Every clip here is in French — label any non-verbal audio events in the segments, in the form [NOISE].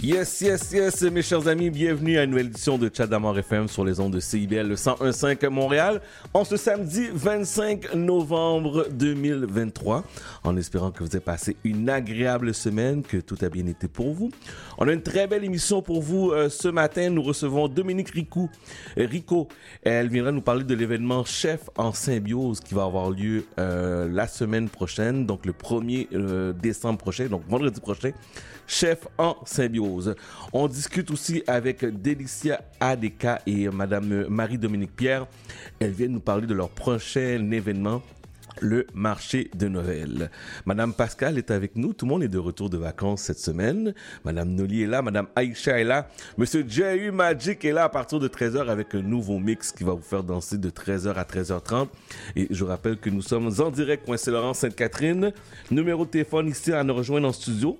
Yes, yes, yes, mes chers amis, bienvenue à une nouvelle édition de Chat d'Amour FM sur les ondes de CIBL 101.5 Montréal en ce samedi 25 novembre 2023, en espérant que vous avez passé une agréable semaine, que tout a bien été pour vous. On a une très belle émission pour vous euh, ce matin. Nous recevons Dominique Ricou. Rico, elle viendra nous parler de l'événement Chef en symbiose qui va avoir lieu euh, la semaine prochaine, donc le 1er euh, décembre prochain, donc vendredi prochain chef en symbiose. On discute aussi avec Delicia Adeka et Madame Marie-Dominique Pierre. Elles viennent nous parler de leur prochain événement le marché de Noël. Madame Pascal est avec nous. Tout le monde est de retour de vacances cette semaine. Madame Noli est là. Madame Aïcha est là. Monsieur J.U. Magic est là à partir de 13h avec un nouveau mix qui va vous faire danser de 13h à 13h30. Et je rappelle que nous sommes en direct, coin Saint-Laurent, Sainte-Catherine. Numéro de téléphone ici à nous rejoindre en studio.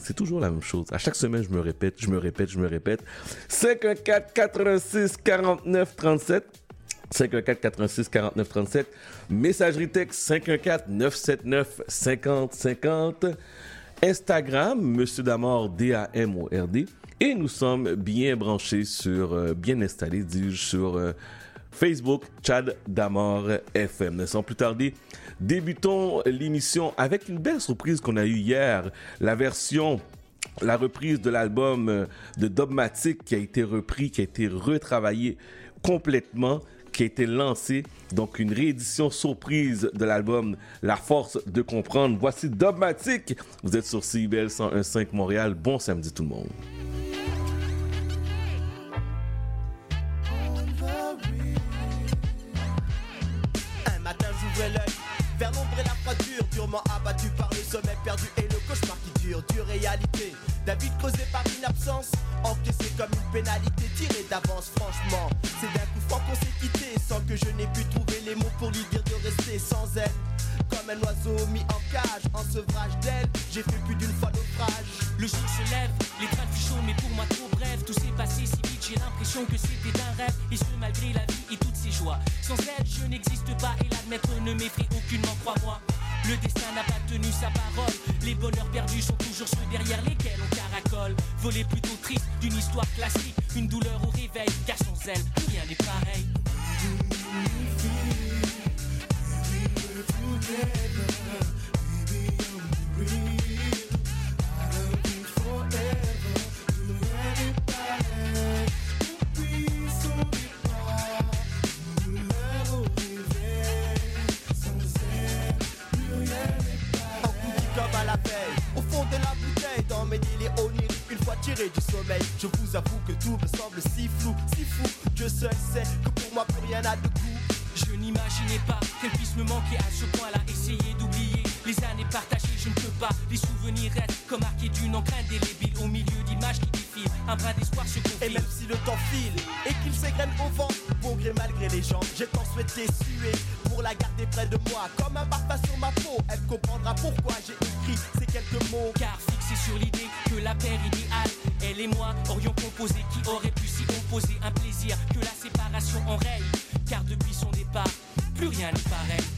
C'est toujours la même chose. À chaque semaine, je me répète, je me répète, je me répète. 514 86 49 37. 514 86 49 37. Messagerie texte 514 979 50 50. Instagram, Monsieur Damord, D-A-M-O-R-D. Et nous sommes bien branchés sur, euh, bien installés, dis-je, sur euh, Facebook, Chad Damor FM. Sans plus tarder, débutons l'émission avec une belle surprise qu'on a eue hier. La version la reprise de l'album de Dogmatic qui a été repris, qui a été retravaillé complètement, qui a été lancé. Donc une réédition surprise de l'album La Force de comprendre. Voici Dogmatic. Vous êtes sur CIBL 101.5 Montréal. Bon samedi tout le monde. Abattu par le sommeil perdu et le cauchemar qui dure, dure réalité. David causé par une absence, encaissé comme une pénalité tirée d'avance, franchement. C'est d'un coup franc qu'on s'est quitté sans que je n'ai pu trouver les mots pour lui dire de rester sans elle. Comme un oiseau mis en cage, en sevrage d'elle, j'ai fait plus d'une fois naufrage. Le jour se lève, les trains chauds, mais pour moi trop bref. Tout s'est passé si vite, j'ai l'impression que c'était un rêve. Et ce malgré la vie et toutes ses joies. Sans elle, je n'existe pas et l'admettre ne m'effraie aucunement, crois-moi. Le destin n'a pas tenu sa parole. Les bonheurs perdus sont toujours ceux derrière lesquels on caracole. Voler plutôt triste d'une histoire classique. Une douleur au réveil, car sans elle, rien n'est pareil. Du sommeil, je vous avoue que tout me semble si flou, si fou. Je seul sais que pour moi plus rien n'a de goût. Je n'imaginais pas qu'elle puisse me manquer à ce point-là. Essayer d'oublier les années partagées, je ne peux pas. Les souvenirs restent comme marqués d'une encre indélébile au milieu d'images qui défilent. Un brin d'espoir se confie. Et même si le temps file et qu'il s'égrène au vent, bon gré malgré les gens, j'ai tant souhaité suer pour la garder près de moi. Comme un parfum sur ma peau, elle comprendra pourquoi j'ai écrit ces quelques mots. Car fixé sur l'idée que la paire idéale, elle et moi aurions composé, qui aurait pu s'y opposer un plaisir que la séparation enraye. Car depuis son départ, plus rien n'est pareil.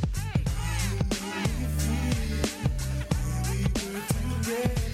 Je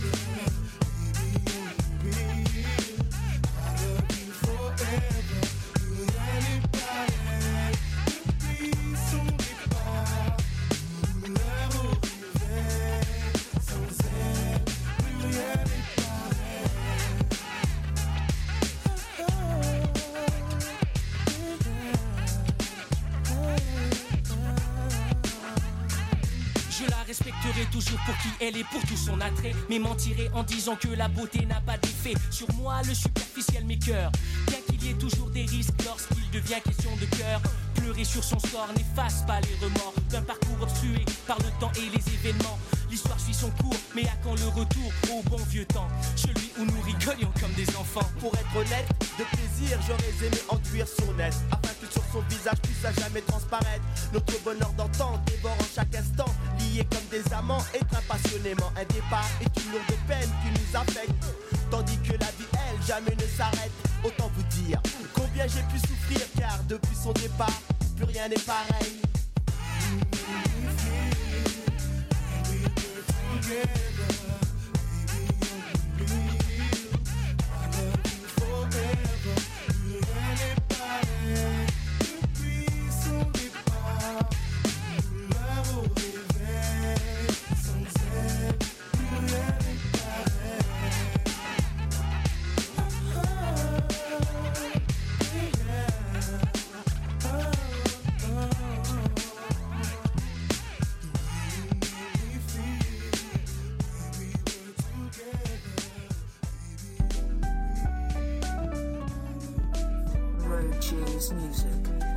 respecterai toujours pour qui elle est, pour tout son attrait. Mais mentirai en disant que la beauté n'a pas d'effet sur moi, le superficiel mes cœurs. Bien qu'il y ait toujours des risques lorsqu'il devient question de cœur. Pleurer sur son sort n'efface pas les remords d'un parcours obstrué par le temps et les événements. L'histoire suit son cours, mais à quand le retour au bon vieux temps? Où nous rigolions comme des enfants. Pour être honnête, de plaisir, j'aurais aimé enduire son aide. Afin que sur son visage puisse à jamais transparaître. Notre bonheur d'antan dévorant chaque instant. Liés comme des amants, étreint passionnément. Un départ est une lourde peine qui nous affecte. Tandis que la vie, elle, jamais ne s'arrête. Autant vous dire combien j'ai pu souffrir, car depuis son départ, plus rien n'est pareil. Music.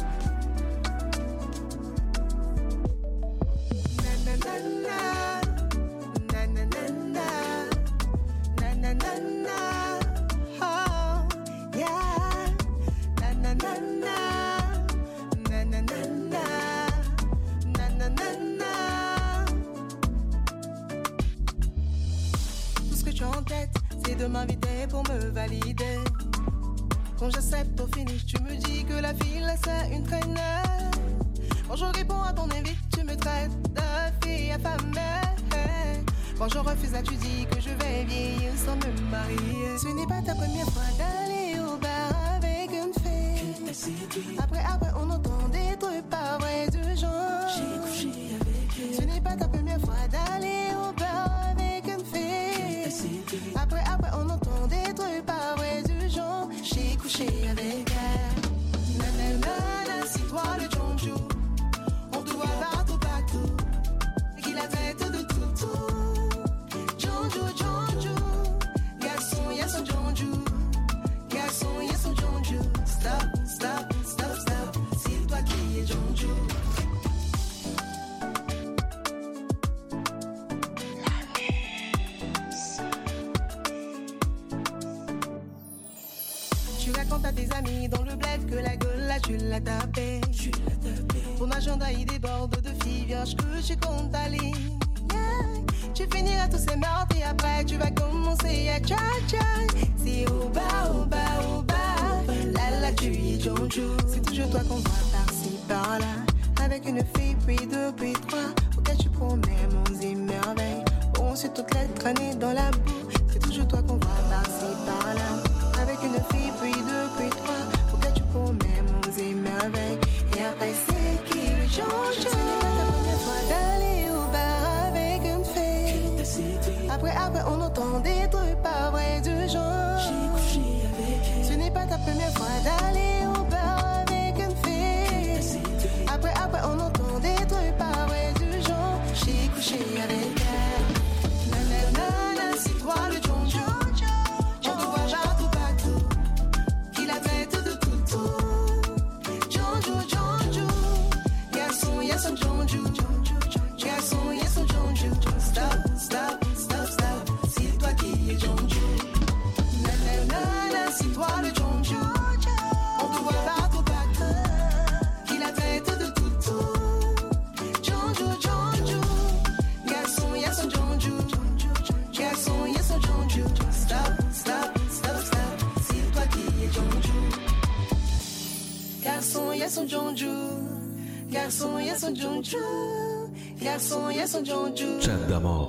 Chat d'amour. since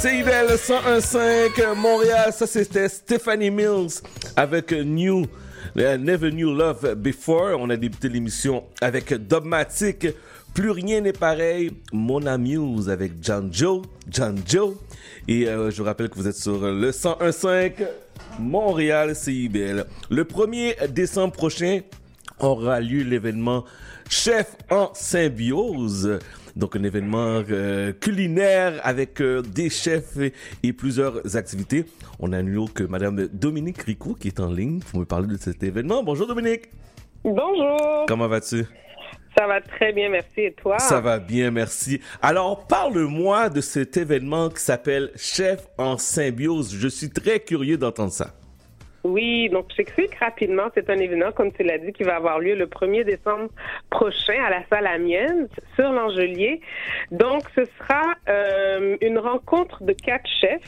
CIBL 101.5 Montréal. Ça, c'était Stephanie Mills avec New, euh, Never Knew Love Before. On a débuté l'émission avec Dogmatic. Plus rien n'est pareil. Mon Amuse avec John Joe. John Joe. Et euh, je rappelle que vous êtes sur le 101.5 Montréal CIBL. Le 1er décembre prochain aura lieu l'événement Chef en symbiose. Donc un événement euh, culinaire avec euh, des chefs et, plusieurs activités. On a un numéro que Madame Dominique Ricou qui est en ligne pour me parler de cet événement. Bonjour Dominique. Bonjour. Comment vas-tu? Ça va très bien, merci. Et toi? Ça va bien, merci. Alors, parle-moi de cet événement qui s'appelle Chef en symbiose. Je suis très curieux d'entendre ça. Oui, donc j'explique rapidement. C'est un événement, comme tu l'as dit, qui va avoir lieu le 1er décembre prochain à la salle Amiens sur l'Angelier. Donc, ce sera euh, une rencontre de quatre chefs,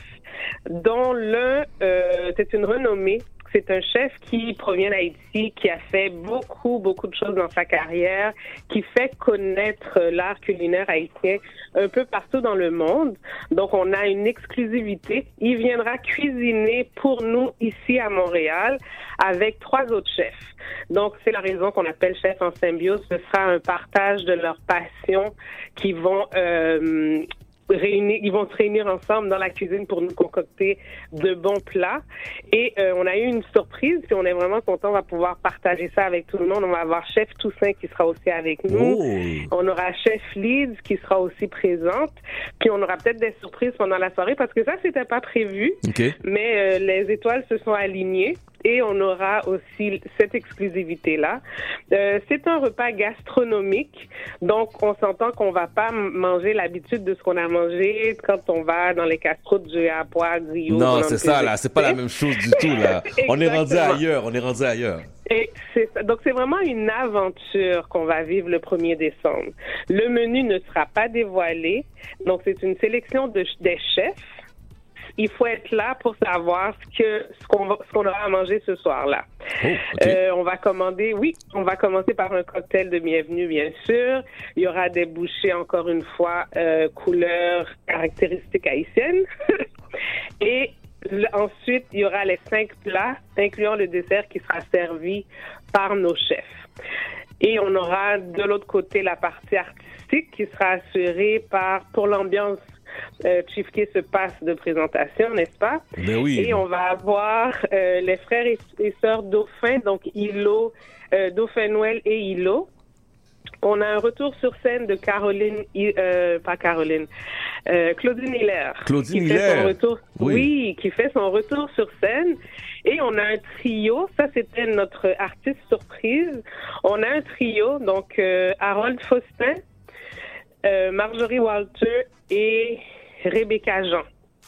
dont l'un, euh, c'est une renommée c'est un chef qui provient d'Haïti, qui a fait beaucoup, beaucoup de choses dans sa carrière, qui fait connaître l'art culinaire haïtien un peu partout dans le monde. Donc, on a une exclusivité. Il viendra cuisiner pour nous ici à Montréal avec trois autres chefs. Donc, c'est la raison qu'on appelle chef en symbiose. Ce sera un partage de leur passion qui vont euh, ils vont se réunir ensemble dans la cuisine pour nous concocter de bons plats. Et euh, on a eu une surprise, puis on est vraiment content. On va pouvoir partager ça avec tout le monde. On va avoir Chef Toussaint qui sera aussi avec nous. Oh. On aura Chef Leeds qui sera aussi présente. Puis on aura peut-être des surprises pendant la soirée parce que ça, c'était pas prévu. Mais euh, les étoiles se sont alignées et on aura aussi cette exclusivité-là. Euh, c'est un repas gastronomique, donc on s'entend qu'on va pas manger l'habitude de ce qu'on a mangé quand on va dans les castroutes du à pois, griot. Non, c'est ça, là, c'est pas la même chose du tout, là. [LAUGHS] on est rendu ailleurs, on est rendu ailleurs. Et Donc c'est vraiment une aventure qu'on va vivre le 1er décembre. Le menu ne sera pas dévoilé, donc c'est une sélection de, des chefs il faut être là pour savoir ce que ce qu'on ce qu'on aura à manger ce soir-là. Oh, euh, on va commander, oui, on va commencer par un cocktail de bienvenue, bien sûr. Il y aura des bouchées, encore une fois, euh, couleurs caractéristiques haïtiennes. [LAUGHS] Et ensuite, il y aura les cinq plats, incluant le dessert qui sera servi par nos chefs. Et on aura de l'autre côté la partie artistique qui sera assurée par, pour l'ambiance euh, Chief se passe de présentation, n'est-ce pas? Ben oui. Et on va avoir euh, les frères et, sœurs Dauphin, donc Hilo, euh, Dauphin Noël et Hilo. On a un retour sur scène de Caroline, euh, pas Caroline, euh, Claudine Hiller. Claudine qui Hiller. Fait son retour, Oui. oui, qui fait son retour sur scène. Et on a un trio, ça c'était notre artiste surprise. On a un trio, donc euh, Harold Faustin, euh, Marjorie Walter et Rebecca Jean.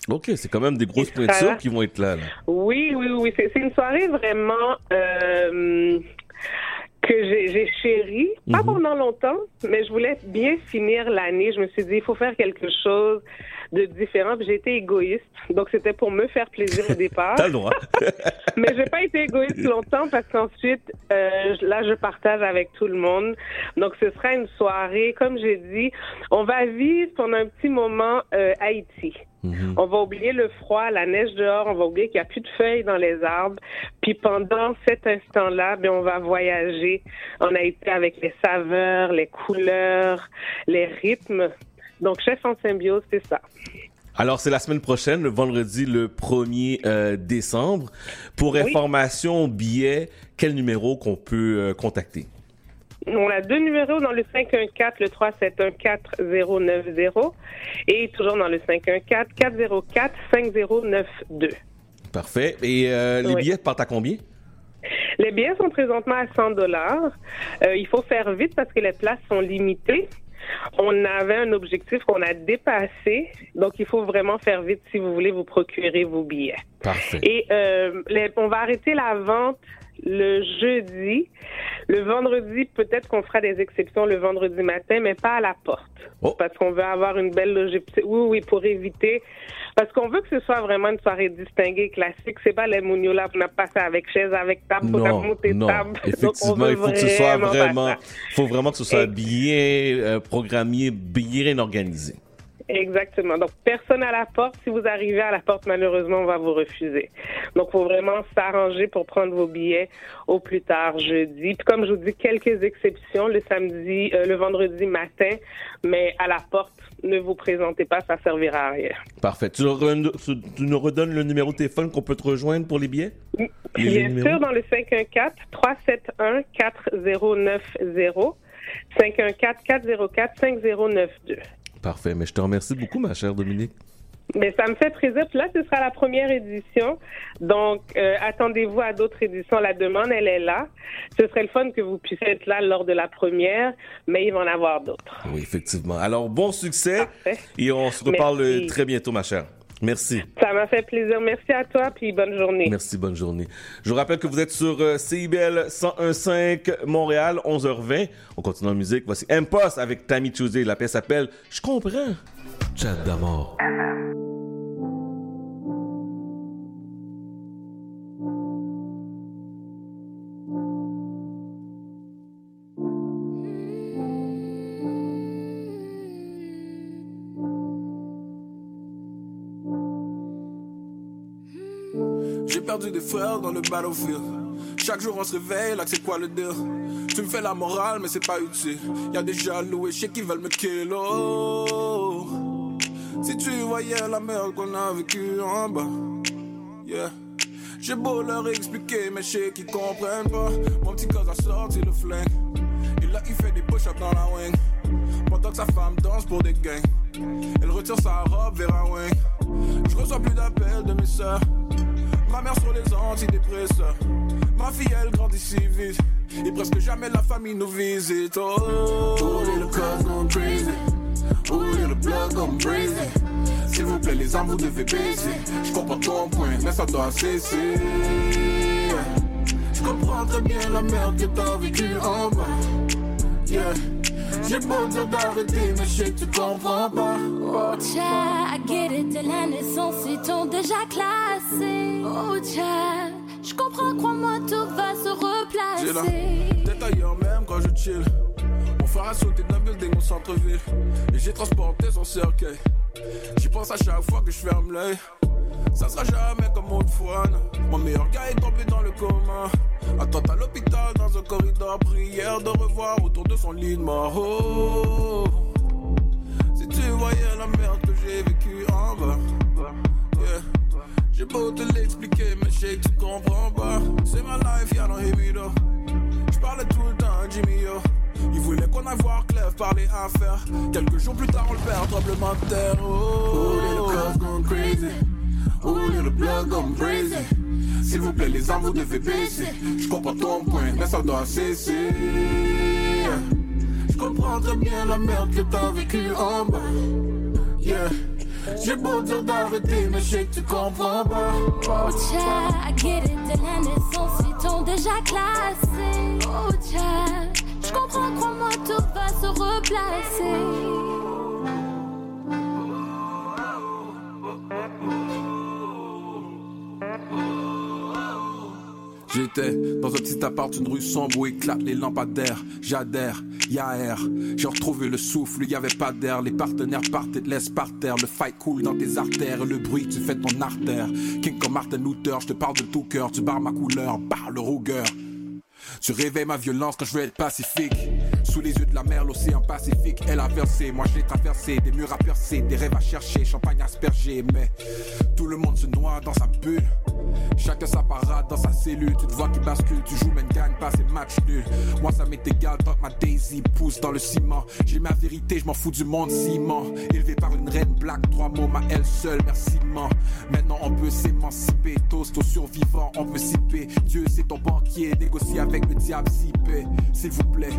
Ok, c'est quand même des grosses pointures là. qui vont être là. là. Oui, oui, oui. C'est une soirée vraiment euh, que j'ai j'ai chérie. Pas Mhm. pendant longtemps, mais je voulais bien finir l'année. Je me suis dit, il faut faire quelque chose de différent. Puis J'ai été égoïste. Donc, c'était pour me faire plaisir au départ. [LAUGHS] T'as le droit. [LAUGHS] Mais j'ai pas été égoïste longtemps parce qu'ensuite, euh, là, je partage avec tout le monde. Donc, ce sera une soirée, comme j'ai dit, on va vivre pendant un petit moment euh, Haïti. Mhm. On va oublier le froid, la neige dehors, on va oublier qu'il n'y a plus de feuilles dans les arbres. Puis pendant cet instant-là, ben, on va voyager en Haïti avec les saveurs, les couleurs, les rythmes. Donc, chef en symbiose, c'est ça. Alors, c'est la semaine prochaine, le vendredi, le 1er euh, décembre. Pour Oui. information, billets, quel numéro qu'on peut euh, contacter? On a deux numéros dans le 514, le 3714090 et toujours dans le 514 404 5092. Parfait. Et euh, les Oui. billets partent à combien? Les billets sont présentement à 100 dollars. Il faut faire vite parce que les places sont limitées. On avait un objectif qu'on a dépassé, donc il faut vraiment faire vite si vous voulez vous procurer vos billets. Parfait. Et euh, les- on va arrêter la vente le jeudi. Le vendredi, peut-être qu'on fera des exceptions le vendredi matin, mais pas à la porte. Oh. Parce qu'on veut avoir une belle logique. Oui, oui, pour éviter. Parce qu'on veut que ce soit vraiment une soirée distinguée, classique. C'est pas les mougnolas qu'on a passé avec chaise, avec table, pour Non, monter non. table. [LAUGHS] Effectivement, il faut que ce soit pas vraiment, ça. faut vraiment que ce soit Et- bien euh, programmé, bien organisé. Exactement. Donc, personne à la porte. Si vous arrivez à la porte, malheureusement, on va vous refuser. Donc, faut vraiment s'arranger pour prendre vos billets au plus tard jeudi. Puis, comme je vous dis, quelques exceptions le samedi, euh, le vendredi matin, mais à la porte, ne vous présentez pas, ça servira à rien. Parfait. Tu, nous redonnes le numéro de téléphone qu'on peut te rejoindre pour les billets? Bien sûr, dans le 514-371-4090. 514-404-5092. Parfait. Mais je te remercie beaucoup, ma chère Dominique. Mais ça me fait plaisir. Puis là, ce sera la première édition. Donc, euh, attendez-vous à d'autres éditions. La demande, elle est là. Ce serait le fun que vous puissiez être là lors de la première, mais il va en avoir d'autres. Oui, effectivement. Alors, bon succès. Et on se reparle très bientôt, ma chère. Merci. Ça m'a fait plaisir. Merci à toi, puis bonne journée. Merci, bonne journée. Je vous rappelle que vous êtes sur euh, CIBL 101.5 Montréal, 11h20. On continue en musique. Voici Impost avec Tammy Tuesday. La pièce s'appelle Je comprends. Chat d'amour. Des frères dans le battlefield. Chaque jour on se réveille, là c'est quoi le deal? Tu me fais la morale, mais c'est pas utile. Y'a des jaloux et je qui veulent me kill. Oh. Si tu voyais la merde qu'on a vécue en bas, yeah. J'ai beau leur expliquer, mais je sais qu'ils comprennent pas. Mon petit cause a sorti le flingue. Il a, il fait des push-ups dans la wing. Pendant que sa femme danse pour des gangs. Elle retire sa robe vers un wing. Je reçois plus d'appels de mes soeurs. Ma mère sur les antidépresseurs. Ma fille, elle grandit si vite. Et presque jamais la famille nous visite. Oh, oh little cuz gone crazy. Oh, little blood gone crazy. S'il vous plaît, les armes, vous devez baisser. Je comprends ton point, mais ça doit cesser. Je comprends très bien la merde que t'as vécue en bas. Yeah. J'ai beau dire d'arrêter, mais je sais que tu comprends pas. Oh, tcha, I get it, dès la naissance, ils t'ont déjà classé. Oh, tcha, je comprends, crois-moi, tout va se replacer. T'es ailleurs même quand je chill. Fera sauter d'un building au centre-ville. Et j'ai transporté son cercueil. J'y pense à chaque fois que je ferme l'œil. Ça sera jamais comme autrefois. Mon meilleur gars est tombé dans le coma. Attends à l'hôpital dans un corridor. Prière de revoir autour de son lit de mort. Oh, si tu voyais la merde que j'ai vécue en bas. Yeah. J'ai beau te l'expliquer, mais je sais que tu comprends pas. C'est ma life, y'a no heavy though. J'parlais tout le temps à Jimmy yo. Il voulait qu'on aille voir Clef parler affaires. Quelques jours plus tard, on le perd, tremblement de terre. Oh, oh little gone crazy? Oh, little blood gone crazy? S'il vous plaît, les armes, vous devez baisser. Je comprends ton point, mais ça doit cesser. Je comprends très bien la merde que t'as vécue en bas. Yeah. J'ai beau dire d'arrêter, mais je sais que tu comprends pas. Oh, tcha, I get it, de la naissance, ils t'ont déjà classé. Oh, tcha, je comprends, crois-moi, tout va se replacer. J'étais dans un petit appart, une rue sombre où éclatent les lampadaires. J'adhère, y'a air. J'ai retrouvé le souffle, y avait pas d'air. Les partenaires partent te laissent par terre. Le fight coule dans tes artères. Le bruit, tu fais ton artère. King comme Martin Luther, je te parle de tout cœur. Tu barres ma couleur, barre le rougueur. Tu réveilles ma violence quand je veux être pacifique. Sous les yeux de la mer, l'océan Pacifique, elle a versé. Moi je l'ai traversé, des murs à percer, des rêves à chercher, champagne aspergé. Mais tout le monde se noie dans sa bulle. Chacun sa parade dans sa cellule. Tu te vois qui bascule, tu joues mais ne gagne pas, c'est match nul. Moi ça m'est égal tant que ma Daisy pousse dans le ciment. J'ai ma vérité, je m'en fous du monde ciment. Élevé par une reine black, trois mots, ma elle seule, merci Maintenant on peut s'émanciper, toast aux survivants, on peut siper. Dieu c'est ton banquier, négocier avec le diable, siper. S'il vous plaît,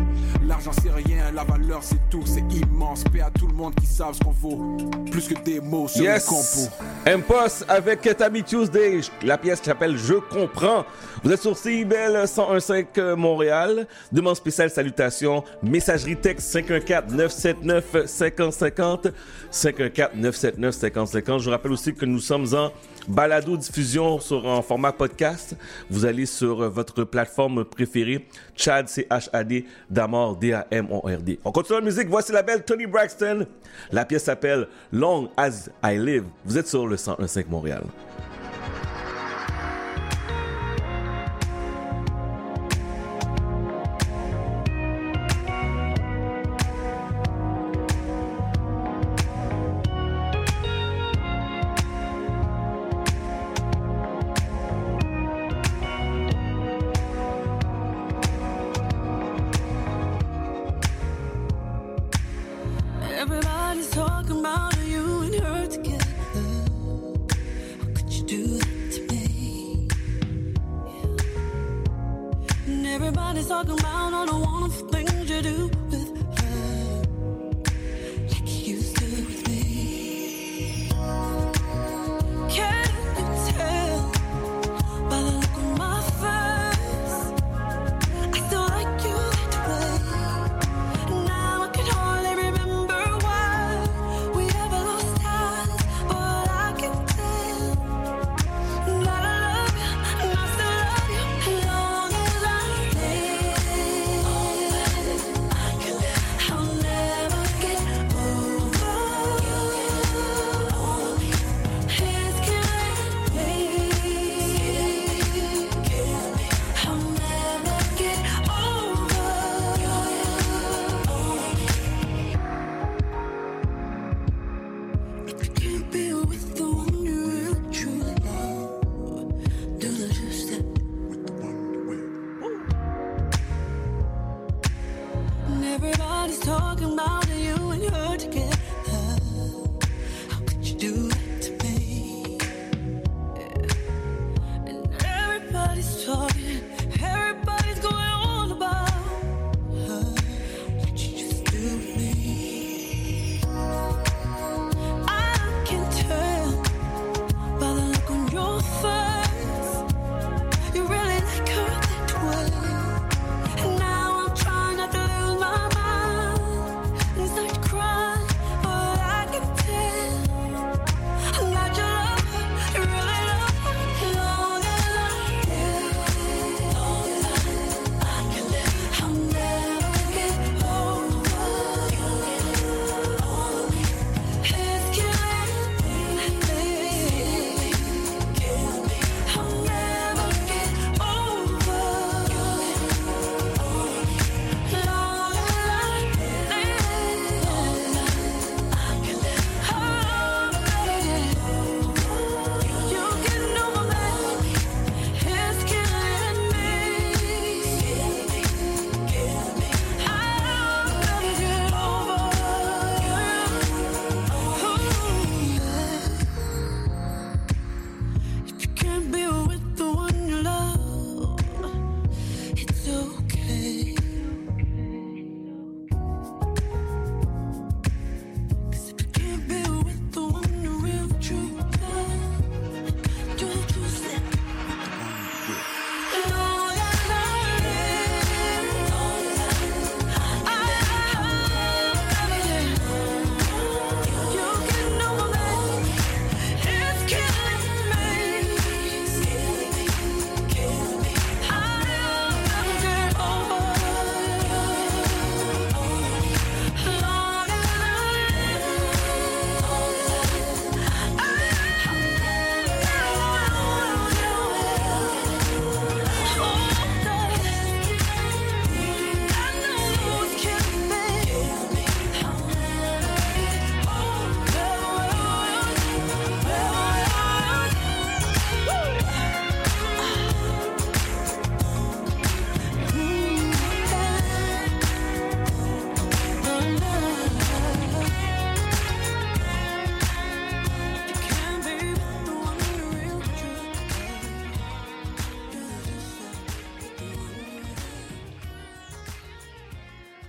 l'argent c'est rien, la valeur c'est tout, c'est immense. Paix à tout le monde qui savent ce qu'on vaut. Plus que des mots sur yes. les compos. poste avec Tammy Tuesday, la pièce qui s'appelle Je comprends. Vous êtes sur CIBEL euh, 101.5 Montréal. Demande spéciale salutation. Messagerie texte 514 979 5050 514 979 5050. Je vous rappelle aussi que nous sommes en balado diffusion sur en format podcast. Vous allez sur euh, votre plateforme préférée, Chad C H A D Damor D A M O R D. On continue la musique. Voici la belle Tony Braxton. La pièce s'appelle Long as I live. Vous êtes sur le 1015 Montréal.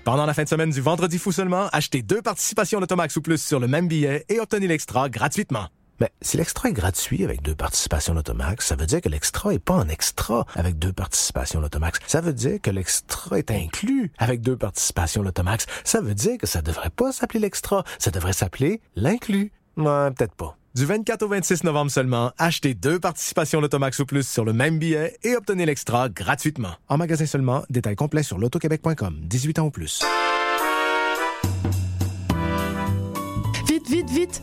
Pendant la fin de semaine du Vendredi Fou seulement, achetez deux participations d'Automax ou plus sur le même billet et obtenez l'extra gratuitement. Mais si l'extra est gratuit avec deux participations Lotomax, ça veut dire que l'extra est pas en extra avec deux participations Lotomax. Ça veut dire que l'extra est inclus avec deux participations Lotomax. Ça veut dire que ça devrait pas s'appeler l'extra, ça devrait s'appeler l'inclus. Ouais, peut-être pas. Du 24 au 26 novembre seulement, achetez deux participations Lotomax ou plus sur le même billet et obtenez l'extra gratuitement. En magasin seulement, détails complets sur lotoquebec.com. 18 ans ou plus. Vite, vite, vite,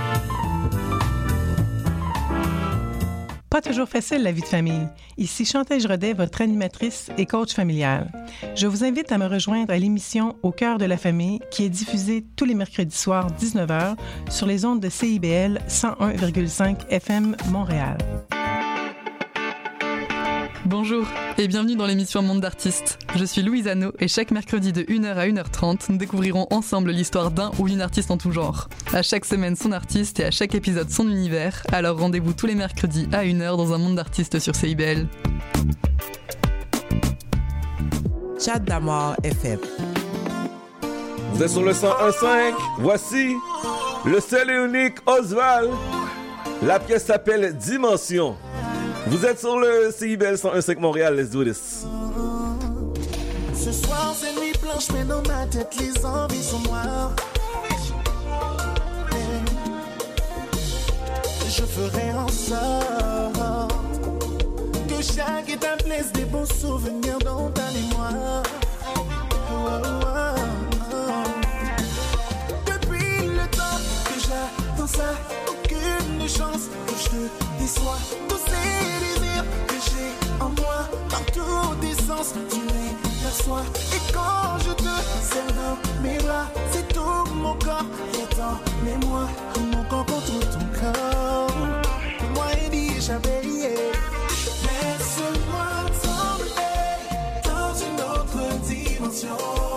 Pas toujours facile la vie de famille. Ici Chantal Rodet, votre animatrice et coach familial. Je vous invite à me rejoindre à l'émission Au cœur de la famille qui est diffusée tous les mercredis soirs 19h sur les ondes de CIBL 101,5 FM Montréal. Bonjour et bienvenue dans l'émission Monde d'artistes. Je suis Louise Anneau et chaque mercredi de 1h à 1h30, nous découvrirons ensemble l'histoire d'un ou une artiste en tout genre. À chaque semaine son artiste et à chaque épisode son univers, alors rendez-vous tous les mercredis à 1h dans un Monde d'artistes sur CIBL. Chat d'amour FM. Vous êtes sur le 101.5. Voici le seul et unique Oswald. La pièce s'appelle Dimension. Vous êtes sur le CIBL 101.5 Montréal. Let's do this. Ce soir c'est nuit blanche mais dans ma tête les envies sont noires Je ferai en sorte Que chaque étape laisse des bons souvenirs dans ta mémoire. Depuis le temps que j'attends ça Aucune chance que je te déçois en moi Dans tous tes sens. Tu les perçois Et quand je te serre dans mes bras C'est tout mon corps est en mémoire. Mon corps contre ton corps. Moi et dit j'avais Laisse-moi t'emmener dans une autre dimension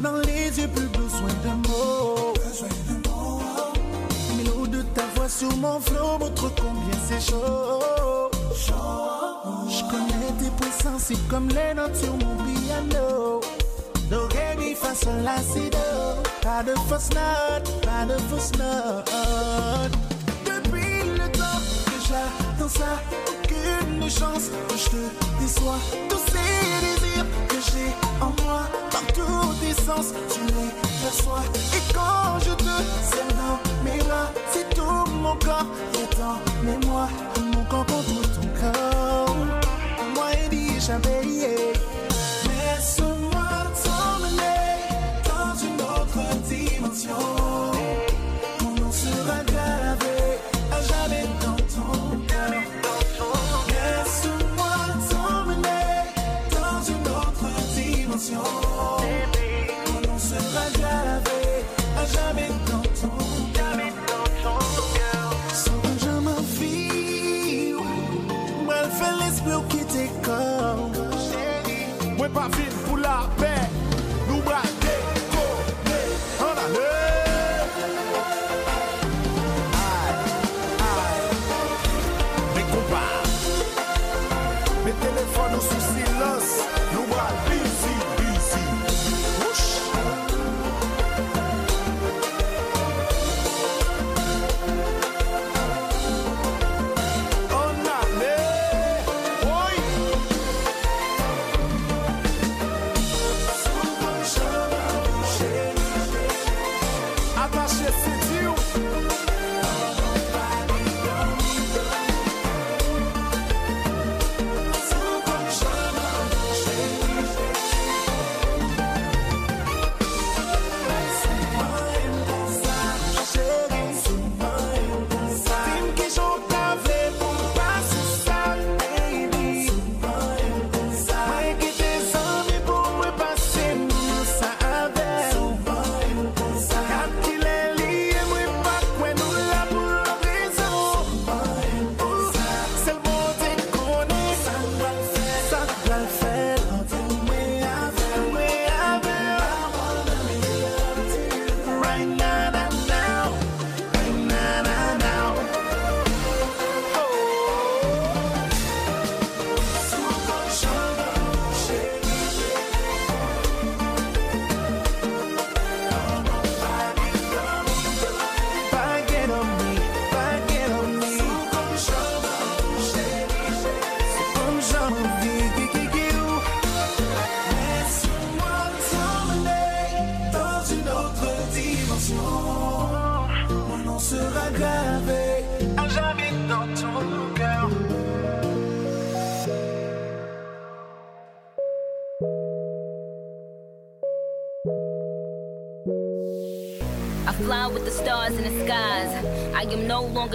dans les yeux, plus besoin de mots l'eau de ta voix sur mon flot montre combien c'est chaud. Je connais tes points sensibles comme les notes sur mon piano. Do, ré, mi, fa, sol, la, Pas de fausse note, pas de fausse note Depuis le temps que j'attends ça Aucune chance que je te déçois. Tous ces j'ai en moi Par tous tes sens, tu les perçois. Et quand je te serre dans mes bras C'est tout mon corps est en mémoire Mon corps contre ton corps Moi et dit j'avais Laisse-moi t'emmener dans une autre dimension.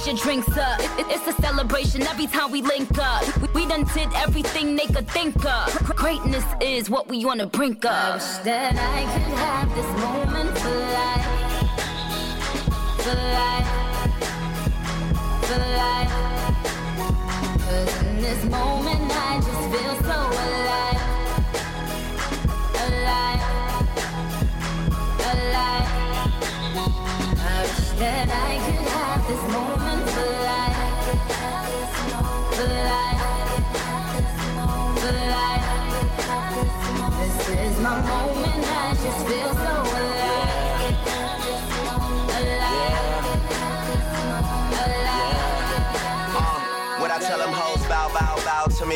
put your drinks up. It- it- it's a celebration every time we link up. We, we done did everything they could think of. Greatness is what we on the brink of. I wish that I could have this moment for life. For life. For life. Cause in this moment I just feel so alive. Alive. Alive. I wish that I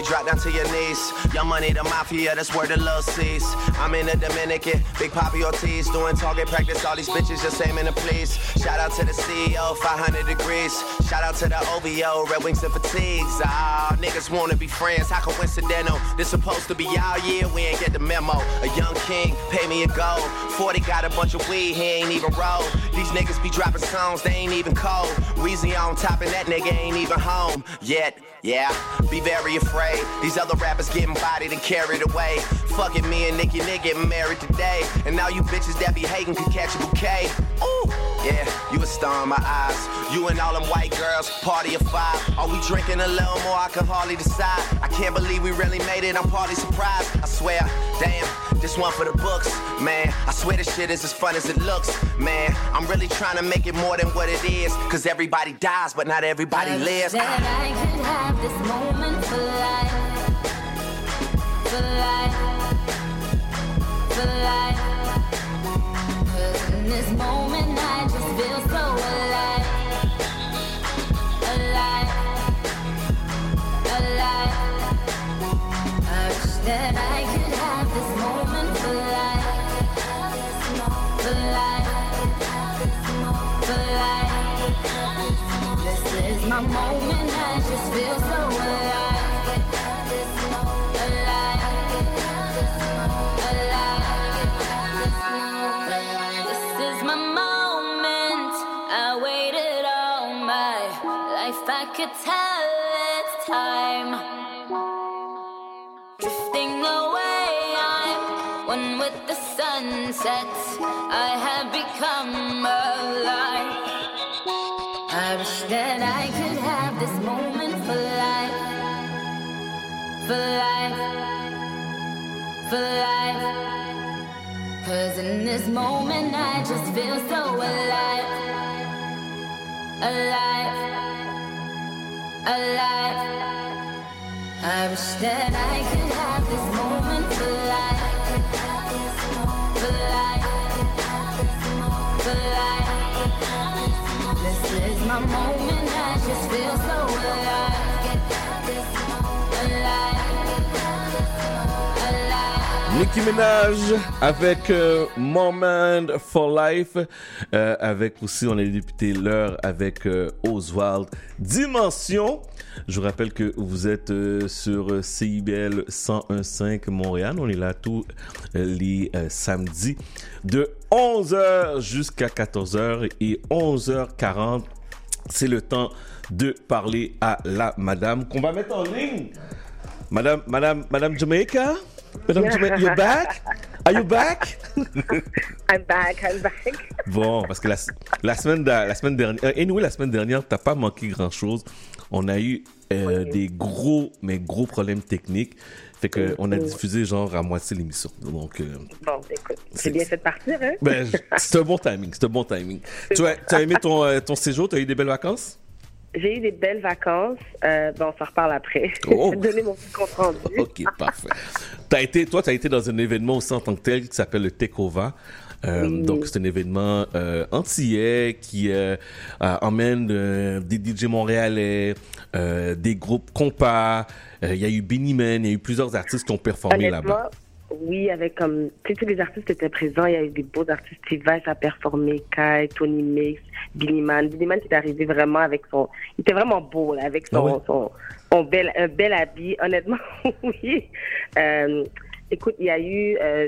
drop down to your knees. Young money, the mafia, that's where the love sees. I'm in the Dominican, Big Poppy Ortiz, doing target practice. All these bitches just aiming to please. Shout out to the CEO, 500 degrees. Shout out to the OVO, Red Wings and Fatigues. Ah, niggas wanna be friends, how coincidental. This supposed to be our year, we ain't get the memo. A young king, pay me a gold. 40 got a bunch of weed, he ain't even roll. These niggas be dropping songs, they ain't even cold. Weezy on top, and that nigga ain't even home yet. Yeah, be very afraid. These other rappers getting bodied and carried away. Fucking me and Nicki Nick getting married today. And now you bitches that be hating could catch a bouquet. Ooh, yeah, you a star in my eyes. You and all them white girls, party of five. Are we drinking a little more? I can hardly decide. I can't believe we really made it. I'm party surprised. I swear, damn, this one for the books, man. I swear this shit is as fun as it looks, man. I'm really trying to make it more than what it is. Cause everybody dies, but not everybody lives. That I could have this moment for life. For life. For life. Cause in this moment I just feel so alive. Alive. Alive. I wish that I could have this moment for life. For life. For life. This is my moment, could tell it's time. Drifting away, I'm one with the sunset. I have become alive. I wish that I could have this moment for life. For life. For life. Cause in this moment I just feel so alive. Alive. Alive. I wish that I could have this moment for life. For life. For life. This is my moment, I just feel so alive. Nicki Minaj avec euh, Moment for Life, euh, avec aussi on a débuté l'heure avec euh, Oswald Dimension. Je vous rappelle que vous êtes euh, sur CIBL 101.5 Montréal. On est là tous euh, les euh, samedis de 11h jusqu'à 14h et 11h40. C'est le temps de parler à la madame qu'on va mettre en ligne. Madame, Madame, Madame Jamaica? Madame Jamaica, you're back? Are you back? [LAUGHS] I'm back, I'm back. Bon, parce que la, la semaine, la semaine dernière, euh, anyway, la semaine dernière, t'as pas manqué grand chose. On a eu euh, des gros, mais gros problèmes techniques. Fait que on a diffusé genre à moitié l'émission. Donc, euh, Bon, écoute, c'est bien fait de partir, hein? ben, c'est un bon timing, c'est un bon timing. [LAUGHS] Tu as, tu as aimé ton, euh, ton séjour? Tu as eu des belles vacances? J'ai eu des belles vacances. Euh, bon, on s'en reparle après. Oh. [LAUGHS] Je vais te donner mon compte rendu. [LAUGHS] Ok, parfait. T'as été, toi, tu as été dans un événement aussi en tant que tel qui s'appelle le Tekova. Euh, Oui. Donc, c'est un événement euh, antillais qui euh, euh, emmène euh, des DJ montréalais, euh, des groupes compas. Euh, Il y a eu Benny Man, il y a eu plusieurs artistes qui ont performé là-bas. Oui, avec comme tu sais, tous les artistes étaient présents. Il y a eu des beaux artistes. Vai a performé, Kai, Tony Mix, Billy Man. Billy Man est arrivé vraiment avec son, il était vraiment beau là, avec son, Ah ouais? son, son bel, un bel habit. Honnêtement, [LAUGHS] oui. Euh, écoute, il y a eu, euh,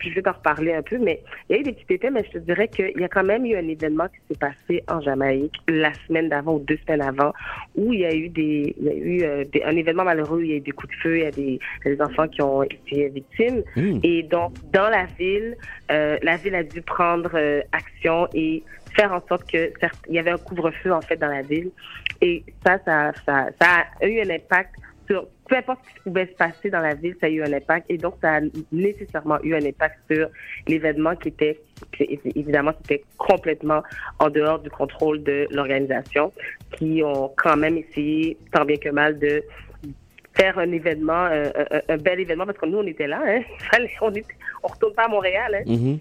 je- vais t'en reparler un peu, mais il y a eu des petits pépins, mais je te dirais qu'il y a quand même eu un événement qui s'est passé en Jamaïque la semaine d'avant ou deux semaines avant, où il y a eu des, il y a eu euh, des- un événement malheureux, il y a eu des coups de feu, il y a des, enfants qui ont été victimes. Mm. Et donc, dans la ville, euh, la ville a dû prendre action et faire en sorte que certes, il y avait un couvre-feu en fait dans la ville. Et ça, ça, ça, ça a eu un impact sur peu importe ce qui pouvait se passer dans la ville, ça a eu un impact. Et donc, ça a nécessairement eu un impact sur l'événement qui était, qui, évidemment, c'était complètement en dehors du contrôle de l'organisation, qui ont quand même essayé, tant bien que mal, de faire un événement, euh, un, un bel événement, parce que nous, on était là, hein. [LAUGHS] On, on retourne pas à Montréal, hein. Mhm.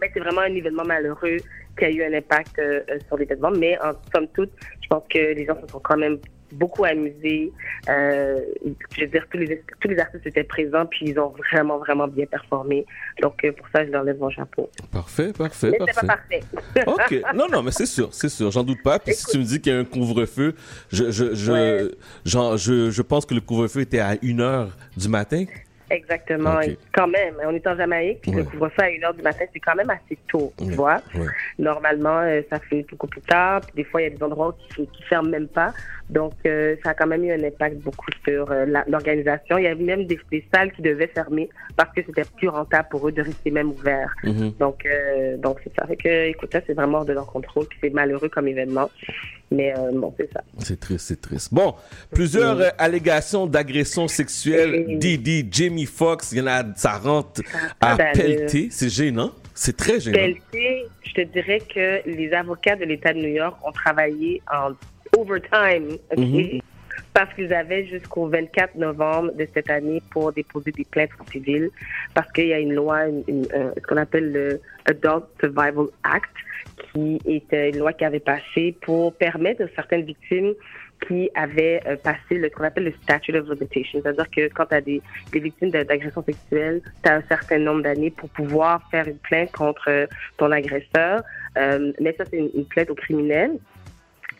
Mais c'est vraiment un événement malheureux qui a eu un impact euh, euh, sur l'événement. Mais en somme toute, je pense que les gens se sont quand même beaucoup amusés. Euh, je veux dire, tous les, tous les artistes étaient présents, puis ils ont vraiment, vraiment bien performé. Donc, euh, pour ça, je leur lève mon chapeau. Parfait, parfait, Mais parfait. pas parfait. [LAUGHS] OK. Non, non, mais c'est sûr, c'est sûr. J'en doute pas. Puis si tu me dis qu'il y a un couvre-feu, je, je, je, je, je pense que le couvre-feu était à 1 heure du matin. Exactement. Ok. Et quand même, on est en Jamaïque, puis le Ouais. couvre-feu à 1h du matin, c'est quand même assez tôt, tu Ouais. vois. Ouais. Normalement, euh, ça fait beaucoup plus tard, puis des fois, il y a des endroits qui, qui ferment même pas. Donc, euh, ça a quand même eu un impact beaucoup sur euh, l'organisation. Il y avait même des, des salles qui devaient fermer parce que c'était plus rentable pour eux de rester même ouverts. Mhm. Donc, donc c'est ça. Fait que, écoute, ça, c'est vraiment hors de leur contrôle, puis c'est malheureux comme événement. Mais bon, c'est ça. C'est triste, c'est triste. Bon, plusieurs allégations d'agression sexuelle. Didi, Jamie Foxx, il y en a, ça rentre à d'allure. pelleter. C'est gênant. C'est très gênant. Je te dirais que les avocats de l'État de New York ont travaillé en overtime? Mhm. Parce qu'ils avaient jusqu'au 24 novembre de cette année pour déposer des plaintes civiles, parce qu'il y a une loi, une- une- euh, ce qu'on appelle le Adult Survival Act, qui était une loi qui avait passé pour permettre à certaines victimes qui avaient euh, passé le, qu'on appelle le statute of limitation. C'est-à-dire que quand tu as des, des victimes de- d'agression sexuelle, tu as un certain nombre d'années pour pouvoir faire une plainte contre euh, ton agresseur. Euh, mais ça, c'est une, une plainte au criminel.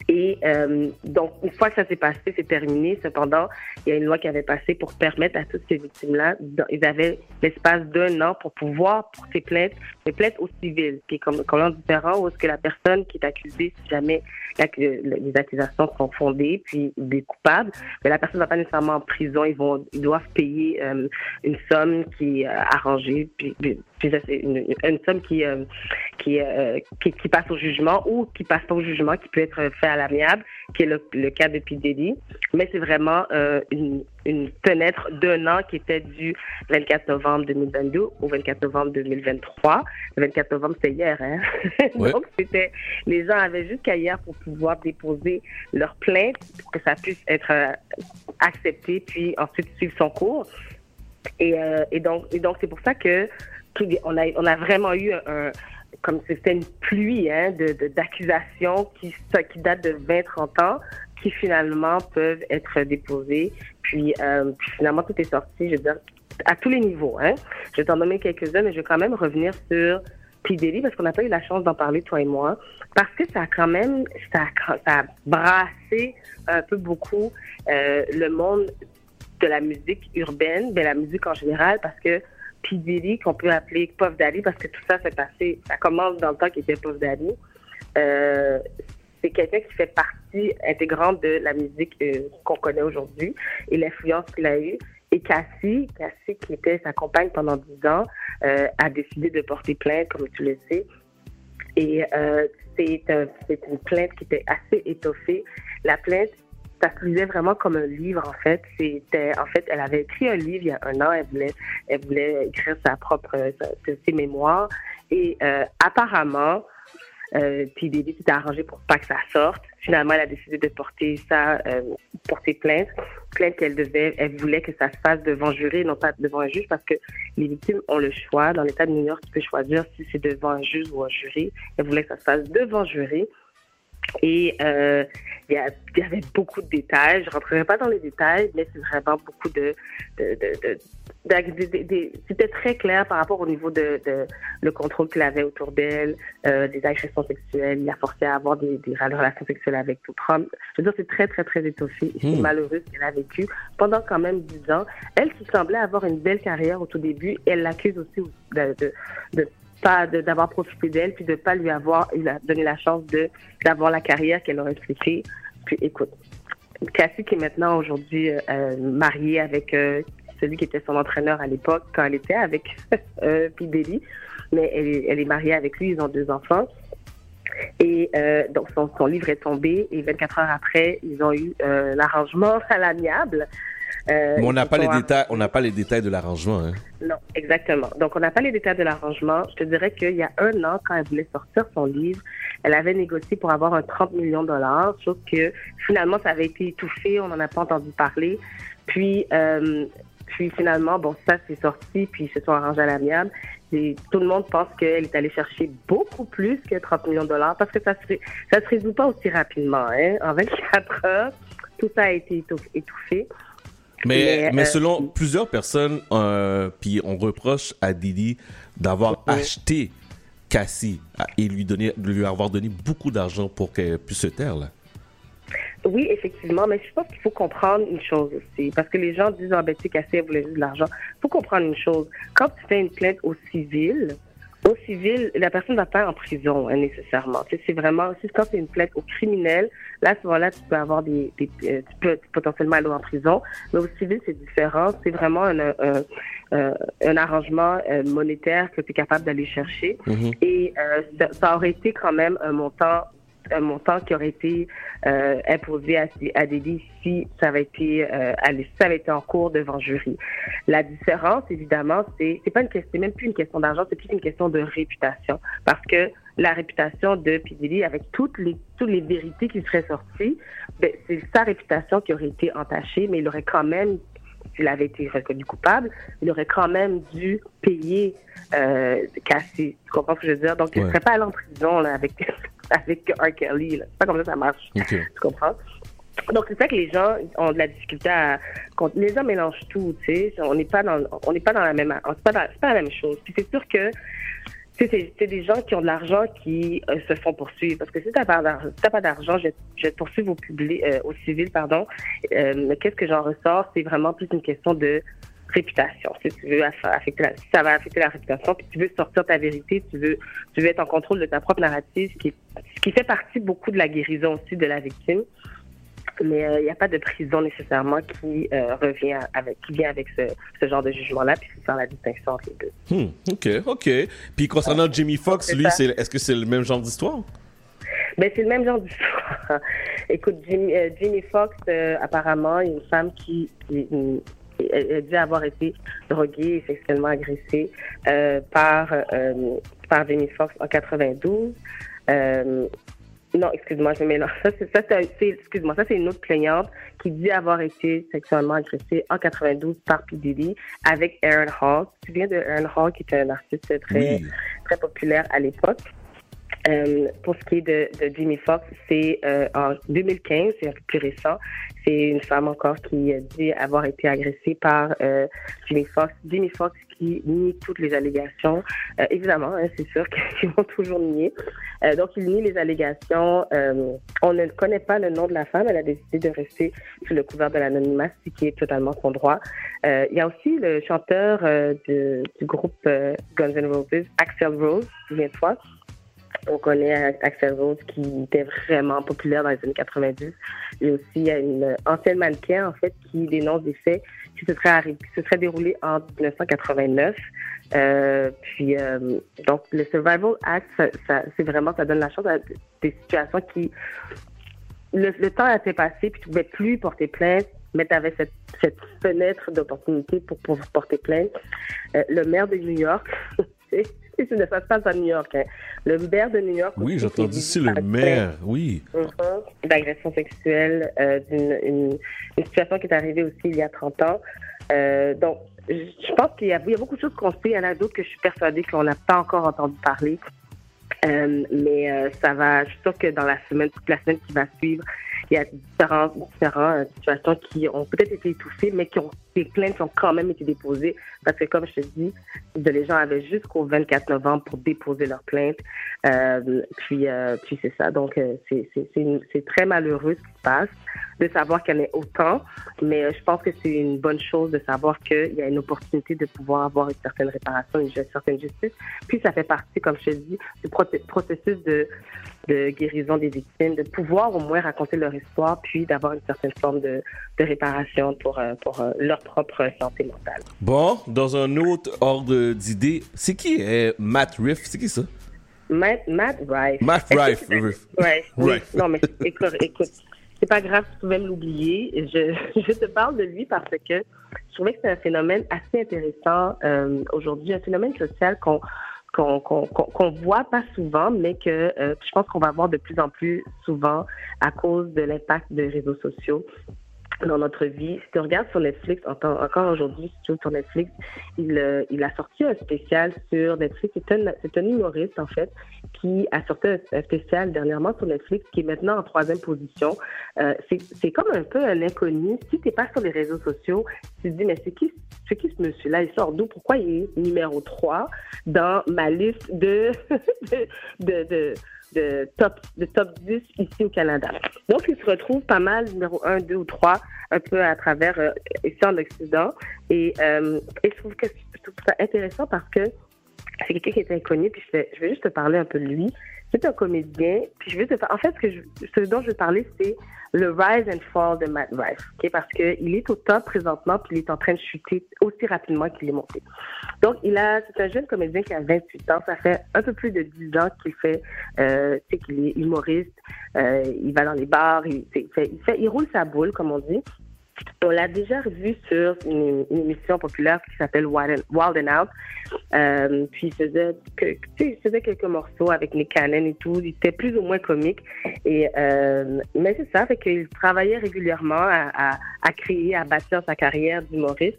Et euh, donc, une fois que ça s'est passé, c'est terminé. Cependant, il y a une loi qui avait passé pour permettre à toutes ces victimes-là, ils avaient l'espace d'un an pour pouvoir porter plainte, mais plainte au civil, qui est comme, comme un différent, où est-ce que la personne qui est accusée, si jamais la- les accusations sont fondées, puis des coupables, mais la personne ne va pas nécessairement en prison, ils vont, ils doivent payer euh, une somme qui est euh, arrangée, puis, puis- une, une somme qui, euh, qui, euh, qui, qui passe au jugement ou qui passe pas au jugement, qui peut être fait à l'amiable, qui est le, le cas de P. Diddy. Mais c'est vraiment euh, une, une fenêtre d'un an qui était du 24 novembre 2022 au 24 novembre 2023. Le 24 novembre, c'est hier, hein? [LAUGHS] Ouais. Donc, c'était, les gens avaient jusqu'à hier pour pouvoir déposer leur plainte pour que ça puisse être euh, accepté, puis ensuite suivre son cours. Et, euh, et donc, et donc c'est pour ça que on a, on a vraiment eu un, comme c'était une pluie hein, d'accusations qui, qui datent de 20-30 ans, qui finalement peuvent être déposées. Puis, euh, puis finalement, tout est sorti, je veux dire, à tous les niveaux. Hein. Je vais t'en nommer quelques-uns, mais je vais quand même revenir sur P. Diddy, parce qu'on n'a pas eu la chance d'en parler, toi et moi, parce que ça a quand même, ça a, ça a brassé un peu beaucoup euh, le monde de la musique urbaine, de la musique en général, parce que P. Diddy, qu'on peut appeler Puff Daddy, parce que tout ça s'est passé, ça commence dans le temps qu'il était Puff Daddy, euh, c'est quelqu'un qui fait partie intégrante de la musique euh, qu'on connaît aujourd'hui et l'influence qu'il a eue. Et Cassie, Cassie qui était sa compagne pendant 10 ans, euh, a décidé de porter plainte, comme tu le sais. Et c'est un- une plainte qui était assez étoffée. La plainte, ça se lisait vraiment comme un livre, en fait. C'était, en fait, elle avait écrit un livre il y a un an. Elle voulait, elle voulait écrire sa propre, ses mémoires. Et euh, apparemment, euh, puis David s'était arrangé pour pas que ça sorte. Finalement, elle a décidé de porter ça, euh, porter plainte, plainte qu'elle devait, elle voulait que ça se fasse devant jury, non pas devant un juge, parce que les victimes ont le choix. Dans l'État de New York, tu peux choisir si c'est devant un juge ou un jury. Elle voulait que ça se fasse devant jury. Et euh, il y, avait beaucoup de détails. Je rentrerai pas dans les détails, mais c'est vraiment beaucoup de, c'était très clair par rapport au niveau de, le contrôle qu'il avait autour d'elle, euh, des agressions sexuelles. Il a forcé à avoir des, des relations sexuelles avec d'autres hommes. Je veux dire, c'est très, très, très étoffé. Et C'est Hmm. malheureux ce qu'elle a vécu pendant quand même dix ans. Elle qui semblait avoir une belle carrière au tout début, elle l'accuse aussi de pas d'avoir profité d'elle puis de pas lui avoir donné la chance de d'avoir la carrière qu'elle aurait souhaité. Puis écoute, Cassie qui est maintenant aujourd'hui euh, euh, mariée avec euh, celui qui était son entraîneur à l'époque quand elle était avec [LAUGHS] euh, mais elle est, elle est mariée avec lui, ils ont deux enfants. Et donc son, son livre est tombé et 24 heures après, ils ont eu euh, l'arrangement à l'amiable. Euh, Mais on n'a pas les détails, on n'a pas les détails de l'arrangement. Hein. non, exactement. Donc, on n'a pas les détails de l'arrangement. Je te dirais qu'il y a un an, quand elle voulait sortir son livre, elle avait négocié pour avoir un 30 millions de dollars, sauf que finalement, ça avait été étouffé, on n'en a pas entendu parler. Puis, euh, puis finalement, bon, ça c'est sorti, puis ils se sont arrangés à l'amiable. Et tout le monde pense qu'elle est allée chercher beaucoup plus que 30 millions de dollars parce que ça se, ça se résout pas aussi rapidement. Hein? En 24 heures, tout ça a été étou- étouffé. Mais, mais euh, selon plusieurs personnes, euh, puis on reproche à Didi d'avoir acheté Cassie et lui, donner, de lui avoir donné beaucoup d'argent pour qu'elle puisse se taire. Là. Oui, effectivement, mais je pense qu'il faut comprendre une chose aussi, parce que les gens disent ah ben tu sais Cassie, elle voulait juste de l'argent. Il faut comprendre une chose. Quand tu fais une plainte au civil, au civil, la personne va pas en prison hein, nécessairement. C'est vraiment, si quand c'est une plainte au criminel, là à ce moment-là, tu peux avoir des, des euh, tu peux potentiellement aller en prison. Mais au civil, c'est différent. C'est vraiment un, un, un, un arrangement euh, monétaire que tu es capable d'aller chercher. Et euh, ça, ça aurait été quand même un montant un montant qui aurait été euh, imposé à, à si ça avait été euh, si ça avait été en cours devant jury. La différence, évidemment, c'est c'est pas une question, même plus une question d'argent, c'est plus une question de réputation, parce que la réputation de P. Diddy, avec toutes les toutes les vérités qui seraient sorties, ben, c'est sa réputation qui aurait été entachée, mais il aurait quand même s'il avait été reconnu coupable, il aurait quand même dû payer euh, Cassie. Tu comprends ce que je veux dire? Donc, il ne serait pas allé en prison là, avec, avec R. Kelly. C'est pas comme ça que ça marche. Tu comprends? Donc, c'est ça que les gens ont de la difficulté à. Les gens mélangent tout, tu sais. On n'est pas dans, on n'est pas dans la même, c'est pas, dans- pas la même chose. Puis c'est sûr que, tu sais, c'est- des gens qui ont de l'argent qui euh, se font poursuivre. Parce que si t'as pas d'argent, si je, je vais te poursuivre au public, euh, au civil, pardon. Euh, qu'est-ce que j'en ressors? C'est vraiment plus une question de réputation. Si tu veux aff- affecter la, si ça va affecter la réputation, puis tu veux sortir ta vérité, tu veux, tu veux être en contrôle de ta propre narrative, ce qui, est- ce qui fait partie beaucoup de la guérison aussi de la victime. Mais euh, il n'y a pas de prison nécessairement qui euh, revient avec, qui vient avec ce, ce genre de jugement-là, puis faire la distinction entre les deux. Hmm, ok, ok. Puis concernant Jamie Foxx, c'est lui, est-ce que c'est le même genre d'histoire? Ben, c'est le même genre d'histoire. [LAUGHS] Écoute, Jimmy, euh, Jimmy Fox, euh, apparemment, a une femme qui, qui- une- elle, dit avoir été droguée et sexuellement agressée euh, par, euh, par Jimmy Fox en 92. Euh, non, excuse-moi, je mélange. [LAUGHS] Ça, c'est, ça, excuse-moi, ça, c'est une autre plaignante qui dit avoir été sexuellement agressée en 92 par P. Diddy avec Aaron Hall. Tu te souviens de Aaron Hall, qui était un artiste très, Oui. très populaire à l'époque? Euh, pour ce qui est de, de Jimmy Fox, c'est euh, en 2015, c'est un peu plus récent. C'est une femme encore qui euh, dit avoir été agressée par euh, Jimmy Fox. Jimmy Fox qui nie toutes les allégations. Euh, évidemment, hein, c'est sûr [LAUGHS] qu'ils vont toujours nier. Donc, il nie les allégations. On ne connaît pas le nom de la femme. Elle a décidé de rester sous le couvert de l'anonymat, ce qui est totalement son droit. Il y a aussi le chanteur de- du groupe Guns N' Roses, Axel Rose, souviens-toi. On connaît Axel Rose qui était vraiment populaire dans les années 90. Et aussi, il y a une ancienne mannequin, en fait, qui dénonce des faits qui se qui se serait déroulé en 1989. Euh, puis, euh, donc, le Survival Act, ça, c'est vraiment, ça donne la chance à des situations qui, le, le temps été passé, puis tu pouvais plus porter plainte, mais tu avais cette, cette fenêtre d'opportunité pour pouvoir porter plainte. Euh, le maire de New York, [LAUGHS] une ça se passe à New York. hein. Le maire de New York. Oui, j'ai entendu visé le maire, oui. Mhm. d'agression sexuelle, euh, d'une une, une situation qui est arrivée aussi il y a 30 ans. Euh, donc, je pense qu'il y, a il y a beaucoup de choses qu'on sait. Il y en a d'autres que je suis persuadée qu'on n'a pas encore entendu parler. Euh, mais ça va, je suis sûre que dans la semaine, toute la semaine qui va suivre, il y a différentes, différentes situations qui ont peut-être été étouffées, mais qui ont des plaintes ont quand même été déposées. Parce que, comme je te dis, les gens avaient jusqu'au 24 novembre pour déposer leurs plaintes. Euh, puis, euh, puis c'est ça. Donc, euh, c'est très malheureux ce qui se passe de savoir qu'il y en ait autant. Mais euh, je pense que c'est une bonne chose de savoir qu'il y a une opportunité de pouvoir avoir une certaine réparation, une certaine justice. Puis, ça fait partie, comme je te dis, du processus de, de guérison des victimes, de pouvoir au moins raconter leur histoire, puis d'avoir une certaine forme de, de réparation pour, pour leur propre santé mentale. Bon, dans un autre ordre d'idée, c'est qui est Matt Riff? C'est qui ça? Matt, Matt Rife. Matt Rife. Riff. Ouais, [LAUGHS] oui. Rife. Non, mais écoute, écoute c'est pas grave, tu pouvais me l'oublier. Je, [LAUGHS] je te parle de lui parce que je trouvais que c'est un phénomène assez intéressant euh, aujourd'hui, un phénomène social qu'on qu'on qu'on qu'on voit pas souvent, mais que euh, je pense qu'on va voir de plus en plus souvent à cause de l'impact des réseaux sociaux dans notre vie. Si tu regardes sur Netflix, encore aujourd'hui, si tu ouvres sur Netflix, il, euh, il a sorti un spécial sur Netflix. C'est un, un humoriste, en fait, qui a sorti un, spécial dernièrement sur Netflix, qui est maintenant en troisième position. Euh, c'est comme un peu un inconnu. Si tu pas sur les réseaux sociaux, tu te dis, mais c'est qui, qui ce monsieur-là? Il sort d'où? Pourquoi il est numéro 3 dans ma liste de, [LAUGHS] de, de, de- de top, de top 10 ici au Canada. Donc, il se retrouve pas mal numéro 1, 2 ou 3 un peu à travers euh, ici en Occident. Et, euh, et je trouve que je trouve ça intéressant parce que c'est quelqu'un qui est inconnu, puis je je vais juste te parler un peu de lui. C'est un comédien, puis je vais te par- En fait, ce, que je- ce dont je veux parler, c'est le rise and fall de Matt Rife, ok? parce qu'il est au top présentement, puis il est en train de chuter aussi rapidement qu'il est monté. Donc, il a, c'est un jeune comédien qui a 28 ans. Ça fait un peu plus de 10 ans qu'il fait, euh, tu sais, qu'il est humoriste. Euh, il va dans les bars, il fait, il fait, il roule sa boule, comme on dit. On l'a déjà revu sur une, émission populaire qui s'appelle Wild and, Out. Euh, puis il faisait, faisait quelques morceaux avec Nick Cannon et tout. Il était plus ou moins comique. Et, euh, mais c'est ça, fait qu'il travaillait régulièrement à, à, à créer, à bâtir sa carrière d'humoriste.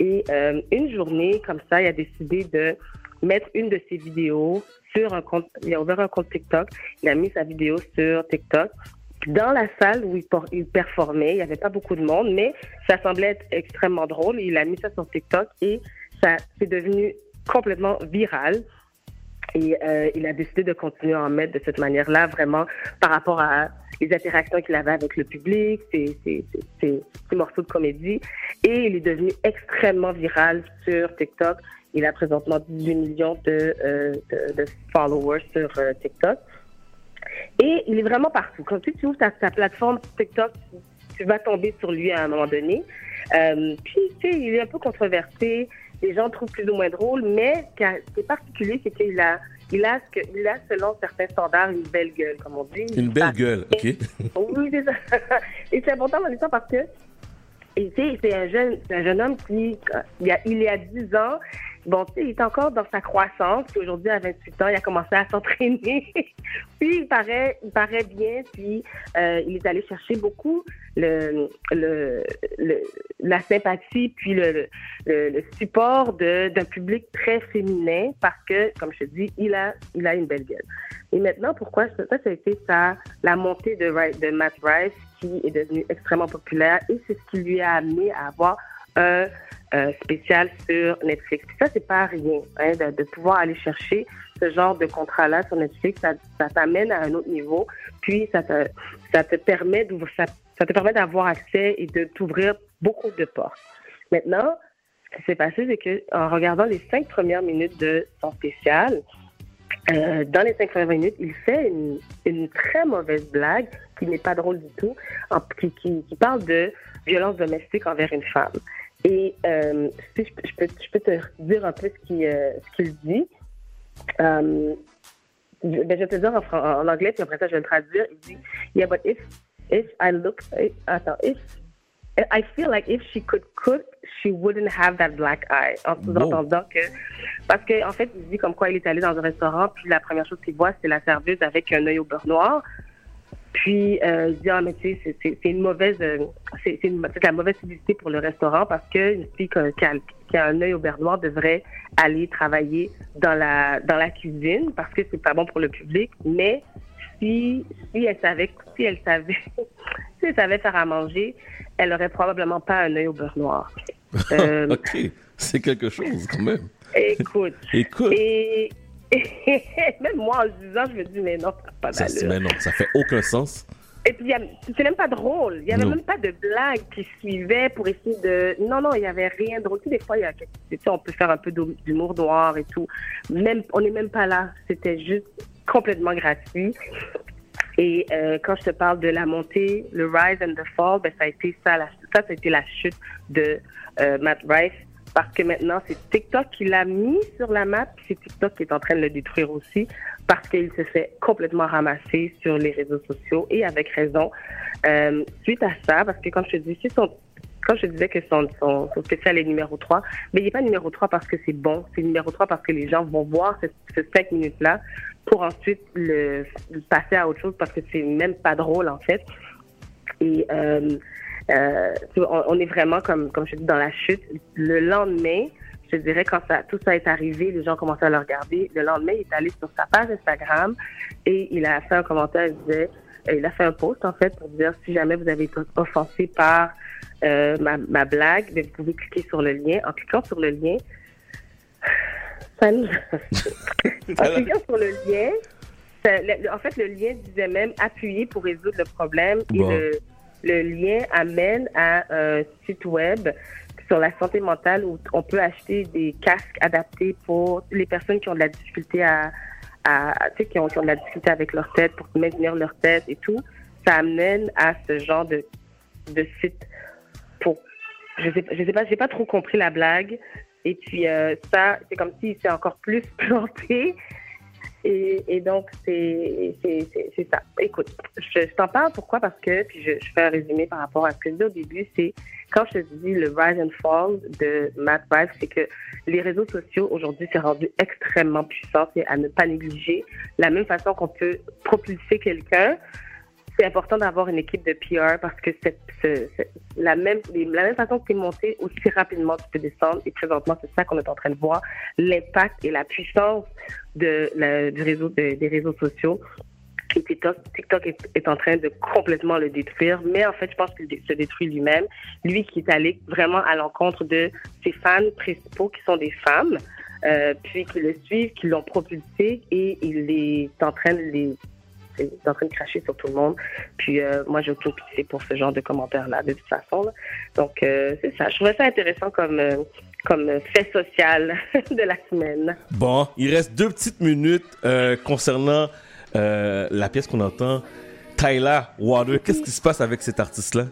Et euh, une journée, comme ça, il a décidé de mettre une de ses vidéos sur un compte. Il a ouvert un compte TikTok. Il a mis sa vidéo sur TikTok dans la salle où il, performait, il n'y avait pas beaucoup de monde, mais ça semblait être extrêmement drôle. Il a mis ça sur TikTok et ça c'est devenu complètement viral. Et euh, il a décidé de continuer à en mettre de cette manière-là, vraiment par rapport à les interactions qu'il avait avec le public, ses, ses, morceaux de comédie. Et il est devenu extrêmement viral sur TikTok. Il a présentement 18 millions de, euh, de followers sur euh, TikTok. Et il est vraiment partout. Quand tu, tu ouvres ta, ta plateforme TikTok, tu, vas tomber sur lui à un moment donné. Euh, puis, tu sais, il est un peu controversé. Les gens le trouvent plus ou moins drôle, mais ce qui est particulier, c'est qu'il a, il a, ce que, il a, selon certains standards, une belle gueule, comme on dit. Une belle gueule, ok. Oui, c'est ça. [LAUGHS] Et c'est important dans l'histoire parce que tu sais, c'est un jeune, c'est un jeune homme qui, il y a, il y a 10 ans, bon, tu sais, il est encore dans sa croissance. Aujourd'hui, à 28 ans, il a commencé à [LAUGHS] s'entraîner. puis il paraît, il paraît bien. Puis euh, il est allé chercher beaucoup le, le, le- la sympathie, puis le, le, le- support d'un public très féminin parce que, comme je te dis, il a, il a une belle gueule. Et maintenant, pourquoi ça, ça a été ça, la montée de, de Matt Rife qui est devenu extrêmement populaire et c'est ce qui lui a amené à avoir un euh, spécial sur Netflix. Puis ça, c'est pas rien, hein, de, pouvoir aller chercher ce genre de contrat-là sur Netflix, ça, t'amène à un autre niveau, puis ça te, permet d'avoir accès et de t'ouvrir beaucoup de portes. Maintenant, ce qui s'est passé, c'est que en regardant les cinq premières minutes de son spécial, euh, dans les cinq premières minutes, il fait une, très mauvaise blague qui n'est pas drôle du tout, qui parle de violence domestique envers une femme. Et euh, si je, peux- je peux, je peux te dire un peu ce qu'il euh, qu'il dit. Euh, je ben, je vais te dire en, en anglais, puis après ça, je vais le traduire. Il dit Yeah, but if, if I look. Attends, if. I feel like if she could cook, she wouldn't have that black eye. En sous-entendant que. Parce qu'en en fait, il dit comme quoi il est allé dans un restaurant, puis la première chose qu'il voit, c'est la serveuse avec un œil au beurre noir. Puis euh, dit ah mais tu sais c'est- une mauvaise euh, c'est la mauvaise publicité pour le restaurant parce que une fille qui a, qui un œil au beurre noir devrait aller travailler dans la dans la cuisine parce que c'est pas bon pour le public mais si si elle savait si elle savait [LAUGHS] si elle savait faire à manger elle aurait probablement pas un œil au beurre noir [LAUGHS] Euh, ok, c'est quelque chose quand même. écoute Écoute. et [LAUGHS] même moi en disant je me dis mais non ça pas Ça, mais non, ça fait aucun sens. et puis, c'est même pas drôle. Il y avait Non. même pas de blague qui suivait pour essayer de. Non, non, il y avait rien de drôle. Tu sais, des fois, il y a, tu sais, on peut faire un peu d'hum- d'humour noir et tout. Même, on n'est même pas là. C'était juste complètement gratuit. Et euh, quand je te parle de la montée, le rise and the fall, ben, ça a été ça, la, ça, ça a été la chute de euh, Matt Rife. Parce que maintenant, c'est TikTok qui l'a mis sur la map, c'est TikTok qui est en train de le détruire aussi, parce qu'il se fait complètement ramasser sur les réseaux sociaux, et avec raison. Euh, suite à ça, parce que comme je te dis, si son, quand je disais que son, son, son spécial est numéro 3, mais il n'est pas numéro 3 parce que c'est bon, c'est numéro 3 parce que les gens vont voir ce, ce 5 minutes-là pour ensuite le, le passer à autre chose parce que c'est même pas drôle en fait. Et euh, euh, on, on est vraiment comme comme je dis dans la chute. Le lendemain, je dirais quand ça tout ça est arrivé, les gens commençaient à le regarder. Le lendemain, il est allé sur sa page Instagram et il a fait un commentaire. Il disait, euh, il a fait un post en fait pour dire si jamais vous avez été offensé par euh, ma, ma blague, ben, vous pouvez cliquer sur le lien. En cliquant sur le lien, [SIGHS] ça nous... [LAUGHS] en cliquant sur le lien, ça- le- le- en fait, le lien disait même appuyer pour résoudre le problème. Bon. Et le, le lien amène à un site web sur la santé mentale où on peut acheter des casques adaptés pour les personnes qui ont de la difficulté à, la difficulté avec leur tête, pour maintenir leur tête et tout. Ça amène à ce genre de, site pour je sais, pas, j'ai pas trop compris la blague. Et puis euh, ça, c'est comme s'il s'est encore plus [LAUGHS] planté. Et, et donc, c'est ça. Écoute, je, je t'en parle pourquoi? Parce que, puis je, je fais un résumé par rapport à ce que je dis au début, c'est quand je dis le rise and fall de Matt Rife, c'est que les réseaux sociaux aujourd'hui s'est rendu extrêmement puissant, c'est à ne pas négliger. La même façon qu'on peut propulser quelqu'un, c'est important d'avoir une équipe de PR parce que c'est la même la même façon que tu es monté aussi rapidement tu peux descendre. Et présentement c'est ça qu'on est en train de voir. L'impact et la puissance de la- du réseau de- des réseaux sociaux. Et TikTok, TikTok est, est en train de complètement le détruire, mais en fait, je pense qu'il se détruit lui-même. Lui qui est allé vraiment à l'encontre de ses fans principaux, qui sont des femmes, euh, puis qui le suivent, qui l'ont propulsé, et il est en train de les est en train de cracher sur tout le monde. Puis euh, moi, j'ai aucune pitié pour ce genre de commentaires-là, de toute façon. là. Donc, euh, c'est ça. Je trouvais ça intéressant comme, euh, comme fait social [LAUGHS] de la semaine. Bon, il reste deux petites minutes euh, concernant la pièce qu'on entend. Tyla Water, qu'est-ce qui se passe avec cet artiste-là?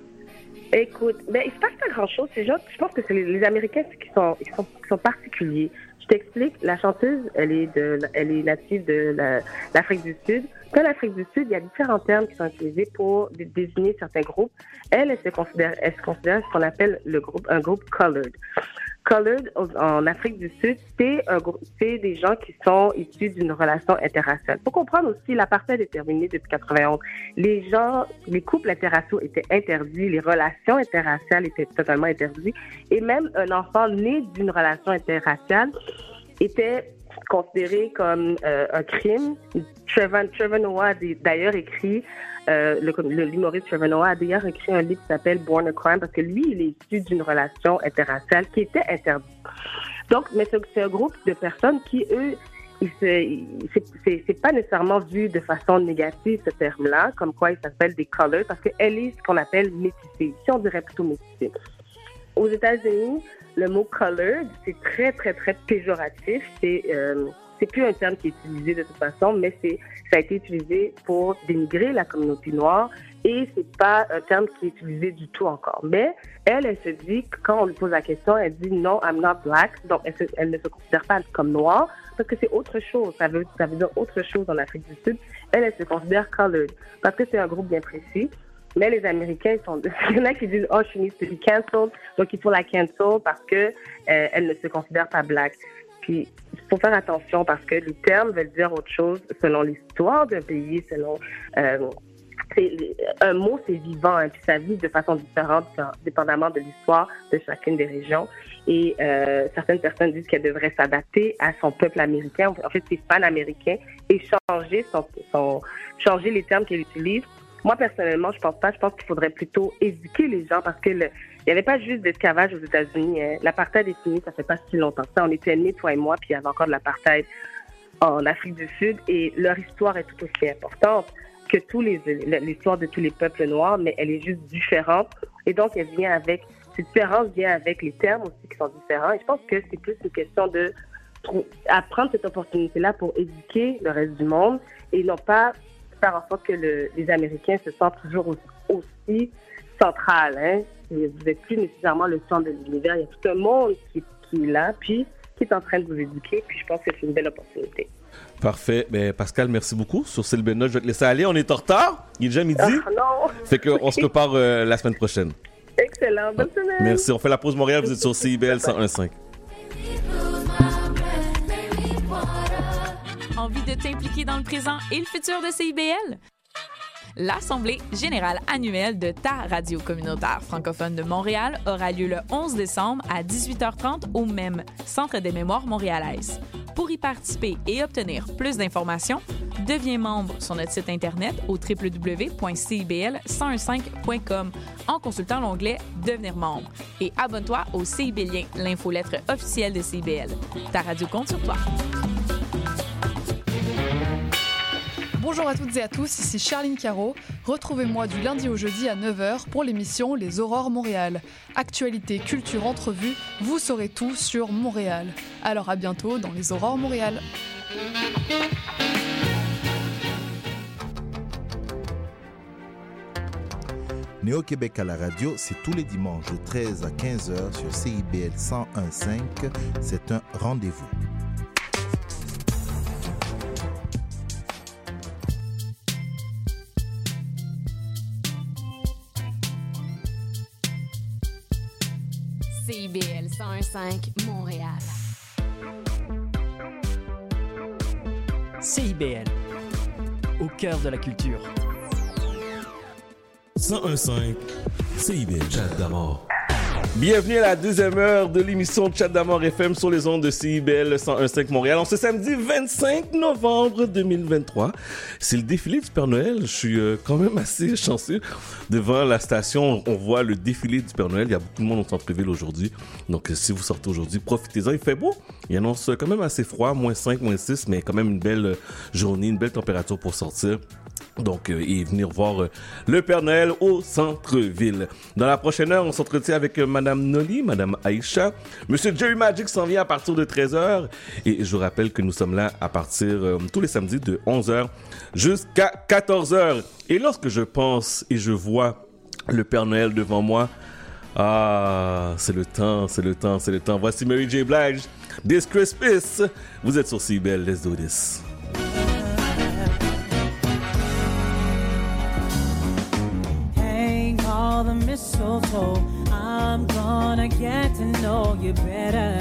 Écoute, ben, il se passe pas grand-chose. C'est je pense que c'est les, les Américains qui sont, qui sont, qui sont particuliers. Je t'explique, la chanteuse, elle est de, elle est native de la- l'Afrique du Sud. Dans l'Afrique du Sud, il y a différents termes qui sont utilisés pour dé- désigner certains groupes. Elle, elle se considère, elle se considère ce qu'on appelle le groupe, un groupe colored. Colored en Afrique du Sud, c'est un grou- c'est des gens qui sont issus d'une relation interraciale. Faut comprendre aussi, l'apartheid est terminé depuis 91. Les gens, les couples interraciaux étaient interdits, les relations interraciales étaient totalement interdites, et même un enfant né d'une relation interraciale était considéré comme euh, un crime. Trevor, Trevor Noah a d'ailleurs écrit, euh, l'humoriste Trevor Noah a d'ailleurs écrit un livre qui s'appelle Born a Crime parce que lui, il est issu d'une relation interraciale qui était interdite. Donc, mais c'est, un groupe de personnes qui, eux, c'est pas nécessairement vu de façon négative ce terme-là, comme quoi il s'appelle des colors, parce qu'elle est ce qu'on appelle métissée. Ici, on dirait plutôt métissée. Aux États-Unis, le mot colored, c'est très, très, très péjoratif. C'est, euh, c'est plus un terme qui est utilisé de toute façon, mais c'est ça a été utilisé pour dénigrer la communauté noire et c'est pas un terme qui est utilisé du tout encore. Mais elle, elle se dit quand on lui pose la question, elle dit non, I'm not black, donc elle ne se considère pas comme noire parce que c'est autre chose. Ça veut, ça veut dire autre chose en Afrique du Sud. Elle, elle se considère colored parce que c'est un groupe bien précis. Mais les Américains, ils sont, [LAUGHS] il y en a qui disent, oh, she needs to be. Donc, il faut la cancel parce que euh, elle ne se considère pas black. Puis, il faut faire attention parce que les termes veulent dire autre chose selon l'histoire d'un pays, selon, euh, un mot, c'est vivant, hein, puis ça vit de façon différente, dépendamment de l'histoire de chacune des régions. Et euh, certaines personnes disent qu'elle devrait s'adapter à son peuple américain, en fait, ses fans américains, et changer, son, son- changer les termes qu'elle utilise. Moi, personnellement, je pense pas. Je pense qu'il faudrait plutôt éduquer les gens parce que il n'y avait pas juste d'esclavage aux États-Unis. Hein. L'apartheid est fini, ça fait pas si longtemps ça. On était nés, toi et moi, puis il y avait encore de l'apartheid en Afrique du Sud et leur histoire est tout aussi importante que l'histoire de tous les peuples noirs, mais elle est juste différente. Et donc, elle vient avec, cette différence vient avec les termes aussi qui sont différents. Et je pense que c'est plus une question de apprendre cette opportunité-là pour éduquer le reste du monde et non pas faire en sorte que le- les Américains se sentent toujours aussi, aussi central. Hein? Vous n'êtes plus nécessairement le centre de l'univers. Il y a tout un monde qui, qui est là, puis qui est en train de vous éduquer. Puis je pense que c'est une belle opportunité. Parfait. Ben, Pascal, merci beaucoup. Sur notes, je vais te laisser aller. On est en retard. Il est déjà midi. Ah, non! Fait qu'on se repart euh, la semaine prochaine. Excellent. Bonne semaine. Merci. On fait la pause Montréal. Vous êtes sur CIBL 101.5. Envie de t'impliquer dans le présent et le futur de CIBL? L'Assemblée générale annuelle de ta radio communautaire francophone de Montréal aura lieu le 11 décembre à 18h30 au même Centre des mémoires montréalaises. Pour y participer et obtenir plus d'informations, deviens membre sur notre site internet au www.cibl1015.com en consultant l'onglet Devenir membre et abonne-toi au CIBLien, l'infolettre officielle de CIBL. Ta radio compte sur toi. Bonjour à toutes et à tous, ici Charline Caro. Retrouvez-moi du lundi au jeudi à 9h pour l'émission Les Aurores Montréal. Actualité, culture, entrevue, vous saurez tout sur Montréal. Alors à bientôt dans Les Aurores Montréal. Néo-Québec à la radio, c'est tous les dimanches de 13 à 15h sur CIBL 101.5. C'est un rendez-vous. CIBL 101.5 Montréal. CIBL, au cœur de la culture. 101.5 CIBL. Chat d'amour. Bienvenue à la deuxième heure de l'émission Chat d'amour FM sur les ondes de CIBL 101.5 Montréal. En ce samedi 25 novembre 2023, c'est le défilé du Père Noël. Je suis euh, quand même assez [LAUGHS] chanceux. Devant la station, on voit le défilé du Père Noël. Il y a beaucoup de monde au centre-ville aujourd'hui. Donc, euh, si vous sortez aujourd'hui, profitez-en. Il fait beau. Il annonce quand même assez froid, moins 5, moins 6, mais quand même une belle euh, journée, une belle température pour sortir. Donc, euh, et venir voir euh, le Père Noël au centre-ville. Dans la prochaine heure, on s'entretient avec euh, Madame Noli, Madame Aïcha. Monsieur Jerry Magic s'en vient à partir de 13h. Et je vous rappelle que nous sommes là à partir euh, tous les samedis de 11h jusqu'à 14h. Et lorsque je pense et je vois le Père Noël devant moi, ah, c'est le temps, c'est le temps, c'est le temps. Voici Mary J. Blige, This Christmas. Vous êtes sur CBL, let's do this. The mistletoe. I'm gonna get to know you better.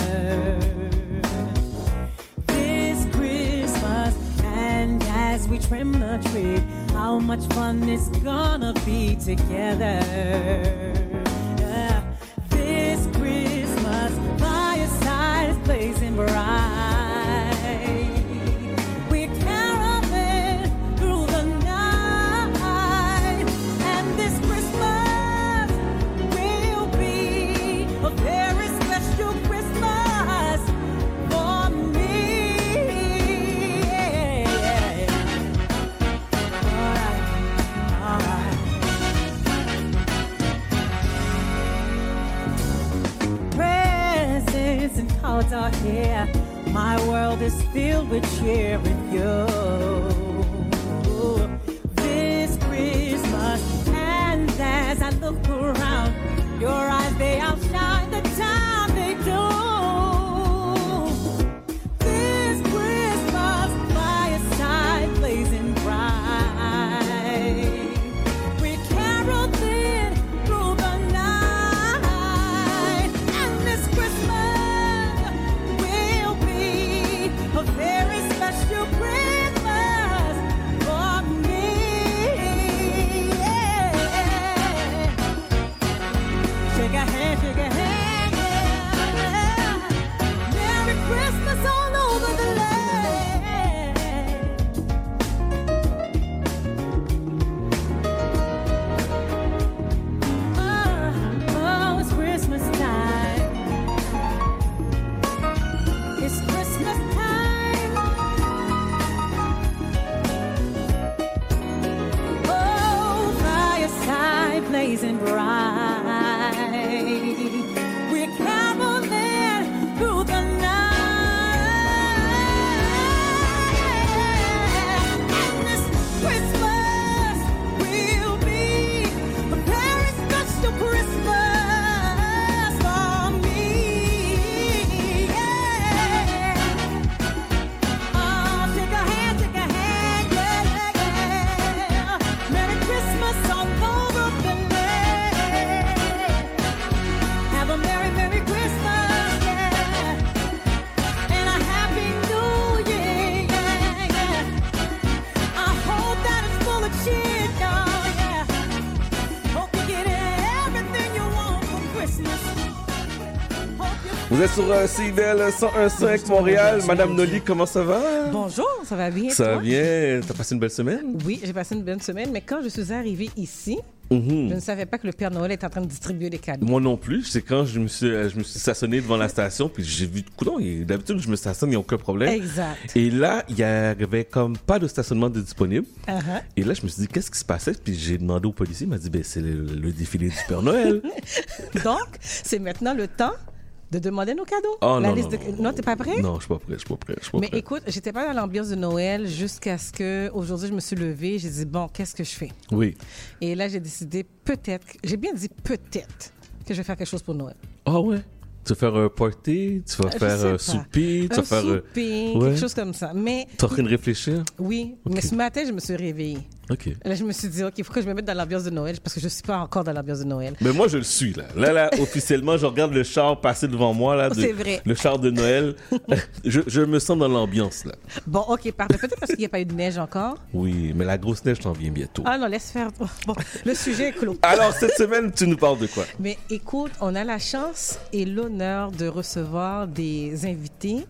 This Christmas, and as we trim the tree, how much fun it's gonna be together. Yeah. This Christmas, fireside is blazing bright. Cards are here. My My world is filled with cheer with you. This Christmas, and as I look around, your eyes they outshine the Vous êtes sur euh, CIBL 101.5 Montréal. Madame Noli, comment ça va? Bonjour, ça va bien? Ça va toi? bien. T'as passé une belle semaine? Oui, j'ai passé une bonne semaine, mais quand je suis arrivée ici, Mhm. je ne savais pas que le Père Noël est en train de distribuer des cadeaux. Moi non plus. C'est quand je me suis, euh, je me suis stationné devant la station, puis j'ai vu, coudonc, il- d'habitude, je me stationne, il n'y a aucun problème. Exact. Et là, il y avait comme pas de stationnement de disponible. Uh-huh. Et là, je me suis dit, qu'est-ce qui se passait? Puis j'ai demandé au policier, il m'a dit, ben, c'est le, le défilé du Père Noël. [LAUGHS] Donc, c'est maintenant le temps de demander nos cadeaux. Oh, La non, liste non, de- non, non. t'es pas prêt? non, je suis pas prêt, je suis pas prêt, pas Mais prêt. écoute, j'étais pas dans l'ambiance de Noël jusqu'à ce que aujourd'hui je me suis levée, j'ai dit bon, qu'est-ce que je fais? Oui. Et là j'ai décidé peut-être, j'ai bien dit peut-être que je vais faire quelque chose pour Noël. Ah ouais? Tu vas faire un party, tu vas je faire un souper, tu Un vas faire... euh, souper, ouais. quelque chose comme ça. Mais T'es en train de réfléchir? oui, mais ce matin je me suis réveillée. Là je me suis dit ok, il faut que je me mette dans l'ambiance de Noël parce que je suis pas encore dans l'ambiance de Noël. Mais moi, je le suis, là. Là, là, [LAUGHS] officiellement, je regarde le char passer devant moi, là. C'est vrai. Le char de Noël. [LAUGHS] je, je me sens dans l'ambiance, là. Bon, ok, parfait. Peut-être parce qu'il n'y a pas eu de neige encore. Oui, mais la grosse neige t'en vient bientôt. Ah non, laisse faire. Bon, le sujet est clos. Alors, cette semaine, tu nous parles de quoi? Mais écoute, on a la chance et l'honneur de recevoir des invités.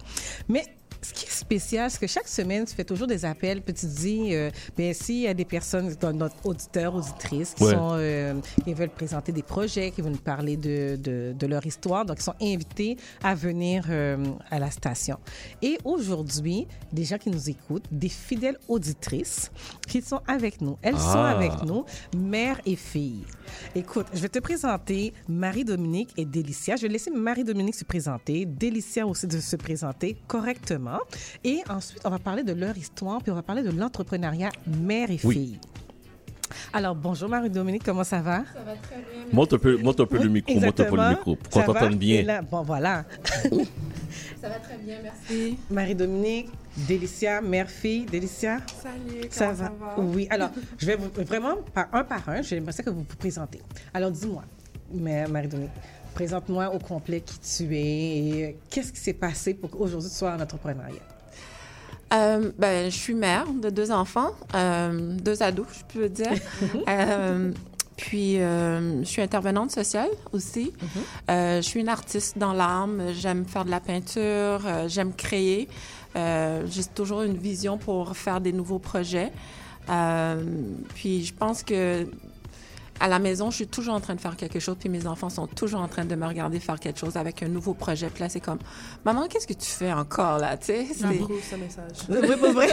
Mais ce qui est spécial, c'est que chaque semaine, tu fais toujours des appels, puis tu dis, euh, ben, s'il y a des personnes, dans notre auditeur, auditrices, qui Ouais. sont, euh, qui veulent présenter des projets, qui veulent nous parler de, de, de leur histoire, donc ils sont invités à venir euh, à la station. Et aujourd'hui, des gens qui nous écoutent, des fidèles auditrices qui sont avec nous. Elles sont Ah. avec nous, mère et fille. Écoute, je vais te présenter Marie-Dominique et Délicia. Je vais laisser Marie-Dominique se présenter, Délicia aussi de se présenter correctement. Et ensuite, on va parler de leur histoire, puis on va parler de l'entrepreneuriat mère et Oui. fille. Alors, bonjour Marie-Dominique, comment ça va? Ça va très bien. Monte un peu, monte un peu le micro, monte un peu le micro, pour qu'on t'entende bien. Là, bon, voilà. Ça va très bien, merci. [LAUGHS] Marie-Dominique, Délicia, mère-fille, Délicia? Salut, Ça comment va? ça va? Oui, [LAUGHS] alors, je vais vous, vraiment, par un par un, j'aimerais ça que vous vous présentez. Alors, dis-moi, Ma- Marie-Dominique, présente-moi au complet qui tu es et euh, qu'est-ce qui s'est passé pour qu'aujourd'hui tu sois en entrepreneuriat? Euh, ben, je suis mère de deux enfants, euh, deux ados, je peux dire. Euh, puis, je suis intervenante sociale aussi. Euh, je suis une artiste dans l'âme. J'aime faire de la peinture. J'aime créer. J'ai toujours une vision pour faire des nouveaux projets. Puis, je pense que à la maison, je suis toujours en train de faire quelque chose, puis mes enfants sont toujours en train de me regarder faire quelque chose avec un nouveau projet. Puis là, c'est comme, maman, qu'est-ce que tu fais encore là, tu sais? ce message. [LAUGHS] oui, pour vrai.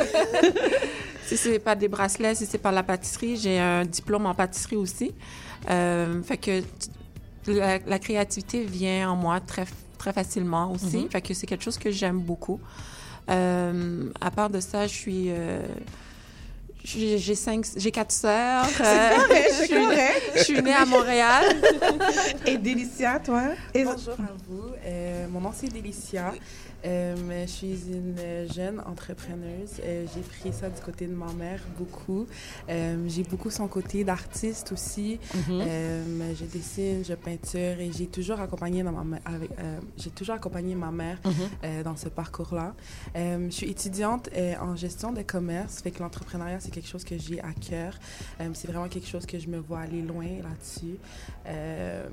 [LAUGHS] si c'est pas des bracelets, si c'est pas la pâtisserie, j'ai un diplôme en pâtisserie aussi. Euh, fait que la, la créativité vient en moi très très facilement aussi. Mhm. Fait que c'est quelque chose que j'aime beaucoup. Euh, à part de ça, je suis... euh, j'ai cinq, j'ai quatre sœurs. [LAUGHS] C'est Euh, correct, je suis- correct. Je suis née à Montréal. Et Délicia, toi? Bonjour à vous. Euh, mon nom c'est Délicia. Euh, je suis une jeune entrepreneuse. Euh, j'ai pris ça du côté de ma mère beaucoup. Euh, j'ai beaucoup son côté d'artiste aussi. Mhm. Euh, je dessine, je peinture et j'ai toujours accompagné dans ma avec, euh, j'ai toujours accompagné ma mère Mhm. euh, dans ce parcours-là. Euh, je suis étudiante euh, en gestion de commerce, fait que l'entrepreneuriat c'est quelque chose que j'ai à cœur. Euh, c'est vraiment quelque chose que je me vois aller loin là-dessus. Euh,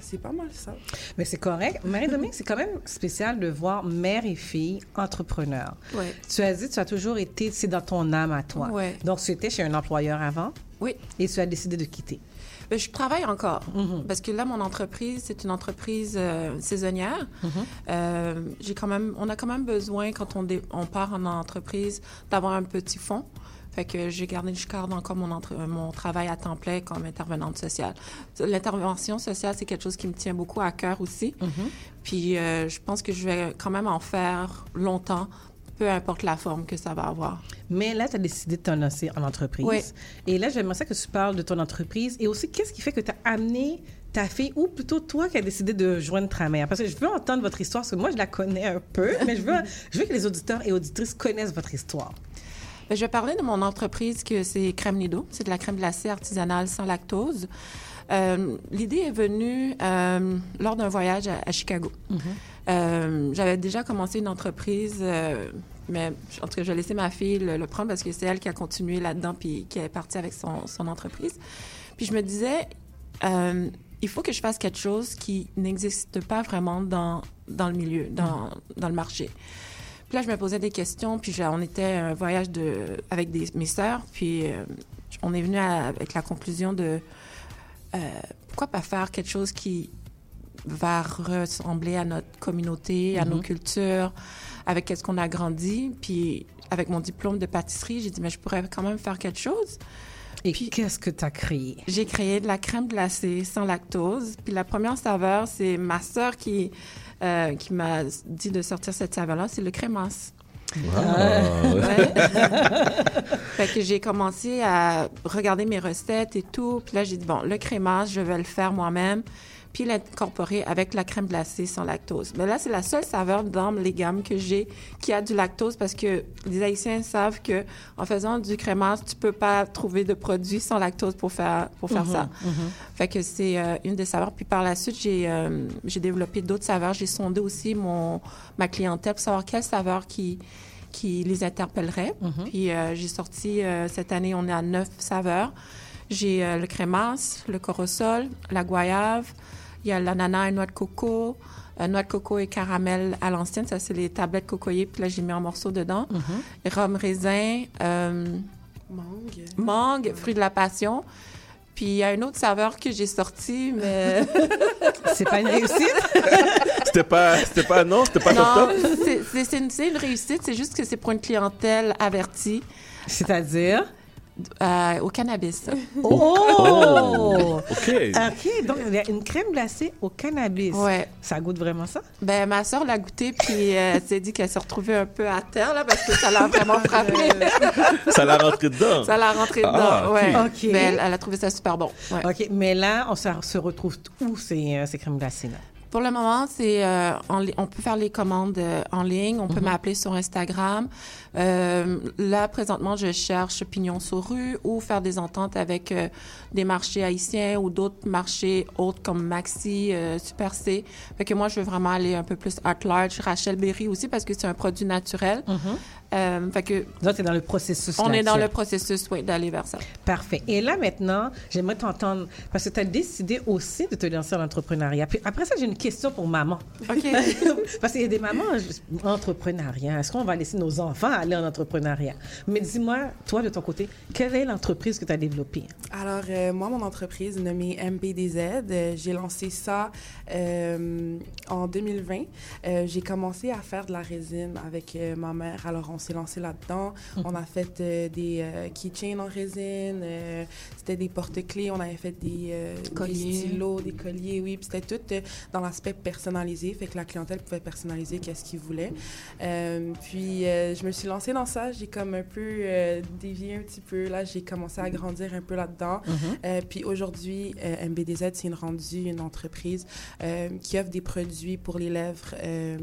c'est pas mal ça. Mais c'est correct. Marie-Dominique, c'est quand même spécial de voir mère et fille entrepreneurs. Ouais. Tu as dit, tu as toujours été, c'est dans ton âme à toi. Ouais. Donc, tu étais chez un employeur avant. Oui. Et tu as décidé de quitter. Ben, je travaille encore. Mhm. Parce que là, mon entreprise, c'est une entreprise euh, saisonnière. Mhm. Euh, j'ai quand même, on a quand même besoin, quand on, dé- on part en entreprise, d'avoir un petit fonds. Fait que j'ai gardé, je garde encore mon, entre- mon travail à temps plein comme intervenante sociale. L'intervention sociale, c'est quelque chose qui me tient beaucoup à cœur aussi. Puis euh, je pense que je vais quand même en faire longtemps, peu importe la forme que ça va avoir. Mais là, tu as décidé de te lancer en entreprise. Oui. Et là, j'aimerais ça que tu parles de ton entreprise et aussi qu'est-ce qui fait que tu as amené ta fille ou plutôt toi qui as décidé de joindre ta mère? Parce que je veux entendre votre histoire, parce que moi, je la connais un peu, mais je veux, [LAUGHS] je veux que les auditeurs et auditrices connaissent votre histoire. Ben, je vais parler de mon entreprise que c'est Crème Nido. C'est de la crème glacée artisanale sans lactose. Euh, L'idée est venue euh, lors d'un voyage à, à Chicago. Euh, J'avais déjà commencé une entreprise, mais en tout cas, je vais laisser ma fille le, le prendre parce que c'est elle qui a continué là-dedans puis qui est partie avec son, son entreprise. Puis je me disais, il faut que je fasse quelque chose qui n'existe pas vraiment dans, dans le milieu, dans, dans le marché. Puis là, je me posais des questions, puis on était un voyage de, avec des, mes sœurs, puis euh, on est venu à- avec la conclusion de euh, pourquoi pas faire quelque chose qui va ressembler à notre communauté, à nos Mhm. cultures, avec qu'est-ce qu'on a grandi. Puis avec mon diplôme de pâtisserie, j'ai dit, mais je pourrais quand même faire quelque chose. Et qu'est-ce que tu as créé? J'ai créé de la crème glacée sans lactose. Puis la première saveur, c'est ma sœur qui, euh, qui m'a dit de sortir cette saveur-là, c'est le crémasse. Ouais. [LAUGHS] [LAUGHS] fait que j'ai commencé à regarder mes recettes et tout. Puis là, j'ai dit, bon, le crémasse, je vais le faire moi-même. Puis l'incorporer avec la crème glacée sans lactose. Mais là, c'est la seule saveur dans les gammes que j'ai qui a du lactose parce que les Haïtiens savent que en faisant du crémasse, tu peux pas trouver de produit sans lactose pour faire, pour faire Mhm, ça. mhm. Fait que c'est euh, une des saveurs. Puis par la suite, j'ai euh, j'ai développé d'autres saveurs. J'ai sondé aussi mon, ma clientèle pour savoir quelle saveur qui, qui les interpellerait. Mhm. Puis euh, j'ai sorti, cette année, on est à neuf saveurs. J'ai le crémasse, le corosol, la goyave, il y a l'ananas et noix de coco, euh, noix de coco et caramel à l'ancienne. Ça, c'est les tablettes cocoyées. Puis là, j'ai mis en morceaux dedans. Rhum raisin, euh, Mangue. mangue, fruit de la passion. Puis il y a une autre saveur que j'ai sortie, mais... [LAUGHS] c'est pas une réussite? [LAUGHS] C'était pas, c'était pas, non, c'était pas non, top top? c'est- c'est c'est une, c'est une réussite. C'est juste que c'est pour une clientèle avertie. C'est-à-dire? Euh, au cannabis. Oh! OK. OK, donc il y a une crème glacée au cannabis. Ouais. Ça goûte vraiment ça? Ben, ma soeur l'a goûté, puis euh, elle s'est dit qu'elle s'est retrouvée un peu à terre, là, parce que ça l'a vraiment frappé. Ça l'a rentré dedans. ça l'a rentré dedans, Ah, ok. ouais. OK. Mais elle, elle a trouvé ça super bon. ouais. OK, mais là, on se, se retrouve où ces, euh, ces crèmes glacées-là? Pour le moment, c'est euh, on peut faire les commandes euh, en ligne, on peut Mhm. m'appeler sur Instagram. Euh, là, présentement, je cherche pignon sur rue ou faire des ententes avec euh, des marchés haïtiens ou d'autres marchés autres comme Maxi, euh, Super C. Fait que moi, je veux vraiment aller un peu plus at large. Rachel Berry aussi parce que c'est un produit naturel. Euh, fait que tu es dans le processus on est dans le processus, oui, d'aller vers ça. Parfait. Et là, maintenant, j'aimerais t'entendre, parce que tu as décidé aussi de te lancer en entrepreneuriat. Puis après ça, j'ai une question pour maman. OK. [LAUGHS] parce qu'il y a des mamans, entrepreneuriat. Est-ce qu'on va laisser nos enfants aller en entrepreneuriat? Mais dis-moi, toi, de ton côté, quelle est l'entreprise que tu as développée? Alors, euh, moi, mon entreprise nommée MPDZ, euh, j'ai lancé ça euh, en 2020. Euh, j'ai commencé à faire de la résine avec euh, ma mère. Alors, on s'est lancé là-dedans. Mhm. On a fait euh, des euh, keychains en résine, euh, c'était des porte-clés, on avait fait des, euh, des Colliers. stylos, des colliers, oui. Puis c'était tout dans l'aspect personnalisé, fait que la clientèle pouvait personnaliser qu'est-ce qu'ils voulaient. Puis je me suis lancée dans ça, j'ai comme un peu dévié un petit peu. Là, j'ai commencé à grandir un peu là-dedans. Mhm. Puis aujourd'hui, MBDZ, c'est une rendue, une entreprise qui offre des produits pour les lèvres. euh,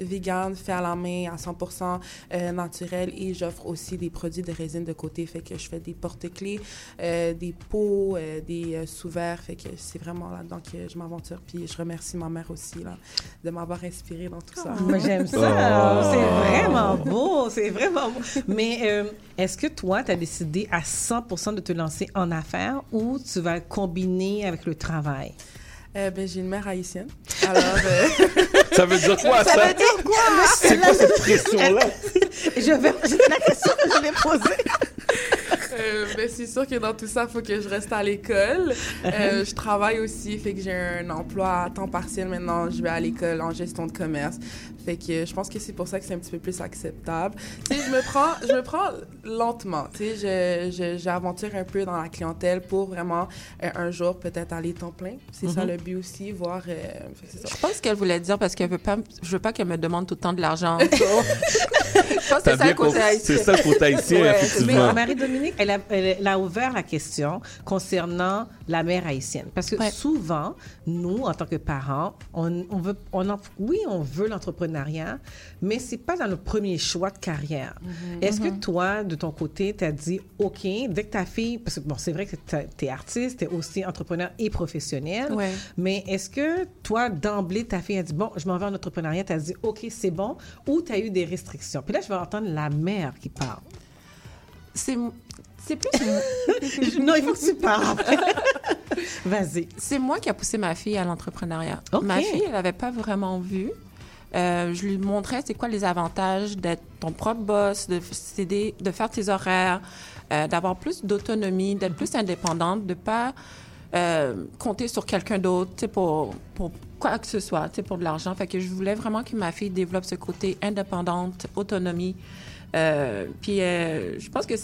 vegan, fait à la main, à 100% euh, naturel et j'offre aussi des produits de résine de côté, fait que je fais des porte-clés, euh, des pots, euh, des euh, sous-verts, fait que c'est vraiment là-dedans que je m'aventure. Puis je remercie ma mère aussi là, de m'avoir inspirée dans tout ça. Moi, j'aime ça. Oh. C'est vraiment beau. C'est vraiment beau. Mais euh, est-ce que toi, tu as décidé à 100% de te lancer en affaires ou tu vas combiner avec le travail? Euh, ben, j'ai une mère haïtienne. Alors, euh, Ça veut dire quoi, ça? Ça? veut dire quoi? C'est quoi cette pression-là? [LAUGHS] Je vais. C'est la question que je l'ai posée. Euh, ben, c'est sûr que dans tout ça, il faut que je reste à l'école. Euh, je travaille aussi, fait que j'ai un emploi à temps partiel maintenant. Je vais à l'école en gestion de commerce. Fait que je pense que c'est pour ça que c'est un petit peu plus acceptable. Tu sais, je me prends, je me prends lentement. Tu sais, je, j'aventure un peu dans la clientèle pour vraiment euh, un jour peut-être aller temps plein. C'est ça Mhm. le but aussi, voir. euh, ça. Je pense qu'elle voulait dire parce qu'elle veut pas, je veux pas qu'elle me demande tout le temps de l'argent. [LAUGHS] je pense que c'est ça le côté haïtien. C'est ça le côté haïtien, Ouais, effectivement. Mais Marie-Dominique, elle a, elle a ouvert la question concernant la mère haïtienne. Parce que souvent, nous, en tant que parents, on, on veut, on en- oui, on veut l'entrepreneuriat, mais c'est pas dans le premier choix de carrière. Mhm. Est-ce que Mhm. toi, de ton côté, tu as dit, OK, dès que ta fille, parce que bon, c'est vrai que tu es artiste, tu es aussi entrepreneur et professionnel, Ouais. mais est-ce que toi, d'emblée, ta fille a dit, bon, je m'en vais en entrepreneuriat, tu as dit, OK, c'est bon, ou tu as eu des restrictions? Puis là, je vais entendre la mère qui parle. C'est c'est plus [LAUGHS] non, il faut que tu parles. [LAUGHS] Vas-y. C'est moi qui a poussé ma fille à l'entrepreneuriat. Ma fille, elle n'avait pas vraiment vu. Euh, je lui montrais c'est quoi les avantages d'être ton propre boss, de, s'aider- de faire tes horaires, euh, d'avoir plus d'autonomie, d'être plus indépendante, de pas euh, compter sur quelqu'un d'autre tu sais, pour, pour quoi que ce soit, tu sais, pour de l'argent. Fait que je voulais vraiment que ma fille développe ce côté indépendante, autonomie. Euh, puis euh, je pense que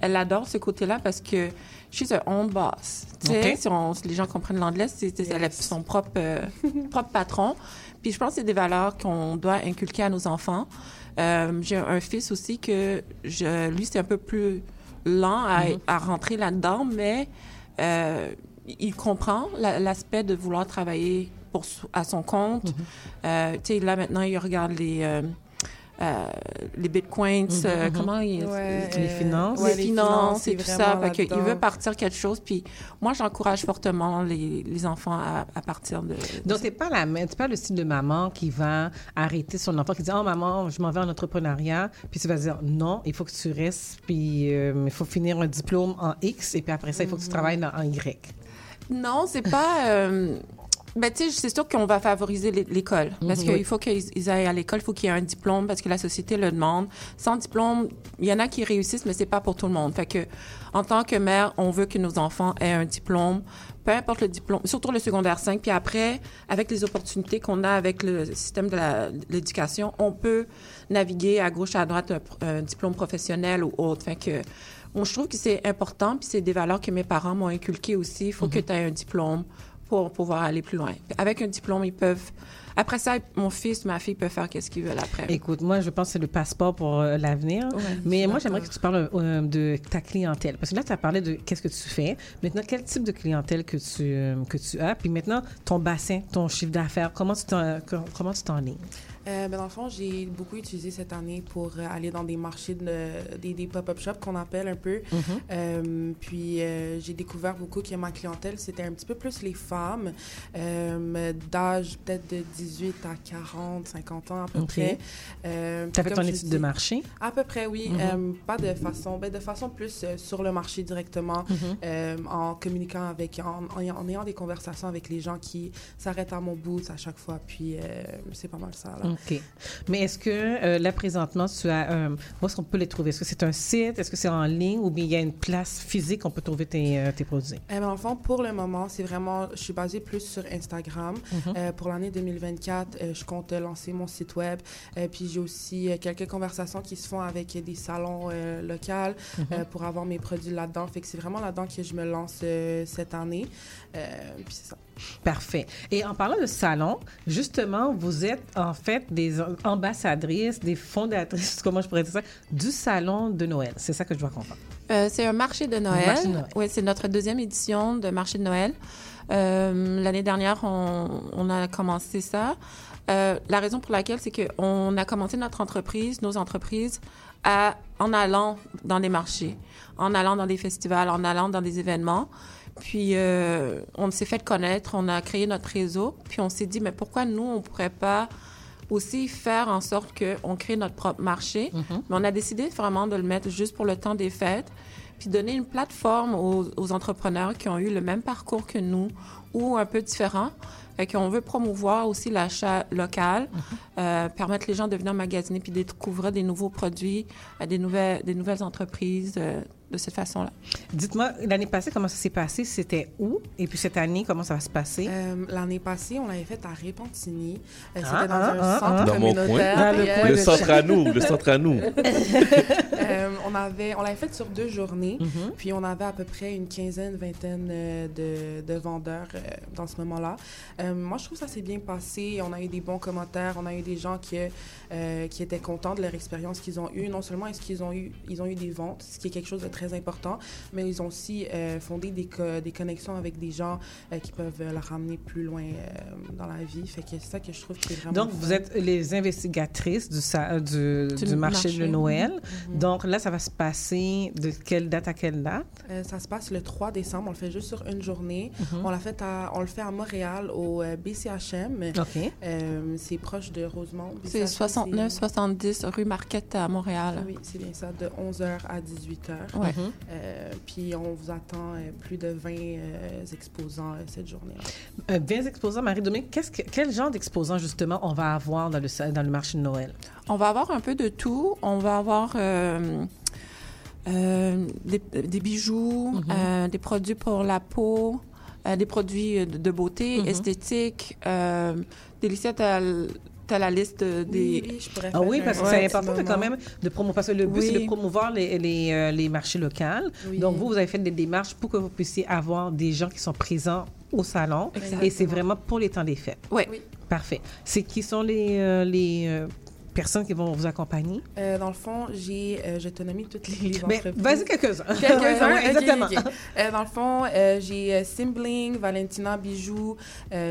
elle, adore ce côté-là parce que she's her own boss. Tu sais, Ok. si, on- si les gens comprennent l'anglais, c'est elle son propre euh, [LAUGHS] propre patron. Puis je pense que c'est des valeurs qu'on doit inculquer à nos enfants. Euh, J'ai un fils aussi que je, lui c'est un peu plus lent à, Mhm. à rentrer là-dedans, mais euh, il comprend la- l'aspect de vouloir travailler pour à son compte. Euh, tu sais, là maintenant il regarde les euh, les bitcoins, euh, comment il, Ouais, Les finances. les ouais, les finances finances, et c'est tout ça. Fait que il là-dedans. veut partir quelque chose. Puis moi, j'encourage fortement les, les enfants à, à partir de. Donc, t'es pas la t'es pas le style de maman qui va arrêter son enfant, qui dit, oh maman, je m'en vais en entrepreneuriat, puis tu vas dire, non, il faut que tu restes, puis euh, il faut finir un diplôme en X, et puis après ça, il faut que tu Mhm. travailles en Y. Non, c'est pas. euh, Ben, tu sais, c'est sûr qu'on va favoriser l'é- l'école. Parce Mhm. qu'il faut qu'ils ils aillent à l'école, il faut qu'il y ait un diplôme, parce que la société le demande. Sans diplôme, il y en a qui réussissent, mais c'est pas pour tout le monde. Fait que, en tant que mère, on veut que nos enfants aient un diplôme, peu importe le diplôme, surtout le secondaire 5. Puis après, avec les opportunités qu'on a avec le système de l'éducation, on peut naviguer à gauche, à droite, un, diplôme professionnel ou autre. Fait que, bon, je trouve que c'est important, puis c'est des valeurs que mes parents m'ont inculquées aussi. Il faut que tu aies un diplôme pour pouvoir aller plus loin. Avec un diplôme, ils peuvent... Après ça, mon fils, ma fille peuvent faire qu'est-ce qu'ils veulent après. Écoute, moi, je pense que c'est le passeport pour euh, l'avenir. Ouais, Mais moi, j'aimerais que tu parles euh, de ta clientèle. Parce que là, tu as parlé de qu'est-ce que tu fais. Maintenant, quel type de clientèle que tu, euh, que tu as? Puis maintenant, ton bassin, ton chiffre d'affaires, comment tu t'en, comment tu t'en es? Euh, ben, dans le fond, j'ai beaucoup utilisé cette année pour euh, aller dans des marchés, de, des, des pop-up shops qu'on appelle un peu. Mhm. Euh, puis euh, j'ai découvert beaucoup que ma clientèle, c'était un petit peu plus les femmes euh, d'âge peut-être de 18 à 40, 50 ans à peu près. Euh, Tu as fait ton étude dis- de marché? À peu près, oui. Mhm. Euh, pas de façon, ben, de façon plus sur le marché directement, Mhm. euh, en communiquant avec, en, en, en ayant des conversations avec les gens qui s'arrêtent à mon bout à chaque fois. Puis euh, c'est pas mal ça. Là. OK. Mais est-ce que euh, là, présentement, tu as, euh, où est-ce qu'on peut les trouver? Est-ce que c'est un site? Est-ce que c'est en ligne? Ou bien il y a une place physique où on peut trouver tes, euh, tes produits? Eh ben, le fond, pour le moment, c'est vraiment, je suis basée plus sur Instagram. Mhm. Euh, pour l'année 2024, euh, je compte lancer mon site web. Puis j'ai aussi quelques conversations qui se font avec des salons locaux Mhm. pour avoir mes produits là-dedans. Fait que c'est vraiment là-dedans que je me lance cette année. Puis c'est ça. Parfait. Et en parlant de salon, justement, vous êtes en fait des ambassadrices, des fondatrices, [LAUGHS] comment je pourrais dire ça, du salon de Noël. C'est ça que je dois comprendre. Euh, c'est un marché de Noël. marché de Noël. Oui, c'est notre deuxième édition de marché de Noël. Euh, L'année dernière, on, on a commencé ça. Euh, la raison pour laquelle, c'est qu'on a commencé notre entreprise, nos entreprises, à, en allant dans les marchés, en allant dans des festivals, en allant dans des événements. Puis, euh, on s'est fait connaître, on a créé notre réseau, puis on s'est dit, mais pourquoi nous, on pourrait pas aussi faire en sorte qu'on crée notre propre marché? Mais on a décidé vraiment de le mettre juste pour le temps des fêtes, puis donner une plateforme aux, aux entrepreneurs qui ont eu le même parcours que nous ou un peu différent. Fait qu'on veut promouvoir aussi l'achat local, euh, permettre les gens de venir magasiner puis découvrir des nouveaux produits, euh, des, nouvelles, des nouvelles entreprises de cette façon-là. Dites-moi, l'année passée, comment ça s'est passé? C'était où? Et puis cette année, comment ça va se passer? Euh, L'année passée, on l'avait fait à Repentigny. Euh, C'était Ah, dans ah, un ah, centre ah. Dans mon communautaire. coin. Puis, Le euh, centre à nous, le [LAUGHS] centre à nous. Euh, on avait, on l'avait fait sur deux journées, Mhm. puis on avait à peu près une quinzaine, vingtaine euh, de, de vendeurs euh, dans ce moment-là. Euh, moi, je trouve que ça s'est bien passé. On a eu des bons commentaires, on a eu des gens qui, euh, qui étaient contents de leur expérience qu'ils ont eue. Non seulement est-ce qu'ils ont eu, ils ont eu des ventes, ce qui est quelque chose de très important, mais ils ont aussi euh, fondé des, co- des connexions avec des gens euh, qui peuvent euh, leur ramener plus loin euh, dans la vie. Fait que c'est ça que je trouve qui est vraiment. Donc, fun. vous êtes les investigatrices du, sa- du, Du du marché, marché. de Noël. Mhm. Donc, là, ça va se passer de quelle date à quelle date? Euh, ça se passe le 3 décembre. On le fait juste sur une journée. Mhm. on, l'a fait à, on le fait à Montréal, au euh, BCHM. OK. Euh, c'est proche de Rosemont. C'est BCHM, 69-70 rue Marquette à Montréal. Oui, c'est bien ça, de 11h à 18h. Ouais. Euh, puis on vous attend euh, plus de 20 euh, exposants euh, cette journée-là. Euh, bien exposants, Marie-Dominique, qu'est-ce que- quel genre d'exposants, justement, on va avoir dans le, dans le marché de Noël? On va avoir un peu de tout. On va avoir euh, euh, des, des bijoux, Mhm. euh, des produits pour la peau, euh, des produits de, de beauté, Mhm. esthétique, euh, des lissettes à, à la liste de- des... Oui, oui, je pourrais Ah oui, parce que c'est important de quand même de promouvoir. Parce que le but, Oui. c'est de promouvoir les, les, euh, les marchés locaux. Oui. Donc, vous, vous avez fait des démarches pour que vous puissiez avoir des gens qui sont présents au salon. Exactement. Et c'est vraiment pour les temps des fêtes. Oui. Parfait. C'est qui sont les, euh, les euh, personnes qui vont vous accompagner? Euh, dans le fond, j'ai, euh, je te nomme toutes les, entreprises. vas-y quelques-uns. Quelques-uns, [LAUGHS] Ouais, ok, exactement. Euh, dans le fond, euh, j'ai Simbling, Valentina Bijoux,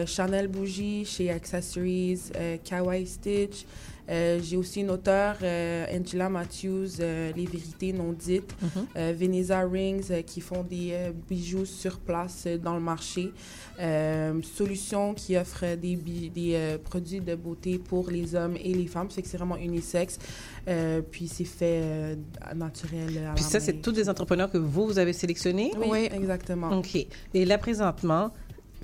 Chanel Bougie chez Accessories, Kawaii Stitch. Euh, j'ai aussi une auteure, euh, Angela Matthews, euh, Les Vérités non dites. Euh, Veneza Rings, qui font des bijoux sur place dans le marché. Solutions, qui offre des, produits de beauté pour les hommes et les femmes. Fait que c'est vraiment unisexe. Puis c'est fait naturel. à Puis ça, c'est tous des entrepreneurs que vous, vous avez sélectionnés? Oui, exactement. OK. Et là, présentement,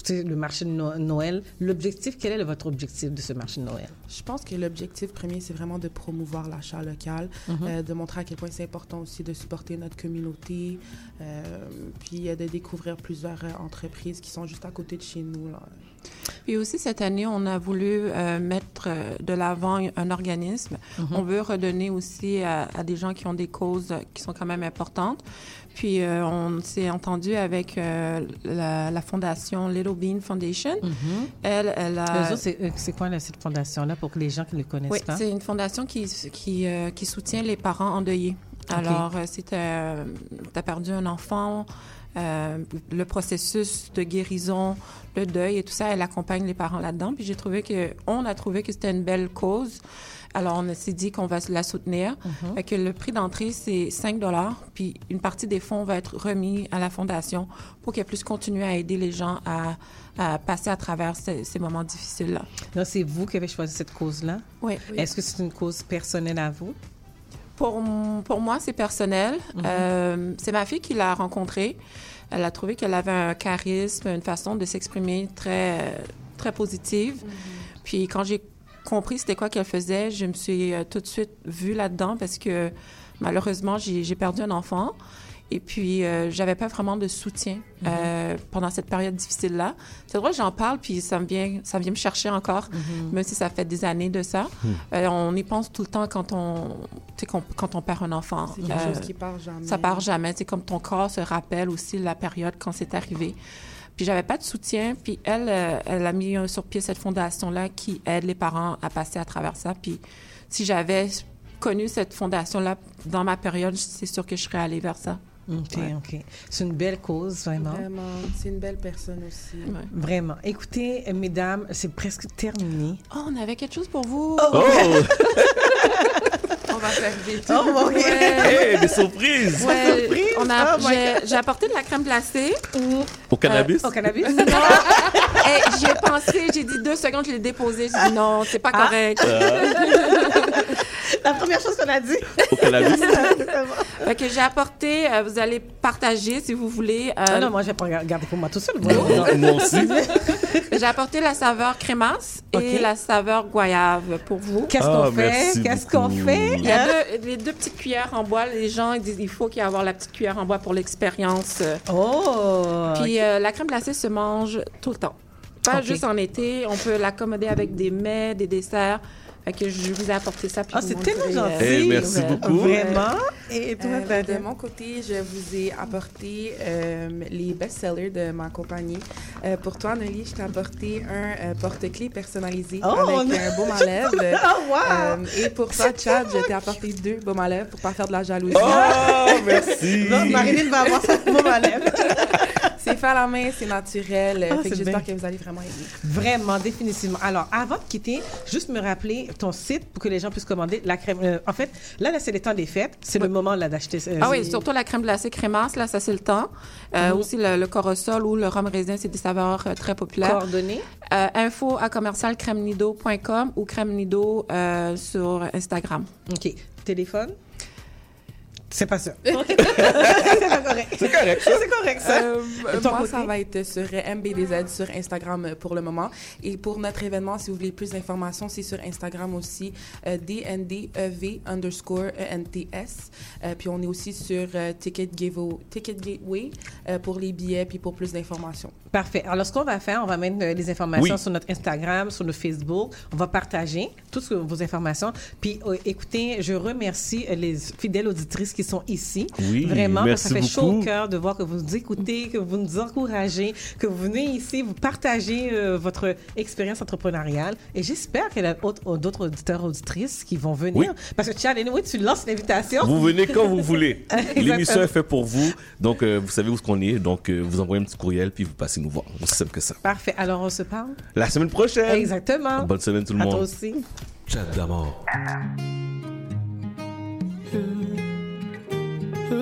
c'est le marché de No- Noël. L'objectif, quel est votre objectif de ce marché de Noël? Je pense que l'objectif premier, c'est vraiment de promouvoir l'achat local, Mhm. euh, de montrer à quel point c'est important aussi de supporter notre communauté, euh, puis euh, de découvrir plusieurs euh, entreprises qui sont juste à côté de chez nous. Là. Puis aussi, cette année, on a voulu euh, mettre de l'avant un organisme. Mhm. On veut redonner aussi à, à des gens qui ont des causes qui sont quand même importantes. Puis, euh, on s'est entendu avec euh, la, la fondation Little Bean Foundation. Elle, elle a... C'est euh, c'est quoi là, cette fondation-là pour que les gens qui ne le connaissent Oui, pas? c'est une fondation qui, qui, euh, qui soutient les parents endeuillés. Ok. Alors, si tu as, perdu un enfant, euh, le processus de guérison, le deuil et tout ça, elle accompagne les parents là-dedans. Puis j'ai trouvé que, on a trouvé que c'était une belle cause. Alors, on s'est dit qu'on va la soutenir. Mhm. Fait que le prix d'entrée, c'est 5 puis une partie des fonds va être remis à la fondation pour qu'elle puisse continuer à aider les gens à, à passer à travers ces, ces moments difficiles-là. Donc, c'est vous qui avez choisi cette cause-là? Oui. Est-ce que c'est une cause personnelle à vous? Pour, pour moi, c'est personnel. Mhm. Euh, c'est ma fille qui l'a rencontrée. Elle a trouvé qu'elle avait un charisme, une façon de s'exprimer très, très positive. Puis quand j'ai compris c'était quoi qu'elle faisait, je me suis euh, tout de suite vue là-dedans parce que malheureusement, j'ai perdu un enfant. Et puis, euh, j'avais pas vraiment de soutien euh, pendant cette période difficile-là. C'est vrai que j'en parle, puis ça me vient, ça vient me chercher encore, Mhm. même si ça fait des années de ça. Euh, on y pense tout le temps quand on, tu sais, qu'on- quand on perd un enfant. C'est quelque chose qui part jamais. Ça part jamais. C'est comme ton corps se rappelle aussi la période quand c'est arrivé. Puis j'avais pas de soutien. Puis elle, euh, elle a mis sur pied cette fondation-là qui aide les parents à passer à travers ça. Puis si j'avais connu cette fondation-là dans ma période, c'est sûr que je serais allée vers ça. OK, Ouais. OK. C'est une belle cause, vraiment. Vraiment, c'est une belle personne aussi. Vraiment. Écoutez, mesdames, c'est presque terminé. Oh, on avait quelque chose pour vous. Oh! on [LAUGHS] va faire vite. Oh, ok. Hey, des surprises! Ouais, on a, Oh j'ai, j'ai apporté de la crème glacée. Au cannabis? Euh, Au cannabis? [LAUGHS] Non. Hey, j'y ai pensé, j'ai dit deux secondes, je l'ai déposé. J'ai dit non, c'est pas Ah. correct. [LAUGHS] [LAUGHS] La première chose qu'on a dit. Au cannabis? [LAUGHS] Fait que j'ai apporté, euh, vous allez partager si vous voulez. euh, Ah non, moi, je vais pas garder pour moi tout seul. Non, moi aussi. [LAUGHS] J'ai apporté la saveur crémasse et la saveur goyave pour vous. Qu'est-ce Ah, qu'on fait? Qu'est-ce qu'on fait? Il y a deux, les deux petites cuillères en bois. Les gens ils disent il faut qu'il y ait avoir la petite cuillère en bois pour l'expérience. Oh! Puis euh, la crème glacée se mange tout le temps. Pas juste en été. On peut l'accommoder avec des mets, des desserts. Fait que je vous ai apporté ça. puis Ah, vous c'est m'en tellement direz, gentil. euh, Eh, merci nouvelles. beaucoup. Vraiment? Et toi, Euh, de mon côté, je vous ai apporté euh, les best-sellers de ma compagnie. Euh, pour toi, Nelly, je t'ai apporté un euh, porte-clés personnalisé Oh, avec non. un baume à lèvres. Oh, [LAUGHS] wow! Euh, et pour toi, Chad, je t'ai apporté deux baumes à lèvres pour pas faire de la jalousie. Oh, [LAUGHS] merci! Bon, Marilyn va avoir son mot à lèvres. [LAUGHS] c'est fait à la main, c'est naturel. Ah, fait que j'espère que vous allez vraiment aimer. Vraiment, définitivement. Alors, avant de quitter, juste me rappeler ton site pour que les gens puissent commander la crème. euh, en fait, là, là c'est les temps des fêtes. C'est le moment là d'acheter. euh, Ah oui, surtout la crème glacée crémasse, là, ça c'est le temps. Euh, Mhm. Aussi le, le corosol ou le rhum raisin, c'est des saveurs euh, très populaires. Coordonnées. Euh, info à commercial crèmenido.com ou crème nido sur Instagram. OK. Téléphone? C'est pas ça. [LAUGHS] c'est pas correct. C'est correct, ça. C'est correct, ça. Euh, moi, côté? ça va être sur MBDZ sur Instagram euh, pour le moment. Et pour notre événement, si vous voulez plus d'informations, c'est sur Instagram aussi, euh, DNDEV underscore ENTS. Euh, puis on est aussi sur euh, Ticket, Give- Ticket Gateway euh, pour les billets puis pour plus d'informations. Parfait. Alors, ce qu'on va faire, on va mettre les informations Oui. sur notre Instagram, sur notre Facebook. On va partager toutes vos informations. Puis, euh, écoutez, je remercie les fidèles auditrices qui sont ici. Oui, Vraiment, merci ça fait chaud au cœur de voir que vous nous écoutez, que vous nous encouragez, que vous venez ici, vous partagez euh, votre expérience entrepreneuriale. Et j'espère qu'il y a autre- d'autres auditeurs, auditrices qui vont venir. Oui. Parce que, Chad, anyway, tu lances l'invitation. Vous venez quand vous [LAUGHS] voulez. L'émission est faite pour vous. Donc, euh, vous savez où ce qu'on est. Donc, euh, vous envoyez un petit courriel, puis vous passez nous voir. Aussi simple que ça. Parfait. Alors, on se parle. La semaine prochaine. Exactement. Bonne semaine tout le À monde. toi aussi. Chat d'amour. Time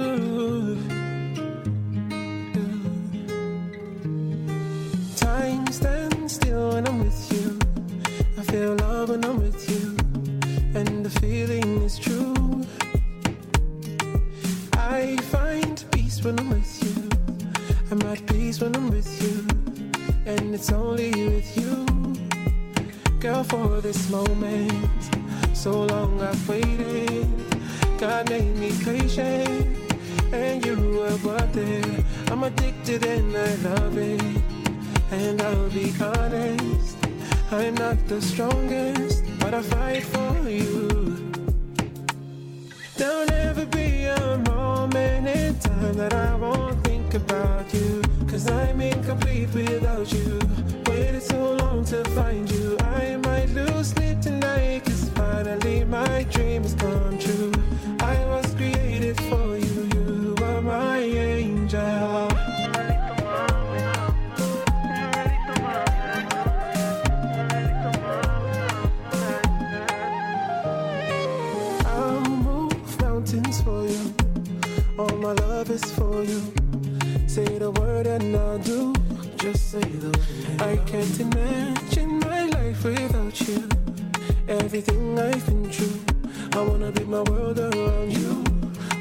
stands still when I'm with you. I feel love when I'm with you, and the feeling is true. I find peace when I'm with you. I'm at peace when I'm with you, and it's only with you. Girl, for this moment, so long I've waited. God made me patient, and you were worth it. I'm addicted and I love it. And I'll be honest, I'm not the strongest, but I fight for you. There'll never be a moment in time that I won't think about you. Cause I'm incomplete without you. Waited so long to find you. I might lose sleep tonight, cause finally my dream has come true. My love is for you. Say the word and I'll do. Just say the word. I can't imagine my life without you. Everything I've been through. I wanna build my world around you.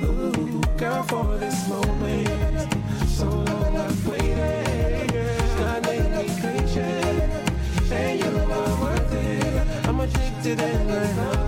Ooh, girl, for this moment. So long I've waited. God made me patient. And you are worth it. I'm addicted without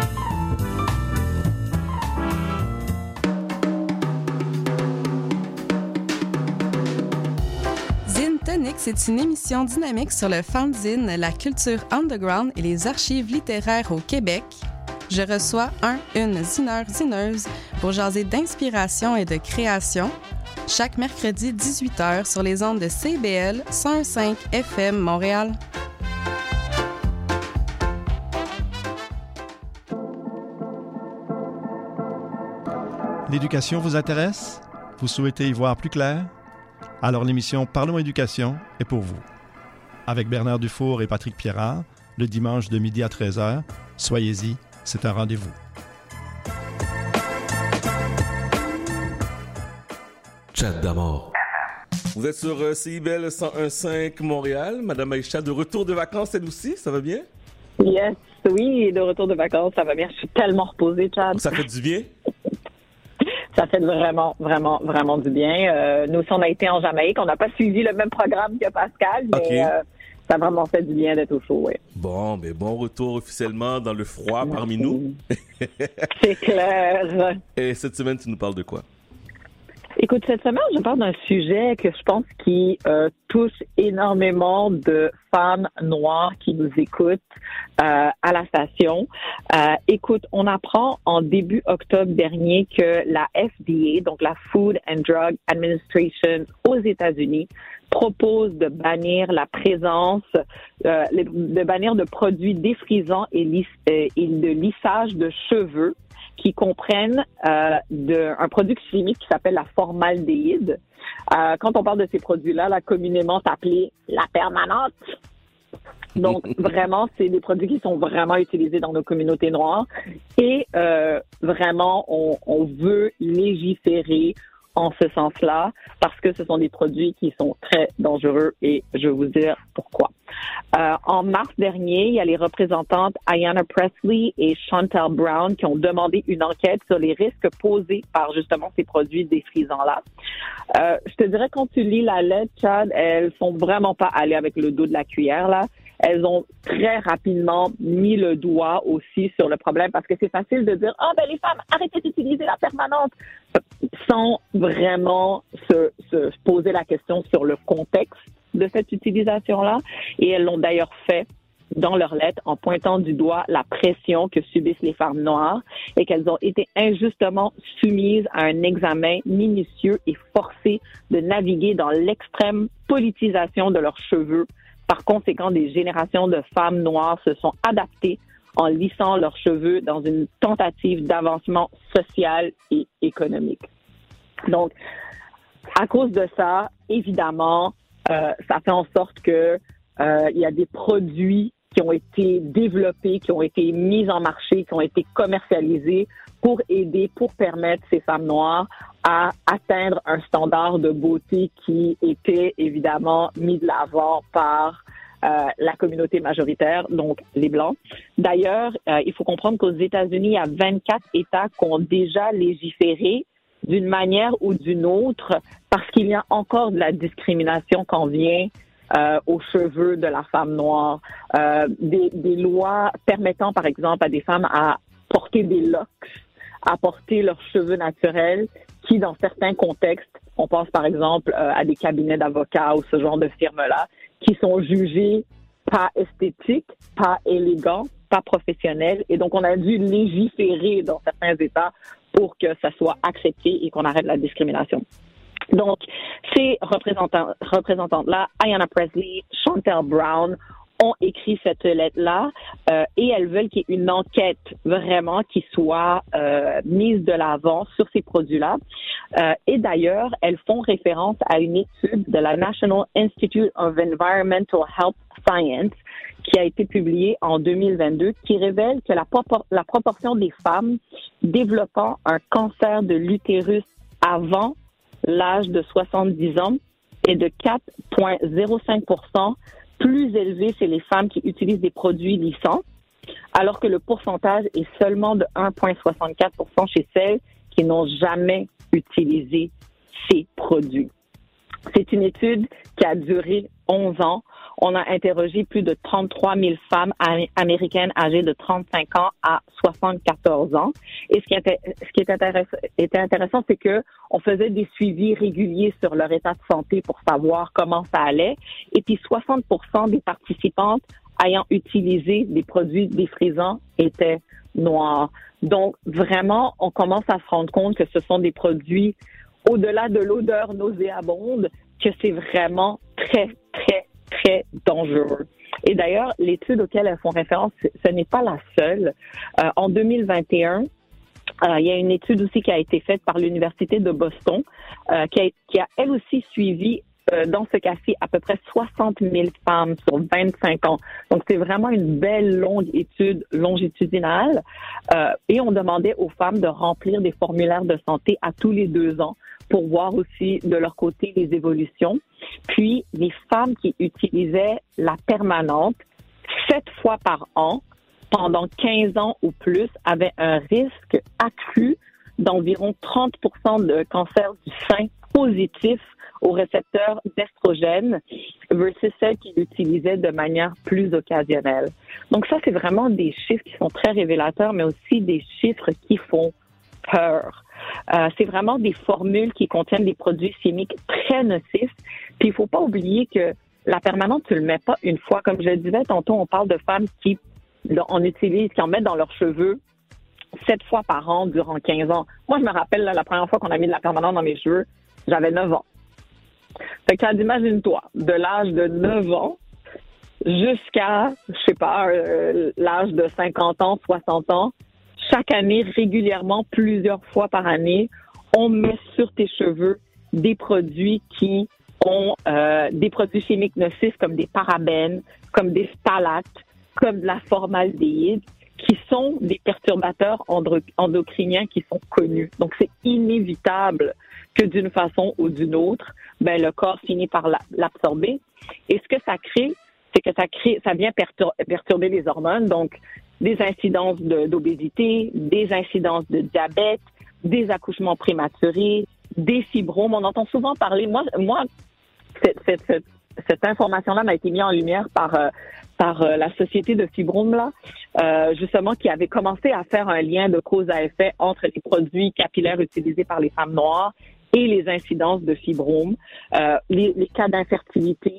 C'est une émission dynamique sur le fanzine, la culture underground et les archives littéraires au Québec. Je reçois un, une zineur, zineuse pour jaser d'inspiration et de création. Chaque mercredi 18h sur les ondes de CBL 105 FM Montréal. L'éducation vous intéresse? Vous souhaitez y voir plus clair? Alors l'émission Parlons éducation est pour vous. Avec Bernard Dufour et Patrick Pierrard, le dimanche de midi à 13h, soyez-y, c'est un rendez-vous. Chat d'amour. Vous êtes sur euh, CIBL 101.5 Montréal. Madame Aïcha, de retour de vacances, elle aussi, ça va bien? Yes, oui, de retour de vacances, ça va bien. Je suis tellement reposée, Chad. Ça fait du bien? Ça fait vraiment, vraiment, vraiment du bien. Euh, nous aussi, on a été en Jamaïque. On n'a pas suivi le même programme que Pascal, mais euh, ça a vraiment fait du bien d'être au chaud, oui. Bon, mais bon retour officiellement dans le froid parmi nous. [LAUGHS] [LAUGHS] C'est clair. Et cette semaine, tu nous parles de quoi? Écoute, cette semaine, je parle d'un sujet que je pense qui euh, touche énormément de femmes noires qui nous écoutent euh, à la station. Euh, écoute, on apprend en début octobre dernier que la FDA, donc la Food and Drug Administration aux États-Unis, propose de bannir la présence, euh, de bannir de produits défrisants et, euh, et de lissage de cheveux qui comprennent euh, de, un produit chimique qui s'appelle la formaldéhyde. Euh, quand on parle de ces produits-là, la communément appelée la permanente. Donc, [LAUGHS] vraiment, c'est des produits qui sont vraiment utilisés dans nos communautés noires. Et euh, vraiment, on, on veut légiférer en ce sens-là parce que ce sont des produits qui sont très dangereux et je vais vous dire pourquoi. Euh, en mars dernier, il y a les représentantes Ayanna Presley et Chantal Brown qui ont demandé une enquête sur les risques posés par justement ces produits défrisants-là. Euh, je te dirais quand tu lis la lettre, Chad, elles sont vraiment pas allées avec le dos de la cuillère là. Elles ont très rapidement mis le doigt aussi sur le problème parce que c'est facile de dire ah ben les femmes arrêtez d'utiliser la permanente sans vraiment se, se poser la question sur le contexte de cette utilisation-là. Et elles l'ont d'ailleurs fait dans leur lettre en pointant du doigt la pression que subissent les femmes noires et qu'elles ont été injustement soumises à un examen minutieux et forcées de naviguer dans l'extrême politisation de leurs cheveux. Par conséquent, des générations de femmes noires se sont adaptées en lissant leurs cheveux dans une tentative d'avancement social et économique. Donc, à cause de ça, évidemment, euh, ça fait en sorte que euh, y a des produits qui ont été développés, qui ont été mis en marché, qui ont été commercialisés pour aider, pour permettre ces femmes noires à atteindre un standard de beauté qui était évidemment mis de l'avant par euh, la communauté majoritaire, donc les Blancs. D'ailleurs, euh, il faut comprendre qu'aux États-Unis, il y a 24 États qui ont déjà légiféré d'une manière ou d'une autre parce qu'il y a encore de la discrimination quand vient euh, aux cheveux de la femme noire, euh, des, lois permettant par exemple à des femmes à porter des locks, à porter leurs cheveux naturels, qui dans certains contextes, on pense par exemple euh, à des cabinets d'avocats ou ce genre de firmes-là, qui sont jugés pas esthétiques, pas élégants, pas professionnels, et donc on a dû légiférer dans certains États pour que ça soit accepté et qu'on arrête la discrimination. Donc, ces représentantes-là, Ayanna Presley, Chantel Brown, ont écrit cette lettre-là euh, et elles veulent qu'il y ait une enquête vraiment qui soit euh, mise de l'avant sur ces produits-là. Euh, et d'ailleurs, elles font référence à une étude de la National Institute of Environmental Health Science qui a été publiée en 2022 qui révèle que la proportion des femmes développant un cancer de l'utérus avant l'âge de 70 ans est de 4,05% plus élevé chez les femmes qui utilisent des produits lissants, alors que le pourcentage est seulement de 1,64% chez celles qui n'ont jamais utilisé ces produits. C'est une étude qui a duré 11 ans. On a interrogé plus de 33 000 femmes am- américaines âgées de 35 ans à 74 ans. Et ce qui était, intéressant, c'est que on faisait des suivis réguliers sur leur état de santé pour savoir comment ça allait. Et puis 60% des participantes ayant utilisé des produits défrisants étaient noires. Donc vraiment, on commence à se rendre compte que ce sont des produits au-delà de l'odeur nauséabonde, que c'est vraiment très, très, très dangereux. Et d'ailleurs, l'étude auquel elles font référence, ce- n'est pas la seule. Euh, en 2021, euh, il y a une étude aussi qui a été faite par l'Université de Boston, euh, qui, a, elle aussi suivi dans ce cas-ci à peu près 60 000 femmes sur 25 ans. Donc c'est vraiment une belle longue étude longitudinale. Euh, et on demandait aux femmes de remplir des formulaires de santé à tous les deux ans pour voir aussi de leur côté les évolutions. Puis les femmes qui utilisaient la permanente sept fois par an pendant 15 ans ou plus avaient un risque accru d'environ 30 de cancer du sein positif au récepteur d'estrogène versus celles qui l'utilisaient de manière plus occasionnelle. Donc ça, c'est vraiment des chiffres qui sont très révélateurs, mais aussi des chiffres qui font peur. Euh, c'est vraiment des formules qui contiennent des produits chimiques très nocifs. Puis il faut pas oublier que la permanente, tu le mets pas une fois. Comme je le disais tantôt, on parle de femmes qui en utilisent, qui en mettent dans leurs cheveux sept fois par an durant 15 ans. Moi, je me rappelle la première fois qu'on a mis de la permanente dans mes cheveux, j'avais 9 ans. Fait que imagine-toi, de l'âge de 9 ans jusqu'à, je sais pas, euh, l'âge de 50 ans, 60 ans, chaque année, régulièrement, plusieurs fois par année, on met sur tes cheveux des produits qui ont euh, des produits chimiques nocifs comme des parabènes, comme des phtalates, comme de la formaldéhyde, qui sont des perturbateurs endocriniens qui sont connus. Donc, c'est inévitable que d'une façon ou d'une autre, ben, le corps finit par la- l'absorber. Et ce que ça crée, c'est que ça crée, ça vient pertur- perturber les hormones, donc des incidences de- d'obésité, des incidences de diabète, des accouchements prématurés, des fibromes. On entend souvent parler. Moi, moi, cette, cette, cette, cette information-là m'a été mise en lumière par euh, par euh, la société de fibromes là, euh, justement qui avait commencé à faire un lien de cause à effet entre les produits capillaires utilisés par les femmes noires et les incidences de fibromes, euh, les, les cas d'infertilité.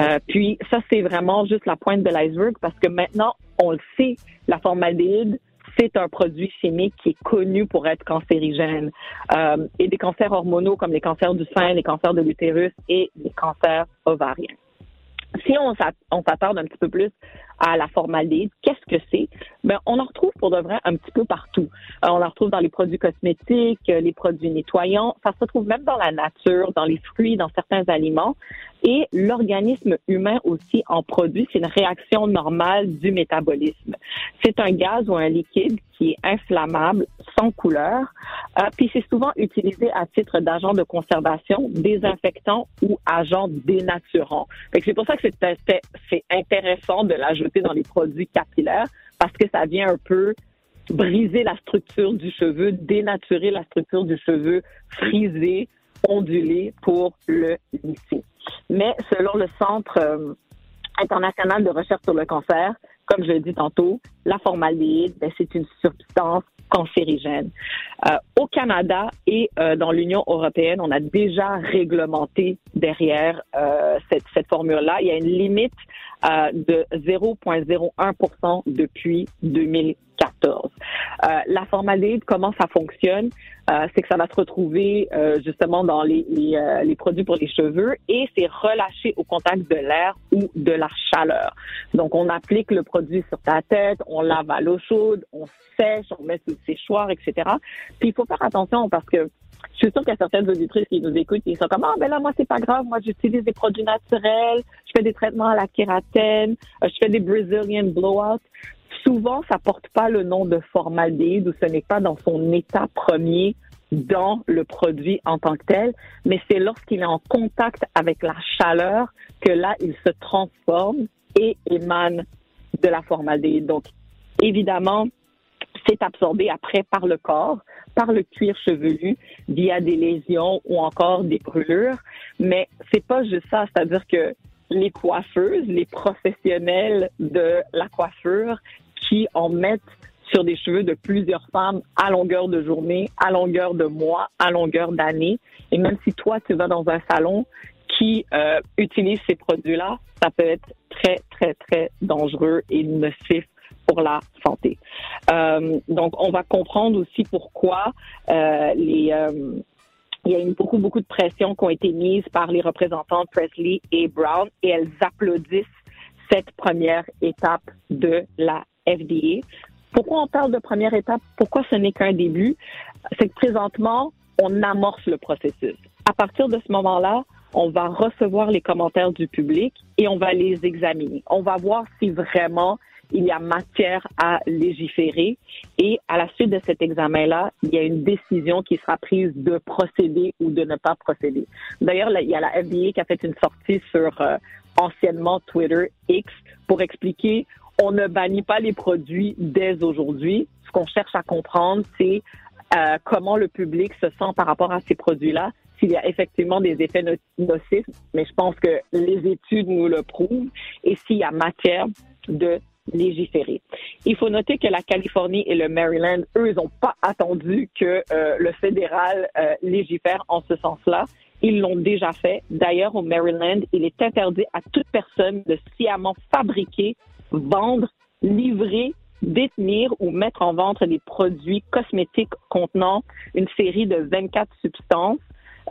Euh, puis ça, c'est vraiment juste la pointe de l'iceberg parce que maintenant, on le sait, la formaldéhyde, c'est un produit chimique qui est connu pour être cancérigène. Euh, et des cancers hormonaux comme les cancers du sein, les cancers de l'utérus et les cancers ovariens. Si on s'at- on s'attarde un petit peu plus à la formaldéhyde, qu'est-ce que c'est? Ben, on en retrouve pour de vrai un petit peu partout. Euh, on en retrouve dans les produits cosmétiques, euh, les produits nettoyants. Ça se retrouve même dans la nature, dans les fruits, dans certains aliments. Et l'organisme humain aussi en produit. C'est une réaction normale du métabolisme. C'est un gaz ou un liquide qui est inflammable, sans couleur. Euh, puis c'est souvent utilisé à titre d'agent de conservation, désinfectant ou agent dénaturant. C'est pour ça que c'est intéressant de l'ajouter dans les produits capillaires parce que ça vient un peu briser la structure du cheveu, dénaturer la structure du cheveu, friser, onduler pour le lisser. Mais selon le Centre euh, international de recherche sur le cancer, comme je l'ai dit tantôt, la formaldéhyde, ben, c'est une substance cancérigène. Euh, au Canada et euh, dans l'Union européenne, on a déjà réglementé derrière euh, cette, cette formule-là. Il y a une limite euh, de 0,01% depuis 2014. Euh, la formaldéhyde, comment ça fonctionne? Euh, c'est que ça va se retrouver euh, justement dans euh, les produits pour les cheveux et c'est relâché au contact de l'air ou de la chaleur. Donc, on applique le produit sur ta tête, on lave à l'eau chaude, on sèche, on met sous le séchoir, etc. Puis, il faut faire attention parce que je suis sûre qu'il y a certaines auditrices qui nous écoutent et qui sont comme ah ben là moi c'est pas grave moi j'utilise des produits naturels je fais des traitements à la kératine je fais des Brazilian blowouts souvent ça porte pas le nom de formaldéhyde ou ce n'est pas dans son état premier dans le produit en tant que tel, mais c'est lorsqu'il est en contact avec la chaleur que là, il se transforme et émane de la formaldéhyde. Donc, évidemment, c'est absorbé après par le corps, par le cuir chevelu, via des lésions ou encore des brûlures. Mais c'est pas juste ça, c'est-à-dire que les coiffeuses, les professionnels de la coiffure qui en mettent sur des cheveux de plusieurs femmes à longueur de journée, à longueur de mois, à longueur d'année. Et même si toi, tu vas dans un salon qui euh, utilise ces produits-là, ça peut être très, très, très dangereux et nocif pour la santé. Euh, donc, on va comprendre aussi pourquoi euh, il y a eu beaucoup, beaucoup de pressions qui ont été mises par les représentants Presley et Brown et elles applaudissent cette première étape de la FDA. Pourquoi on parle de première étape? Pourquoi ce n'est qu'un début? C'est que présentement, on amorce le processus. À partir de ce moment-là, on va recevoir les commentaires du public et on va les examiner. On va voir si vraiment il y a matière à légiférer. Et à la suite de cet examen-là, il y a une décision qui sera prise de procéder ou de ne pas procéder. D'ailleurs, il y a la FDA qui a fait une sortie sur euh, anciennement Twitter X pour expliquer on ne bannit pas les produits dès aujourd'hui. Ce qu'on cherche à comprendre, c'est euh, comment le public se sent par rapport à ces produits-là, s'il y a effectivement des effets no- nocifs, mais je pense que les études nous le prouvent, et s'il y a matière de légiférer. Il faut noter que la Californie et le Maryland, eux, ils n'ont pas attendu que euh, le fédéral euh, légifère en ce sens-là. Ils l'ont déjà fait. D'ailleurs, au Maryland, il est interdit à toute personne de sciemment fabriquer, vendre, livrer, détenir ou mettre en vente des produits cosmétiques contenant une série de 24 substances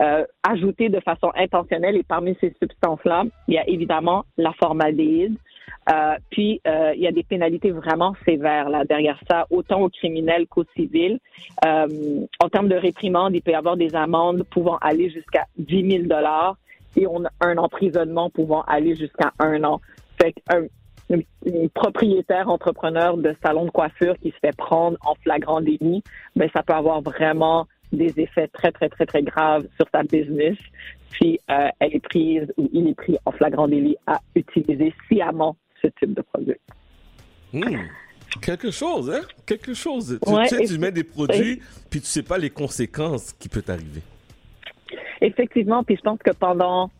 euh, ajoutées de façon intentionnelle. Et parmi ces substances-là, il y a évidemment la formaldéhyde. Euh, puis, euh, il y a des pénalités vraiment sévères là derrière ça, autant aux criminels qu'aux civils. Euh, en termes de réprimande, il peut y avoir des amendes pouvant aller jusqu'à 10 000 dollars et on a un emprisonnement pouvant aller jusqu'à un an. Fait un, un propriétaire entrepreneur de salon de coiffure qui se fait prendre en flagrant délit, ben ça peut avoir vraiment des effets très très très très graves sur sa business si euh, elle est prise ou il est pris en flagrant délit à utiliser sciemment ce type de produit. Hmm. Quelque chose, hein? Quelque chose. Tu, Ouais, tu sais, tu mets des produits, puis tu sais pas les conséquences qui peuvent arriver. Effectivement, puis je pense que pendant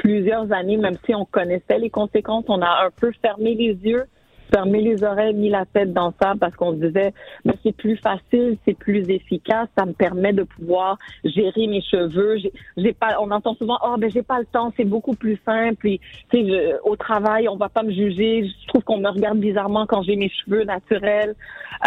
plusieurs années, même si on connaissait les conséquences, on a un peu fermé les yeux, fermé les oreilles, mis la tête dans ça parce qu'on se disait, mais c'est plus facile, c'est plus efficace, ça me permet de pouvoir gérer mes cheveux. J'ai, pas, on entend souvent, oh ben j'ai pas le temps, c'est beaucoup plus simple. Puis, tu sais, au travail, on va pas me juger. Je trouve qu'on me regarde bizarrement quand j'ai mes cheveux naturels.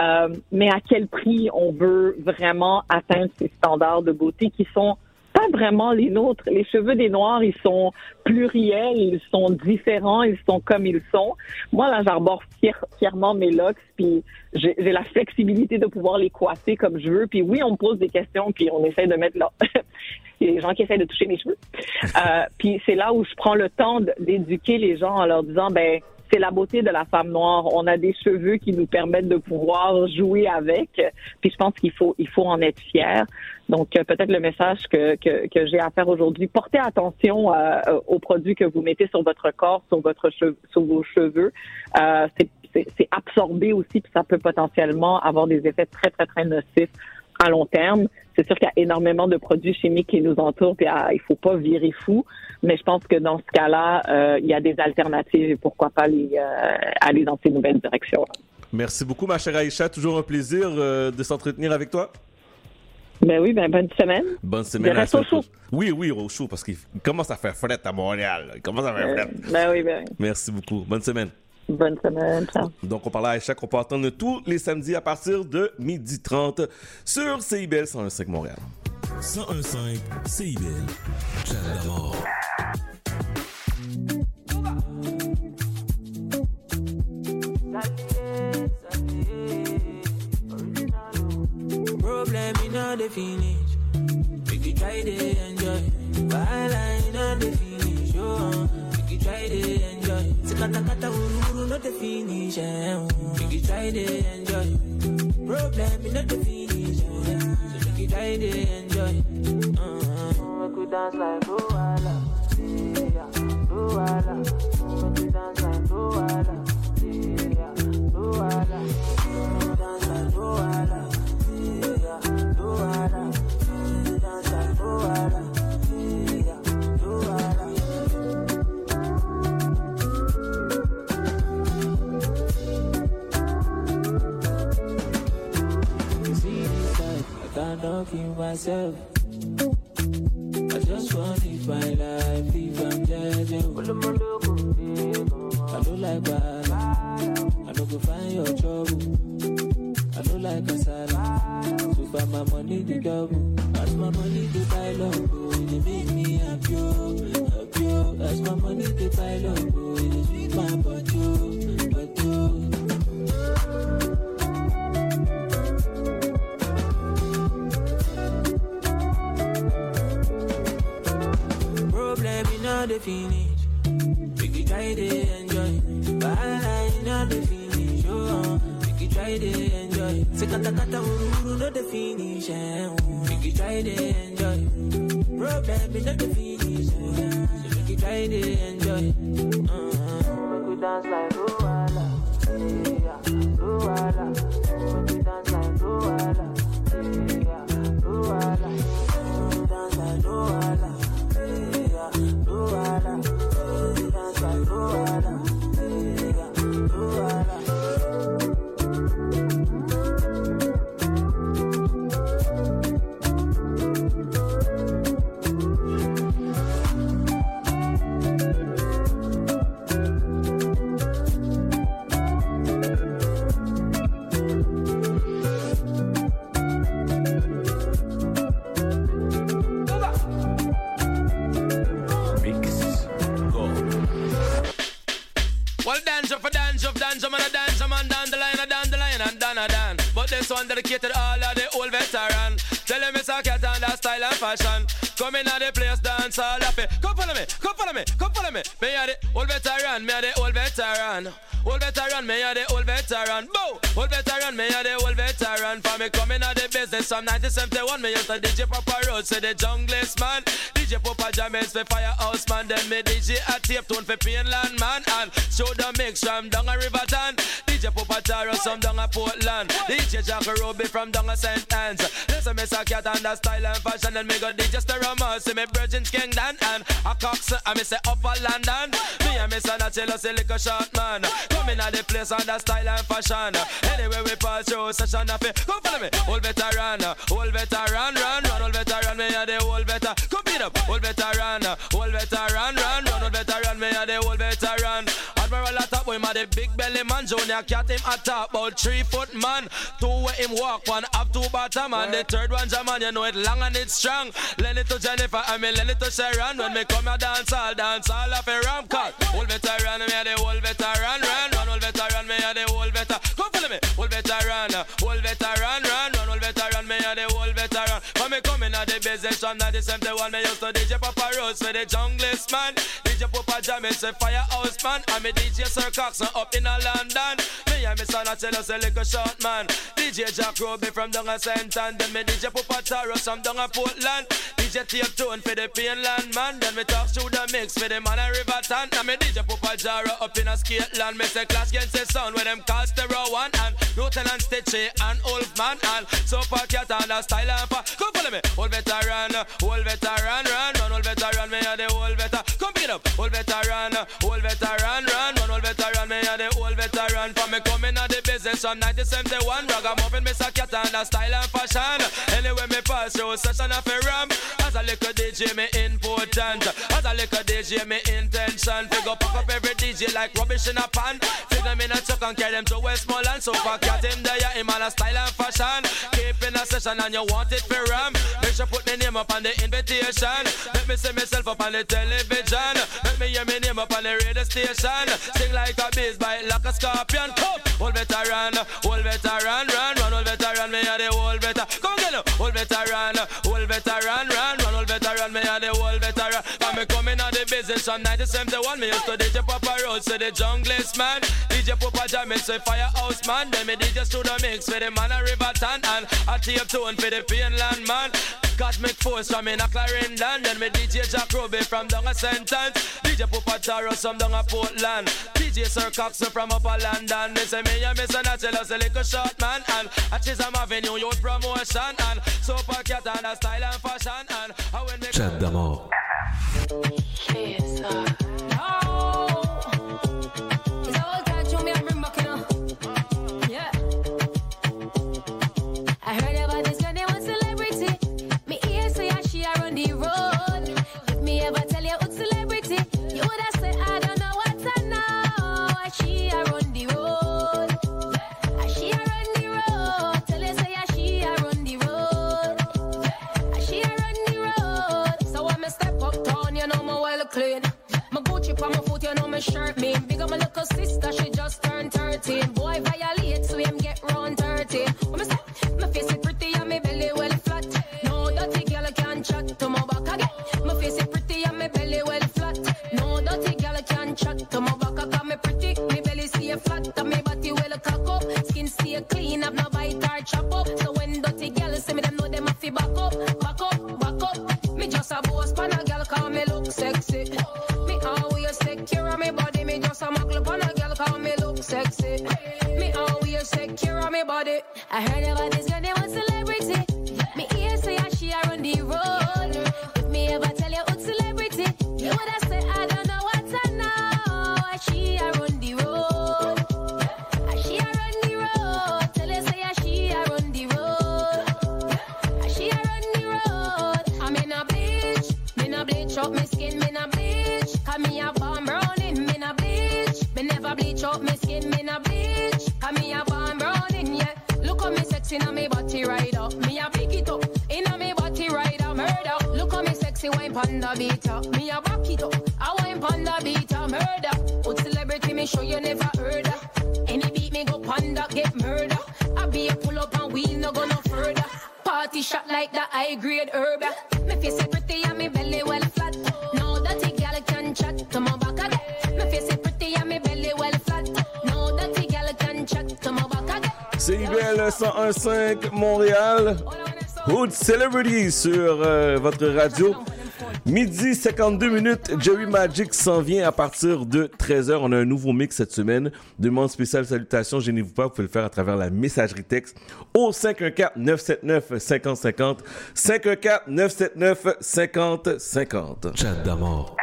Euh, mais à quel prix on veut vraiment atteindre ces standards de beauté qui sont pas vraiment les nôtres. Les cheveux des Noirs, ils sont pluriels, ils sont différents, ils sont comme ils sont. Moi, là, j'arbore fièrement mes locks, puis j'ai la flexibilité de pouvoir les coiffer comme je veux. Puis oui, on me pose des questions, puis on essaie de mettre là. [LAUGHS] Il y gens qui essaient de toucher mes cheveux. Euh, puis c'est là où je prends le temps d'éduquer les gens en leur disant, ben c'est la beauté de la femme noire. On a des cheveux qui nous permettent de pouvoir jouer avec. Puis je pense qu'il faut, il faut en être fier. Donc euh, peut-être le message que, que, que j'ai à faire aujourd'hui, portez attention euh, aux produits que vous mettez sur votre corps, sur votre cheveu, sur vos cheveux. Euh, c'est absorbé aussi, puis ça peut potentiellement avoir des effets très très très nocifs à long terme. c'est sûr qu'il y a énormément de produits chimiques qui nous entourent, puis ah, il faut pas virer fou. Mais je pense que dans ce cas-là, euh, il y a des alternatives et pourquoi pas les, euh, aller dans ces nouvelles directions. Merci beaucoup, ma chère Aïcha. Toujours un plaisir euh, de s'entretenir avec toi. Ben oui, ben bonne semaine. Bonne semaine. Reste au chaud. Oui, oui, au chaud, parce qu'il commence à faire fret à Montréal. Il commence à faire Euh, fret. ben oui, ben oui. Merci beaucoup. Bonne semaine. Bonne semaine. Ciao. Donc, on parlait à Aïcha qu'on peut entendre tous les samedis à partir de 12h30 sur CIBL 101.5 Montréal. 101.5 CIBL. Chat d'amour. Problem in all the finish. Make you try to enjoy. While I know the finish. Oh, try to enjoy. Sekata kata uru uru not the finish. Make you try to enjoy. Problem in all the finish. So make you try to enjoy. Uh-huh. We dance like Luala. Yeah, Luala. Make we dance like Luala. Yeah, Luala. Cannot kill myself. I just want to live my life, if I'm judging. I don't like bad. I don't go find your trouble. I don't like kasala. So far my money the double. As my money pile up, oh, it make me happy, oh, happy. oh. As my money the pile up, oh, it my body, oh. All the finish. Make you try to enjoy. In all the finish. Oh, make you try to enjoy. Sekata kata uru uru no the finish. Eh. oh. Make you try to enjoy. Problem in all the finish. eh. So make you try to enjoy. Uh-huh. Make we dance like Luala. Yeah, Luala. Dedicated all of the old veteran. Tell them it's a cat and that style and fashion. Come in at the place, dance all it. Come follow me, come follow me, come follow me. Me a the old veteran, me a the old veteran. Old veteran, me a the old veteran. Boo! Old veteran, me a the old veteran. For me coming out the business from 1971, me used to DJ Papa Road, say the junglist man. DJ Papa James for Firehouse man, then me DJ a tape tone for Painland man, and show the mix from down a Riverton. DJ Papa Taro some down a Portland. DJ Jack Ruby from down a St. Anne's. Listen, me say cat and the style and fashion, and me go DJ Sterama, see me Virgin Kingdom and a Cox, uh, and me say Upper London. Me and me say Nachelo, say liquor short man. Coming at the place on the style and fashion. Anyway, we pass through session of it. Come follow me, old veteran, uh, old veteran, run, run, old veteran, me a the old veteran. Come beat up, old veteran, uh, old veteran, run, run, old veteran, me a the old veteran. Admiral a top boy, ma the big belly man. Junior cat him a top, about three foot man. Two way him walk, one up two bottom, and the third one Jaman, you know it long and it's strong. Lend it to Jennifer, and me lend it to Sharon. When me come a dance, all dance all of a ram cut. Old veteran, me a the old veteran, run, run, old veteran, me a the old veteran. Come follow me, old veteran, old veteran, run, run, old veteran, me a the old veteran. When me come in at the business from 1971, me used to DJ Papa Rose for the junglist man. DJ Papa Jam, it's a firehouse man. And me DJ Sir Coxon up in a London. And me son a tell us a little short man. DJ Jack Ruby from down a. Ann. Then me DJ Papa Taro from down a Portland. DJ Tape Tune for the Painland man. Then me talk through the mix for the man a Riverton. And me DJ Papa Jara up in a Skateland. Me say class against the sound where them call stereo one. And Lieutenant Stitchy and Wolfman and Super Cat and a style and pa. Come follow me, old veteran, old veteran, run, run, old veteran, me a the old veteran. Come pick it up, old veteran, old veteran, run, run, old veteran, me a the old veteran. From me coming out the business from 1971, ragamuffin, Mr. Cat and a style and fashion. Anyway, me pass through session of a ram. As a little DJ, me important. As a little DJ, me intention. Figure pack up every DJ like rubbish in a pan. Figure me in a truck and carry them to Westmoreland. So for cat him there, him on a style and fashion. Keep in a session and you want it for ram. Make sure put me name up on the invitation. Let me see myself up on the television. Let me hear my name up on the radio station. Sing like a beast, bite like a scorpion. Come, old veteran, old veteran, run, run, old veteran, me a the old veteran. Come get up, old veteran, old veteran, run, the from 1971, me used to DJ Papa Road, say the junglist man. DJ Papa Jam, me say firehouse man. Then me DJ Studio Mix for the man a Riverton and a tape tune for the Finland man. Cosmic Force from in a Clarendon. Then me DJ Jack Ruby from down a sentence. DJ Papa Taro from down a Portland. DJ Sir Coxon from up a London. Me say me and me say that tell us a little short man. And a Chisholm Avenue youth promotion. And Super Cat and a style and fashion. And how when me Chat d'amour. I me ever tell you who's celebrity, you woulda say I don't know what I know. I She a run the road. Ah, She a run the road. Tell you say yeah, she a run the road. Ah, She a run the road. So when me step up town, you know me well clean. My Gucci on my foot, you know my shirt mean. Big up my little sister, she just turned 13. Boy violate, so him get round 13. When me say, my face is pretty and my belly well flat. No dirty girl can chat to my. My can chat to my back. I got me pretty, my belly stay flat and my body well cock up. Skin stay clean, have no bite or chop up. So when dirty girl see me, them know them have to back up, back up, back up. Me just a boss pan a girl call me look sexy. Me always secure on me body, me just a muggle pan a girl call me look sexy. Me always secure on me body. I heard about this girl, they want celebrity. Me ear say yeah, she a run the road. If me ever tell you who's celebrity, you woulda say panda beater. Me a back it up, I wine panda beater, murder. Old celebrity, me show you never heard. Any beat me go panda get murder. I be a pull up and wheel no go no further. Party shot like the high grade herb. Me face it pretty and me belly well flat. No dirty girl can chat to my back again. Me face it pretty and me belly well flat. No dirty girl can chat to my back again. CIBL 101.5 Montréal. Hood Celebrity sur euh, votre radio. Midi 52 minutes, Jerry Magic s'en vient à partir de 13h. On a un nouveau mix cette semaine. Demande spéciale salutations, gênez-vous pas, vous pouvez le faire à travers la messagerie texte au 514-979-5050. 514-979-5050. Chat d'amour.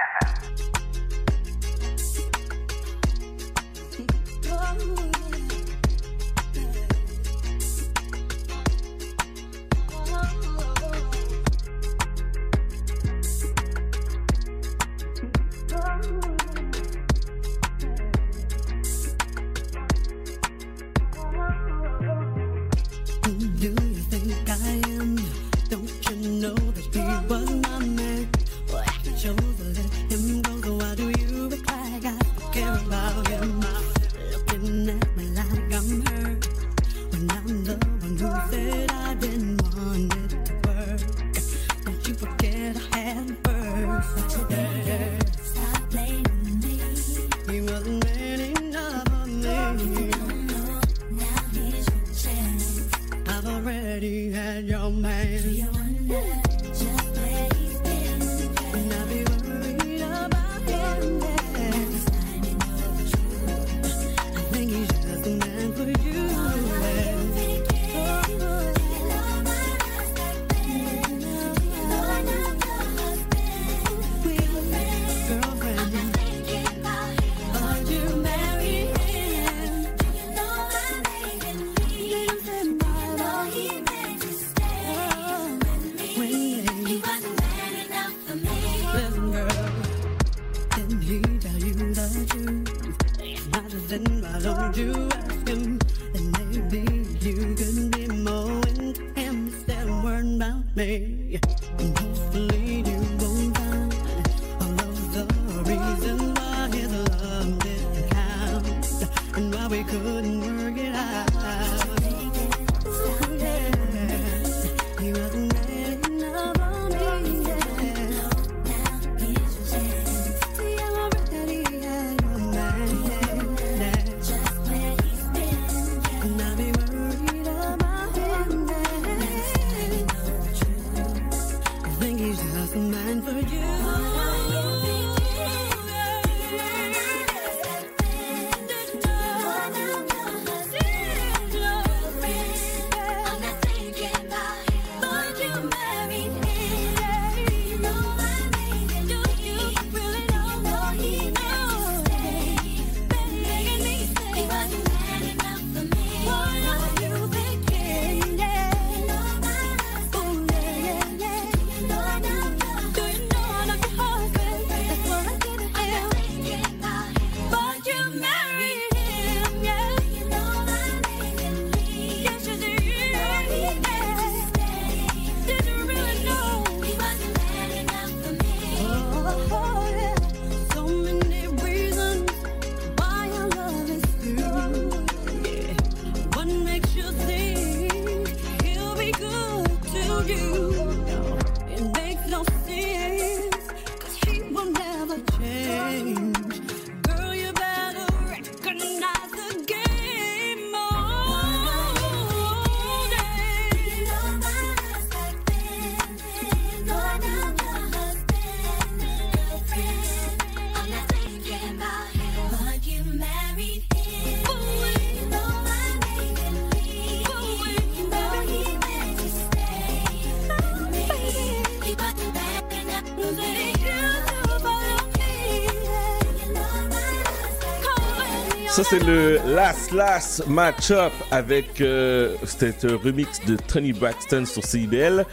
C'est le Last Last Match-Up avec euh, cet euh, remix de Tony Braxton sur CIBL.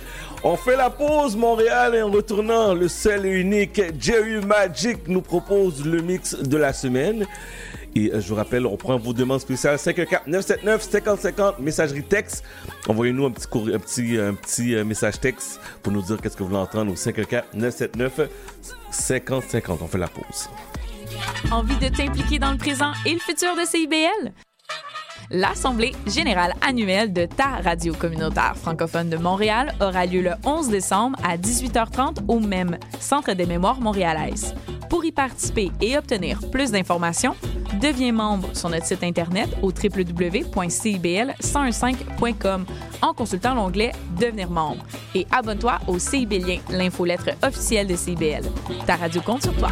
On fait la pause, Montréal, et en retournant, le seul et unique Jerry Magic nous propose le mix de la semaine. Et euh, je vous rappelle, on prend vos demandes spéciales 514-979-5050, messagerie texte. Envoyez-nous un petit, courrier- un petit, un petit euh, message texte pour nous dire qu'est-ce que vous voulez entendre au 514-979-5050. On fait la pause. Envie de t'impliquer dans le présent et le futur de CIBL? L'Assemblée générale annuelle de ta radio communautaire francophone de Montréal aura lieu le 11 décembre à 18h30 au même Centre des mémoires montréalaises. Pour y participer et obtenir plus d'informations, deviens membre sur notre site internet au www.cibl1015.com en consultant l'onglet Devenir membre et abonne-toi au CIBLien, l'infolettre officielle de CIBL. Ta radio compte sur toi.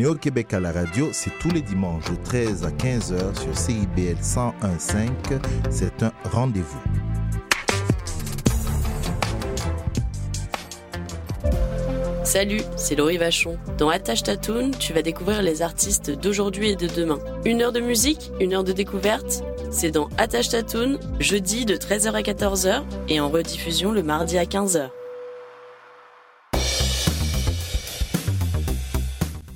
Néo-Québec à la radio, c'est tous les dimanches de 13 à 15 heures sur CIBL 101.5. C'est un rendez-vous. Salut, c'est Laurie Vachon. Dans Attache Tatoon, tu vas découvrir les artistes d'aujourd'hui et de demain. Une heure de musique, une heure de découverte. C'est dans Attache Tatoon, jeudi de 13h à 14h et en rediffusion le mardi à 15h.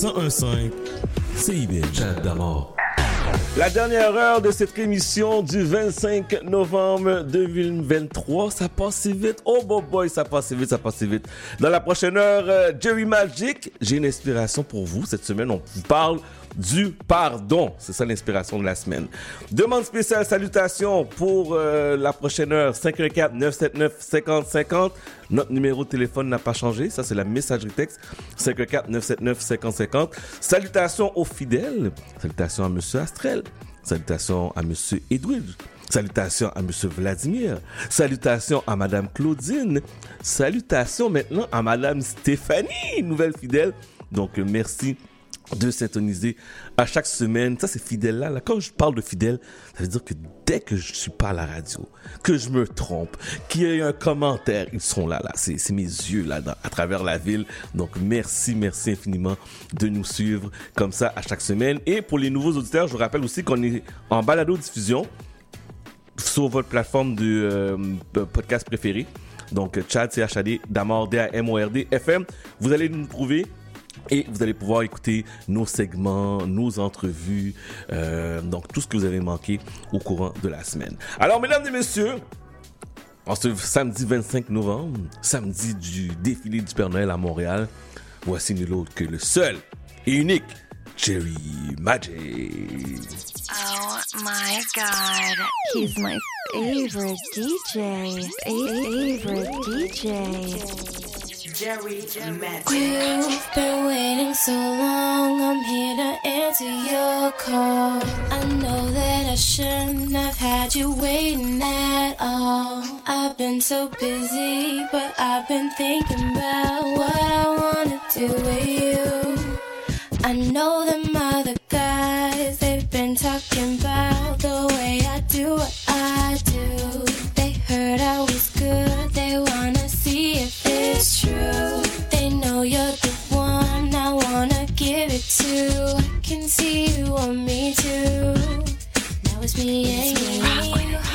1015 CIBL Chat d'amour. La dernière heure de cette émission du 25 novembre 2023, ça passe si vite. Oh boy, boy, ça passe si vite, ça passe si vite. Dans la prochaine heure, euh, Jerry Magic, j'ai une inspiration pour vous. Cette semaine, on vous parle du pardon. C'est ça l'inspiration de la semaine. Demande spéciale, salutations pour euh, la prochaine heure, 514-979-5050. Notre numéro de téléphone n'a pas changé. Ça, c'est la messagerie texte. 514-979-5050. Salutations aux fidèles. Salutations à Monsieur Astrel. Salutations à Monsieur Edwidge. Salutations à Monsieur Vladimir. Salutations à Madame Claudine. Salutations maintenant à Madame Stéphanie, nouvelle fidèle. Donc, euh, merci de s'intoniser à chaque semaine. Ça, c'est fidèle là. Quand je parle de fidèle, ça veut dire que dès que je suis pas à la radio, que je me trompe, qu'il y ait un commentaire, ils sont là, là. C'est, mes yeux là, à travers la ville. Donc, merci, merci infiniment de nous suivre comme ça à chaque semaine. Et pour les nouveaux auditeurs, je vous rappelle aussi qu'on est en balado diffusion sur votre plateforme de euh, podcast préféré. Donc, Chad, C-H-A-D, Damord, D-A-M-O-R-D, FM. Vous allez nous trouver et vous allez pouvoir écouter nos segments, nos entrevues, euh, donc tout ce que vous avez manqué au courant de la semaine. Alors, mesdames et messieurs, en ce samedi 25 novembre, samedi du défilé du Père Noël à Montréal, voici nul autre que le seul et unique Jerry Magic. Oh my god. He's my favorite DJ. Favorite DJ. Jerry You've been waiting so long, I'm here to answer your call. I know that I shouldn't have had you waiting at all. I've been so busy, but I've been thinking about what I wanna do with you. I know them other guys, they've been talking about the way I do what I do. It's true. They know you're the one I wanna give it to. I can see you want me too. Now it's me and you.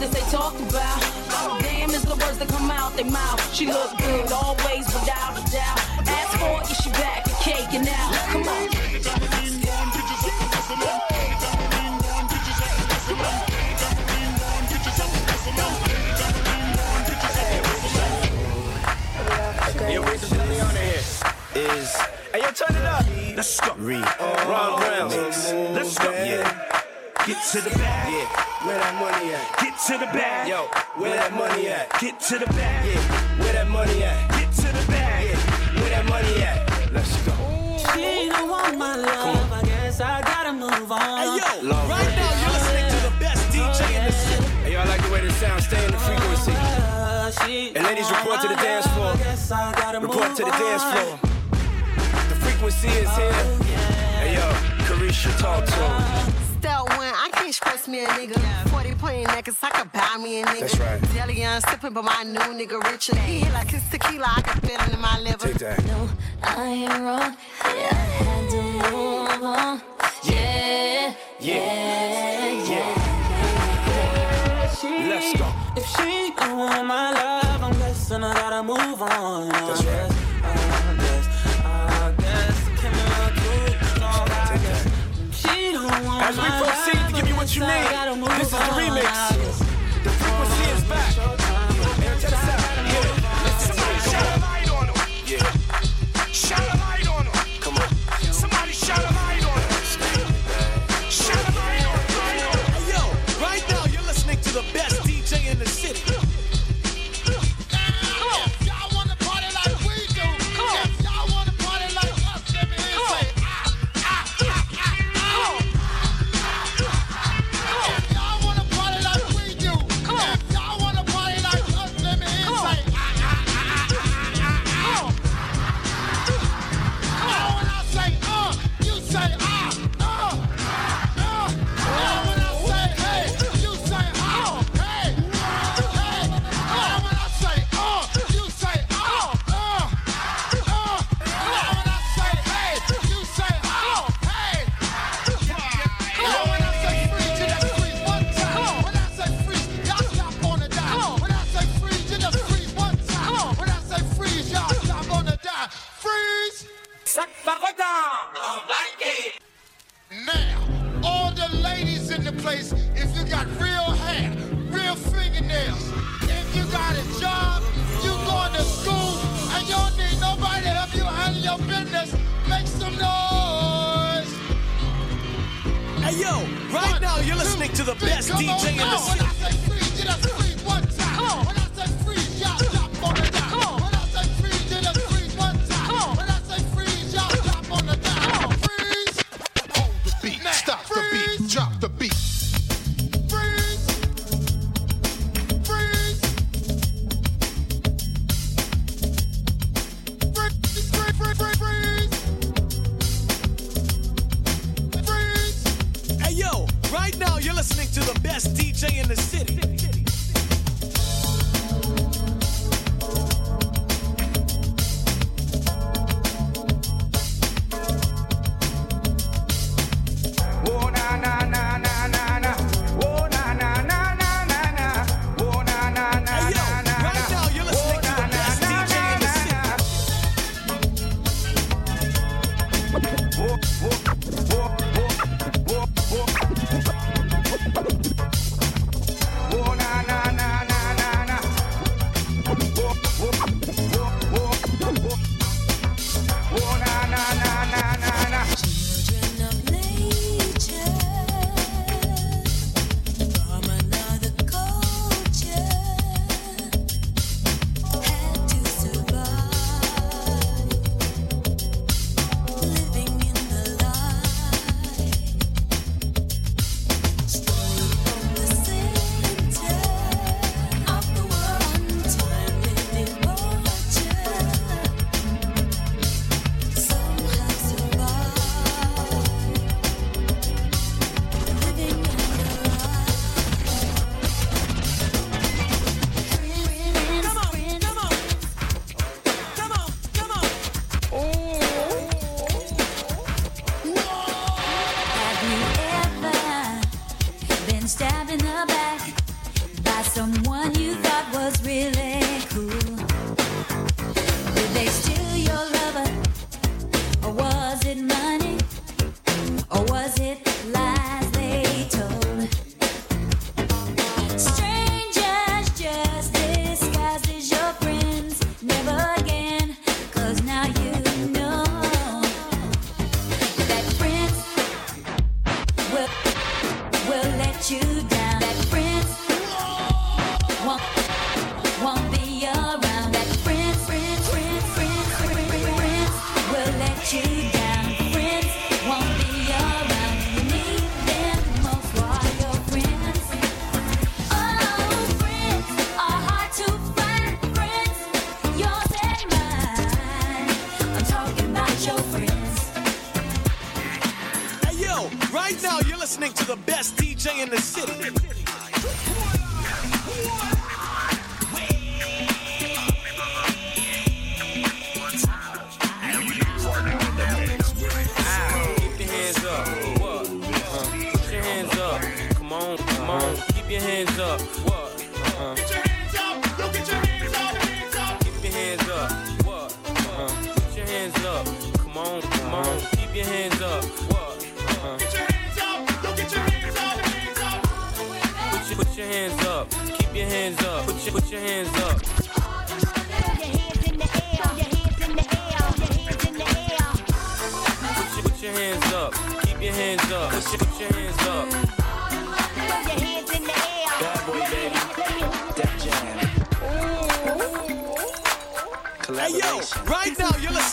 Real, been the chick that they talk about. Damn is the words that come out their mouth. She look Get to the bag. Yeah. Where that money at? Get to the bag. Yeah. Where that money at? Let's go. She don't want my love. I guess I gotta move on. Hey yo, right now you're listening to the best DJ in the oh, city. Hey yo, I like the way this sound. Stay in the frequency. And ladies, oh, report to the dance floor. Report to the dance floor. The frequency is here. Oh, hey yo, Carisha, talk to him. Step one, I can't stress me a nigga. 40 point necklace, I could buy me a nigga. That's right. Deli on sipping, but my new nigga richer. He hit like his tequila, I can feel it in my liver. Take that. No, I ain't wrong. Yeah, I had to move on. Yeah, yeah, yeah. Let's go. If she don't want my love, I'm guessing I gotta move on. That's right. As we proceed to give you what you I guess I gotta need, this is the remix. The frequency is back.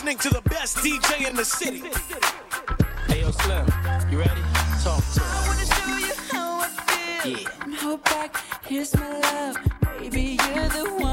Listening to the best DJ in the city. Hey yo, Slim, you ready? Talk to I wanna show you how I feel. Yeah. Hold back, here's my love. Baby, you're the one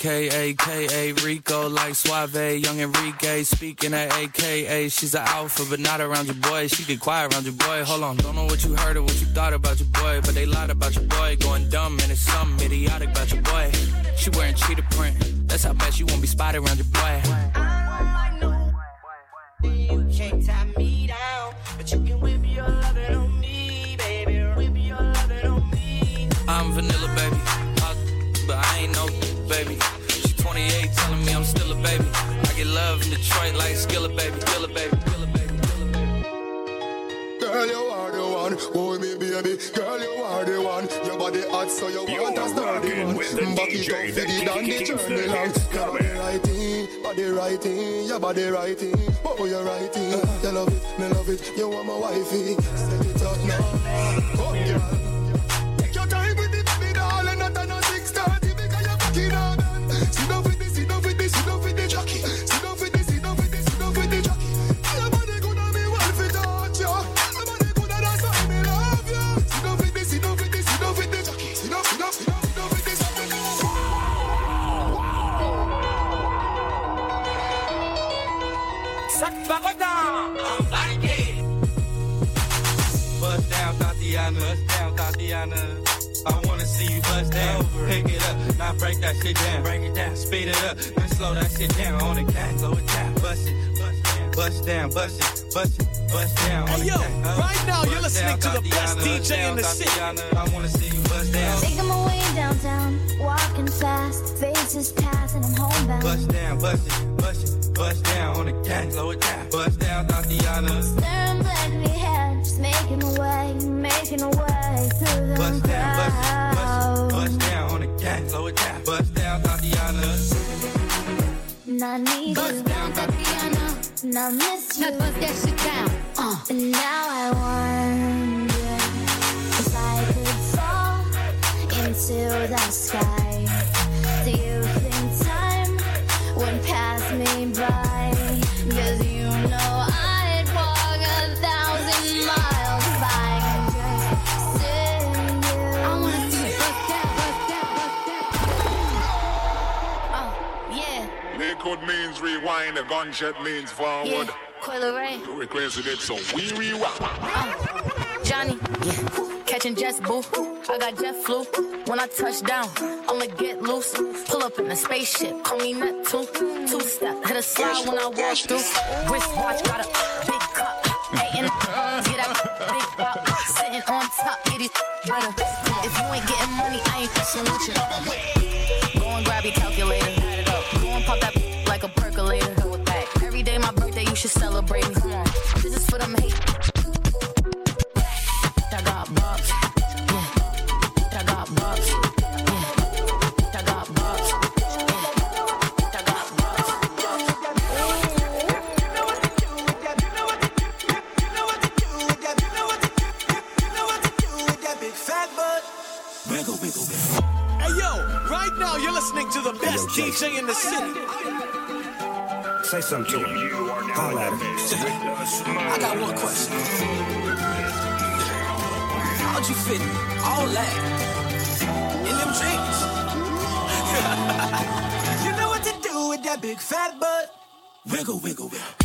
A C K A K A Rico like Suave, Young Enrique speaking at AKA. She's an alpha, but not around your boy. She get quiet around your boy. Hold on, don't know what you heard or what you thought about your boy, but they lied about your boy. Going dumb and it's something idiotic about your boy. She wearing cheetah print. That's how bad she won't be spotted around your boy. You can't tie me down, but you can whip your loving on me, baby. Whip your loving on me. I'm vanilla, baby. Telling me I'm still a baby. I get love in Detroit like Skilla, baby. Skilla, baby. Skilla, baby. Girl, you are the one. Oh, me baby. Girl, you are the one. Your body hot, so you want a sturdy one. Back it up for the down the journey long. Your body righty, body righty, your body righty. Oh, you're righty. You love it, me love it. You want my wifey. Set it up now. Oh, girl. Sac Barotin, embarqué. Bust down, Tatiana. Bust down, Tatiana. I wanna see you bust down. Pick it up, now break that shit down. Break it down, speed it up, then slow that shit down. Slow it down, bust it, bust down, bust down, bust it, bust it, bust down. Hey yo. Right now you're listening to the best DJ in the city. down, Tatiana. I wanna see you bust down. Making my way downtown, walking fast, faces pass, and I'm homebound. Bust down, bust it, bust it, Bust down on the gang, slow it down. Bust down, Tatiana. Staring blankly ahead, just making a way, making a way through the Bust down, bust, crowd. bust, it, bust down on the gang, slow it down. Bust down, Tatiana. And I need Bust you. down, Tatiana. And I miss you. Now bust that shit down. Uh. And now I wonder if I could fall into the sky. Do you think time would pass me by? Cause you know I'd walk a thousand miles if I could just you. I wanna see you bust down, bust down, bust down. Oh, yeah, Liquid means rewind, a gunshot means forward. yeah. Coil Ray. You requested it, so we rewind. Um, Johnny, catching jets, boo. I got jet flu. When I touch down, I'ma get loose. Pull up in a spaceship, call me Neptune. Two step, hit a slide when I walk through. Wristwatch got a big cup. Hey, and get that big pop. Sitting on top, it is better. If you ain't getting money, I ain't fucking with you. Go and grab your calculator. Celebrate me. This is for them hate. I got bucks. Yeah. I got bucks. Yeah. I got bucks. Yeah. I got bucks. Wiggle, wiggle, wiggle. Hey yo, right now you're listening to the best DJ in the city. Say something to him. At. I got one question. How'd you fit all that in them jeans? [LAUGHS] you know what to do with that big fat butt. Wiggle, wiggle. Wiggle,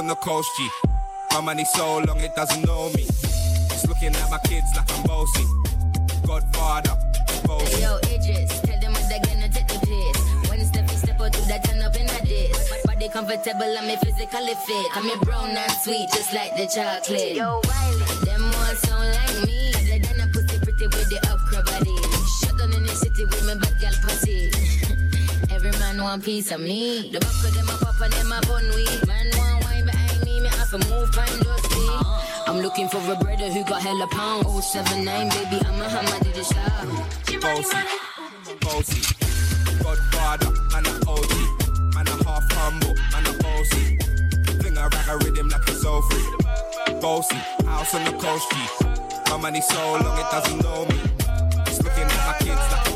on the coast, G. My money so long it doesn't know me. It's looking at my kids like I'm bossy. Godfather, bossy. Hey, yo, Idris, tell them what they're gonna take the piss. When step step out to that turn up in a diss. My body comfortable, I'm physically fit. I'm a brown and sweet, just like the chocolate. Yo, Wiley. Them all sound like me. Other than a pussy pretty with the upcra body. Shut down in the city with me back [LAUGHS] want piece of me. The back of them a pop and them a bun weed. Of speed. I'm looking for a brother who got hella pound. 079, baby, I'm a hammer to the bossy, Godfather, man a OG, man a half humble, man a bossy. Fling a rag a rhythm like it's so free. Bossy, house on the coast G. My money so long it doesn't know me. It's looking at my kids like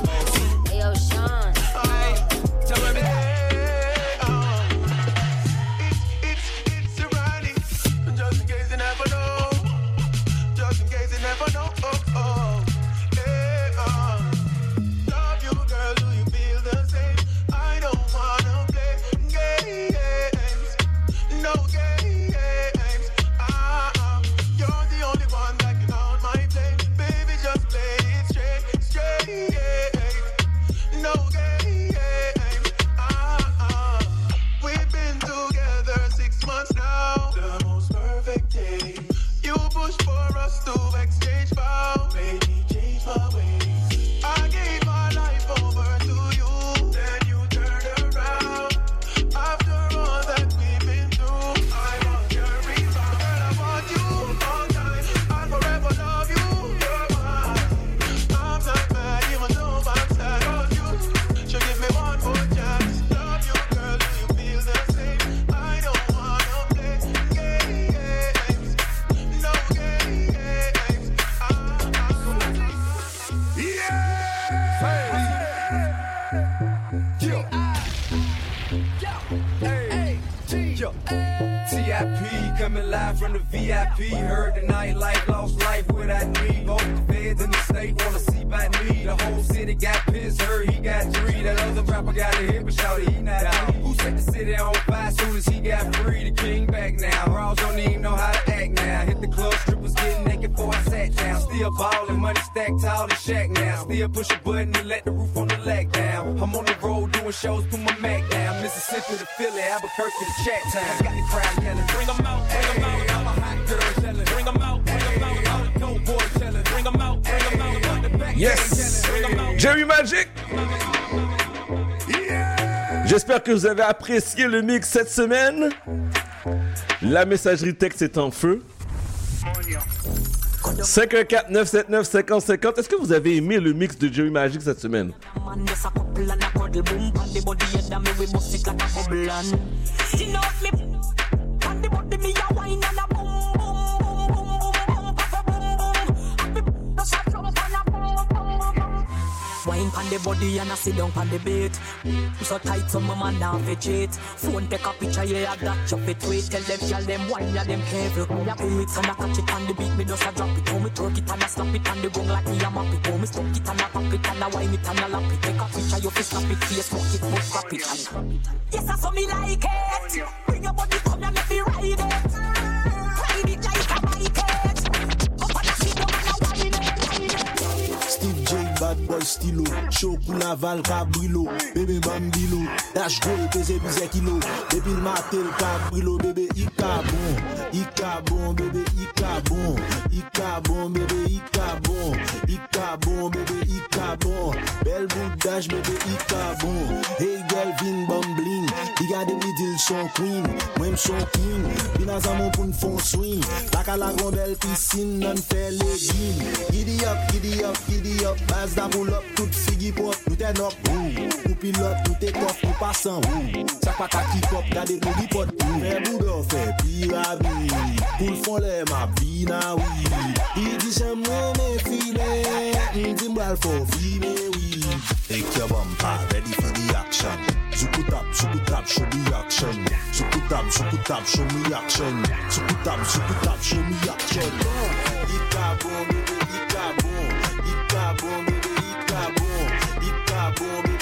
king back now. Raws don't even know how to act now. Hit the club, strippers getting naked before I sat down. Still ballin', money stacked tall and shack now. Still push a button and let the roof on the leg down. I'm on the road doing shows, put my Mac down. Mississippi to Philly, Albuquerque to Chat Town. Got the crowd yelling, bring 'em out, bring 'em out. I'm a hot girl telling, bring 'em out, bring 'em out. All the dope boys telling, bring 'em out, bring 'em out. Run the back Yes! Jerry Magic! J'espère que vous avez apprécié le mix cette semaine. La messagerie texte est en feu. 514 979 5050. Est-ce que vous avez aimé le mix de Jerry Magic cette semaine? Pan the body and a sit down pan the bed. So tight some man now veget. Phone take a picture yeah that chop it tweet. Tell them y'all them wine ya them careful. Ya beat and I catch it on the beat me just a drop it. Oh me twerk it and I slap it on the gong like me a map it. Oh me stuck it and I pop it and I wine it and I lap it. Take a picture you fi snap it, face smoke it, but crap it. Yes I saw me like it. Bring your body come and let me ride it. bad boy stilo Chokou laval kabrilo Bebe mbambilo Dash go peze bize kilo Depi l matel kabrilo Bebe i ka bon I ka bon bebe i ka bon I ka bon bebe i ka bon I ka bon bebe i ka bon Bel boudash bebe i ka bon Hey girl vin bambling Di gade mi dil son queen Mwen son king Bina zamon pou n fon swing Laka la grandel pisin nan fe legin Giddy up, giddy up, giddy up Baz da pull up, tout figi pop Nou ten up, Nou pilot, nou take off, nou pasan, Sak pa ka keep up, gade nou ripot, woo Fè boudo, fè pirabi Pou l'fon le ma vina, wii Di di se mwen me file Di mbral fò vine, wii Take your bumper, ready for the action. Zuku tap, zuku tap, show me action. Zuku tap, zuku tap, show me action. Zuku tap, zuku tap, show me action. Ika bon, ika bon ika bon boom.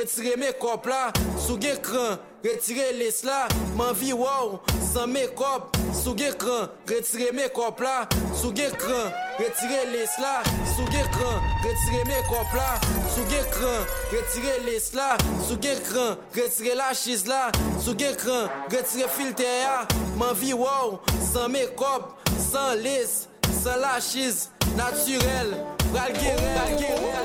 Retire mekop la, sou gen kran Retire les la, man vi waw San mekop, sou gen kran Retire mekop la, sou gen kran Retire les la, sou gen kran Retire mekop la, sou gen kran Retire les la, sou gen kran Retire la chiz la, sou gen kran Retire filte ya, man vi waw San mekop, san les San la chiz, naturel Pral gerel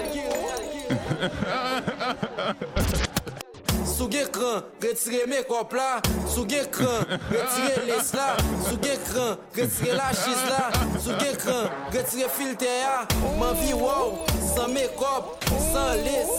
Sou gen kran, retire me kop la Sou gen kran, retire les la Sou gen kran, retire la chis la Sou gen kran, retire filte ya Man vi wow, san me kop San les,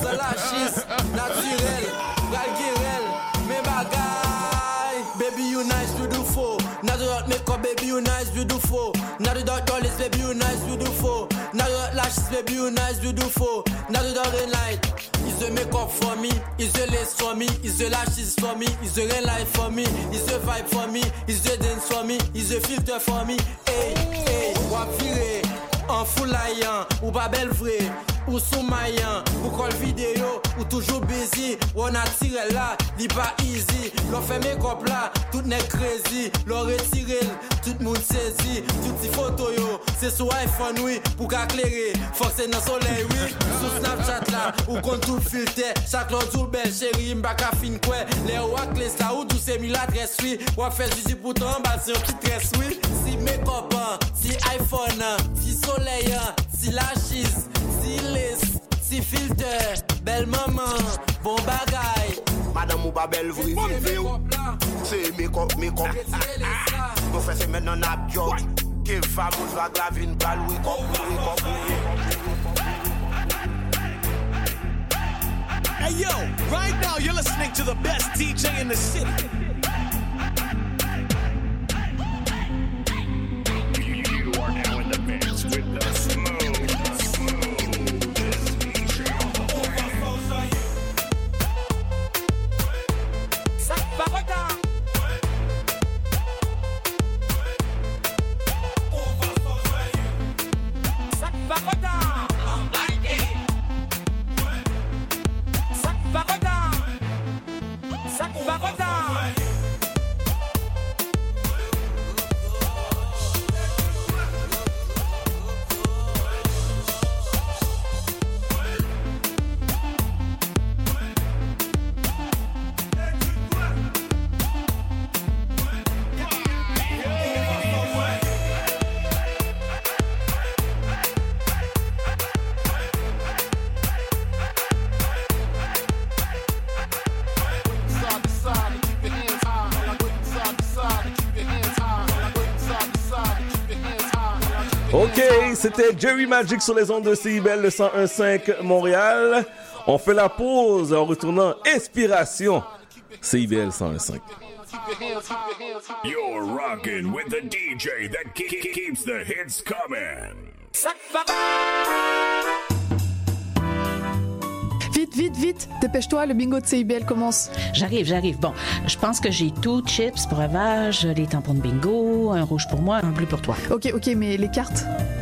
san la chis Naturel, gal girel Me bagay Baby you nice, beautiful Not without me kop, baby you nice, beautiful Not without your lips, baby you nice, beautiful Without lashes, baby, you nice, beautiful. Not without the light. Is the makeup for me? Is the lace for me? Is the lashes for me? Is the real life for me? Is the vibe for me? Is the dance for me? Is the filter for me? Hey, hey, wap vire. En foulaillant, ou pas belle vraie, Ou sou mayan, ou kol video Ou toujou bezi, ou an atire la Li pa easy, lò fè me kop la Tout nek krezi, lò retirel Tout moun sezi, tout ti foto yo Se sou iPhone oui, pou ka kleri. Fòk se nan soley oui, sou Snapchat la. Ou kontou filte, chak lò djou bel chéri Mba ka fin kwe, le ou ak les la Ou djou se mi la tres oui. Wap fè jiji poutan, bal se yon ki tres oui. Si me kop an, si iPhone an Si soley an si la chise, si lisse, si filter, belle maman, bon bagay. Madame ou pas belle vraie C'est mes cop, mes cop Mon frère c'est maintenant nap joke Qui femme ou va glavine pral oui cop, oui cop, Hey yo, right now you're listening to the best DJ in the city. You are now in the mix with the smooth, Barota c'était Jerry Magic sur les ondes de CIBL, le 101.5 Montréal. On fait la pause en retournant Inspiration, CIBL 101.5. You're rocking with the DJ that ke- ke- keeps the hits coming. Vite, vite, vite, dépêche-toi, le bingo de CIBL commence. J'arrive, j'arrive. Bon, je pense que j'ai tout, chips, breuvage, les tampons de bingo, un rouge pour moi, un bleu pour toi. Ok, ok, mais les cartes?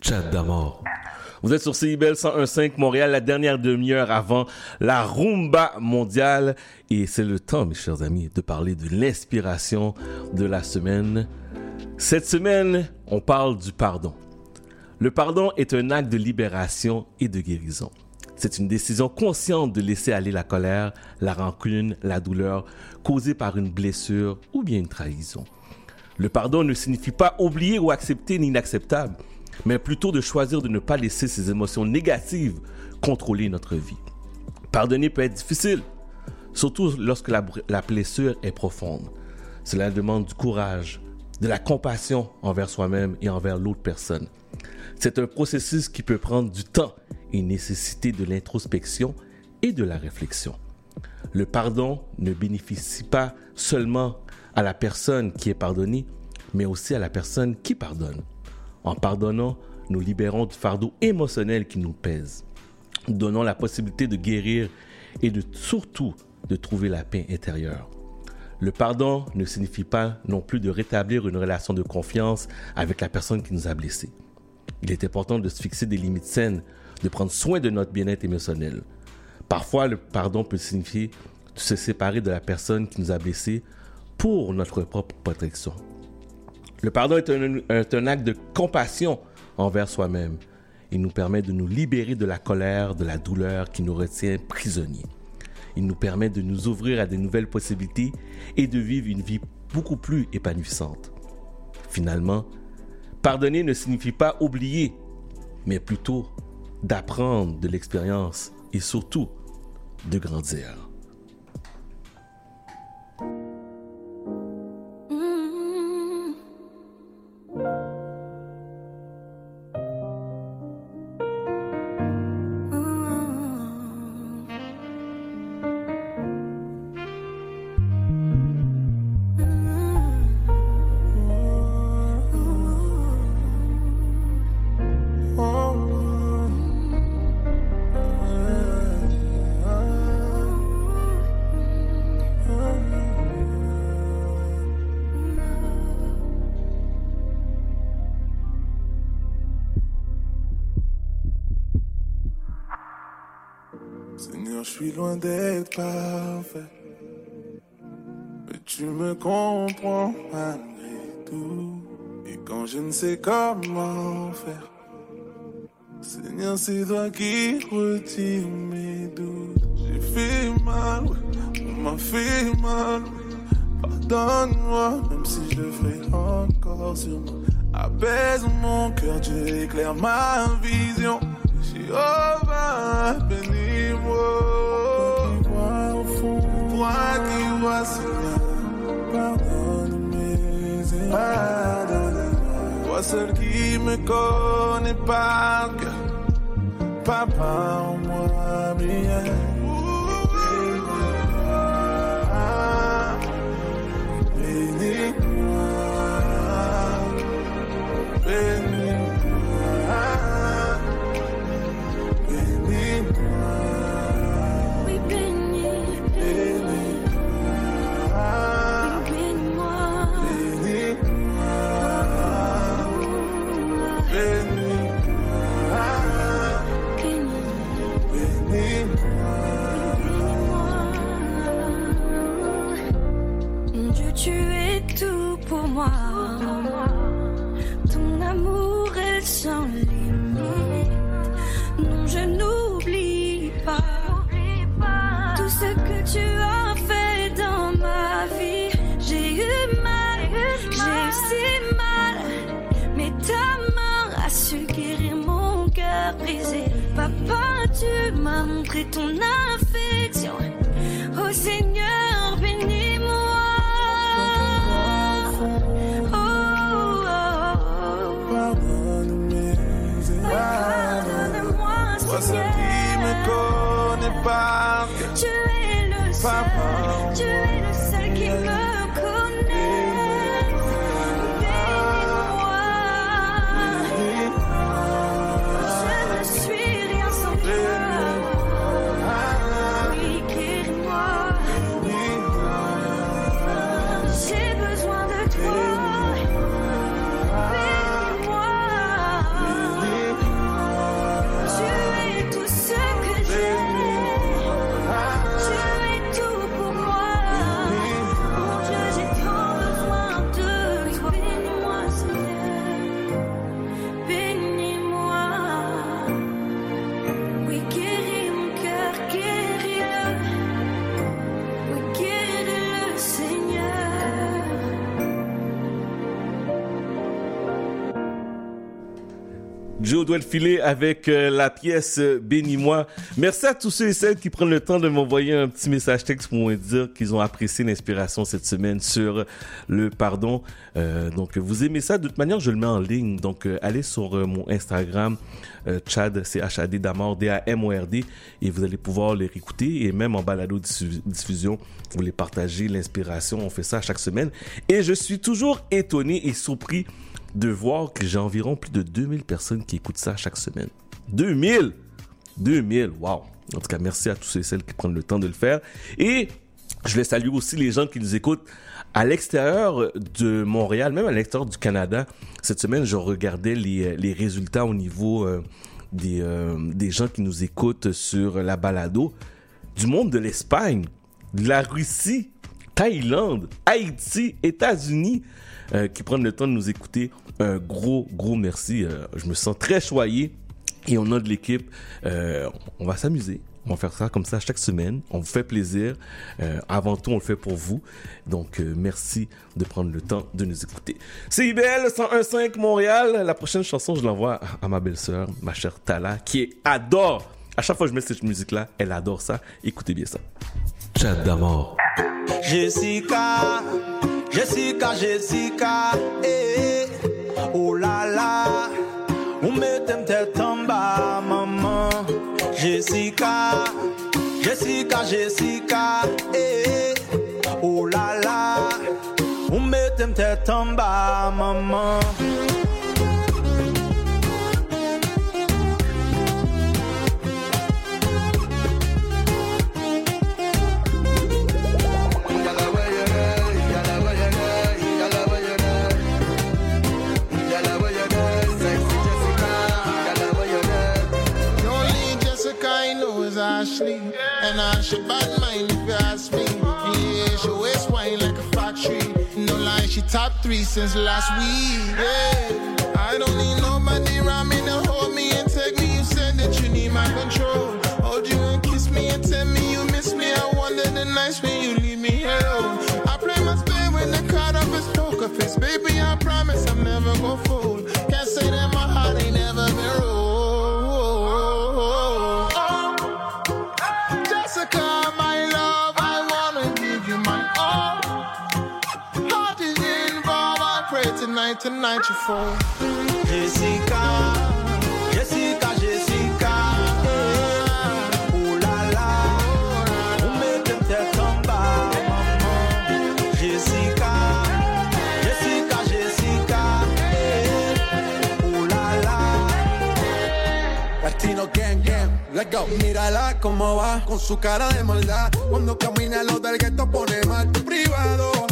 Chat d'amour. Vous êtes sur CIBL 101.5 Montréal, la dernière demi-heure avant la rumba mondiale. Et c'est le temps, mes chers amis, de parler de l'inspiration de la semaine. Cette semaine, on parle du pardon. Le pardon est un acte de libération et de guérison. C'est une décision consciente de laisser aller la colère, la rancune, la douleur causée par une blessure ou bien une trahison. Le pardon ne signifie pas oublier ou accepter l'inacceptable, mais plutôt de choisir de ne pas laisser ces émotions négatives contrôler notre vie. Pardonner peut être difficile, surtout lorsque la, blessure est profonde. Cela demande du courage, de la compassion envers soi-même et envers l'autre personne. C'est un processus qui peut prendre du temps et nécessiter de l'introspection et de la réflexion. Le pardon ne bénéficie pas seulement à la personne qui est pardonnée, mais aussi à la personne qui pardonne. En pardonnant, nous libérons du fardeau émotionnel qui nous pèse. Donnons la possibilité de guérir et de surtout de trouver la paix intérieure. Le pardon ne signifie pas non plus de rétablir une relation de confiance avec la personne qui nous a blessés. Il est important de se fixer des limites saines, de prendre soin de notre bien-être émotionnel. Parfois, le pardon peut signifier de se séparer de la personne qui nous a blessés pour notre propre protection. Le pardon est un, acte de compassion envers soi-même. Il nous permet de nous libérer de la colère, de la douleur qui nous retient prisonniers. Il nous permet de nous ouvrir à de nouvelles possibilités et de vivre une vie beaucoup plus épanouissante. Finalement, pardonner ne signifie pas oublier, mais plutôt d'apprendre de l'expérience et surtout de grandir. Tu me comprends malgré tout. Et quand je ne sais comment faire, Seigneur, c'est toi qui retire mes doutes. J'ai fait mal, ouais, on m'a fait mal. Pardonne-moi, même si je le fais encore sur moi. Apaise mon cœur, Dieu éclaire ma vision. Jéhovah, bénis-moi. Au fond, toi qui vois, Seigneur, Toi seul qui me connais par cœur. Papa, moi. Montré ton affection. Joe doit le filer avec euh, la pièce euh, Bénis-moi. Merci à tous ceux et celles qui prennent le temps de m'envoyer un petit message texte pour me dire qu'ils ont apprécié l'inspiration cette semaine sur le pardon. Euh, donc, vous aimez ça. De toute manière, je le mets en ligne. Donc, allez sur mon Instagram, Chad, c'est H-A-D d'Amor, D-A-M-O-R-D, et vous allez pouvoir les réécouter et même en balado diffu- diffusion, vous les partagez, l'inspiration. On fait ça chaque semaine. Et je suis toujours étonné et surpris de voir que j'ai environ plus de 2000 personnes qui écoutent ça chaque semaine. 2000! 2000, wow! En tout cas, merci à tous ceux et celles qui prennent le temps de le faire. Et je les salue aussi les gens qui nous écoutent à l'extérieur de Montréal, même à l'extérieur du Canada. Cette semaine, je regardais les, résultats au niveau euh, des, euh, des gens qui nous écoutent sur la balado. Du monde de l'Espagne, de la Russie, Thaïlande, Haïti, États-Unis, euh, qui prennent le temps de nous écouter. Un gros, gros merci. Euh, je me sens très choyé. Et au nom de l'équipe, euh, on va s'amuser. On va faire ça comme ça chaque semaine. On vous fait plaisir. Euh, avant tout, on le fait pour vous. Donc, euh, merci de prendre le temps de nous écouter. CIBL 101.5 Montréal. La prochaine chanson, je l'envoie à, à ma belle-sœur, ma chère Tala, qui adore. À chaque fois que je mets cette musique-là, elle adore ça. Écoutez bien ça. Chat d'amour. Jessica, Jessica, Jessica, eh, Oh la la, ou metem tèt an ba, maman Jessica, Jessica, Jessica, eh, eh. Oh la la, ou metem tèt an ba, maman Ashley. And I should bad mind if you ask me. Yeah, she waist wine like a factory. No lie, she top three since last week. Yeah, I don't need nobody around me to hold me and take me. You said that you need my control. Hold you and kiss me and tell me you miss me. I wonder the nights when you leave me alone. I play my spade when the card up is poker face. Baby, I promise I'm never gonna fold. Pray tonight, tonight you fall. Jessica, Jessica, Jessica, oh là là, on met tes têtes en bas, maman. Jessica, Jessica, Jessica, oh là là. Latino gang gang, let's go. Mírala cómo va, con su cara de maldad. Cuando camina lo del gueto pone mal tu privado.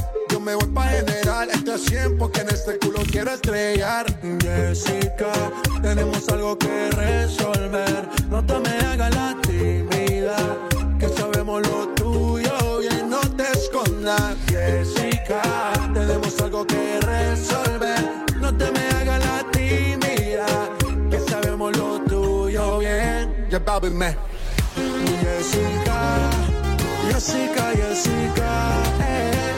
Me voy pa' general, esto es 100 porque en este culo quiero estrellar. Jessica, tenemos algo que resolver. No te me hagas la tímida, que sabemos lo tuyo bien, no te escondas. Jessica, tenemos algo que resolver. No te me hagas la tímida, que sabemos lo tuyo bien. Ya baby me. Jessica, Jessica, Jessica, eh.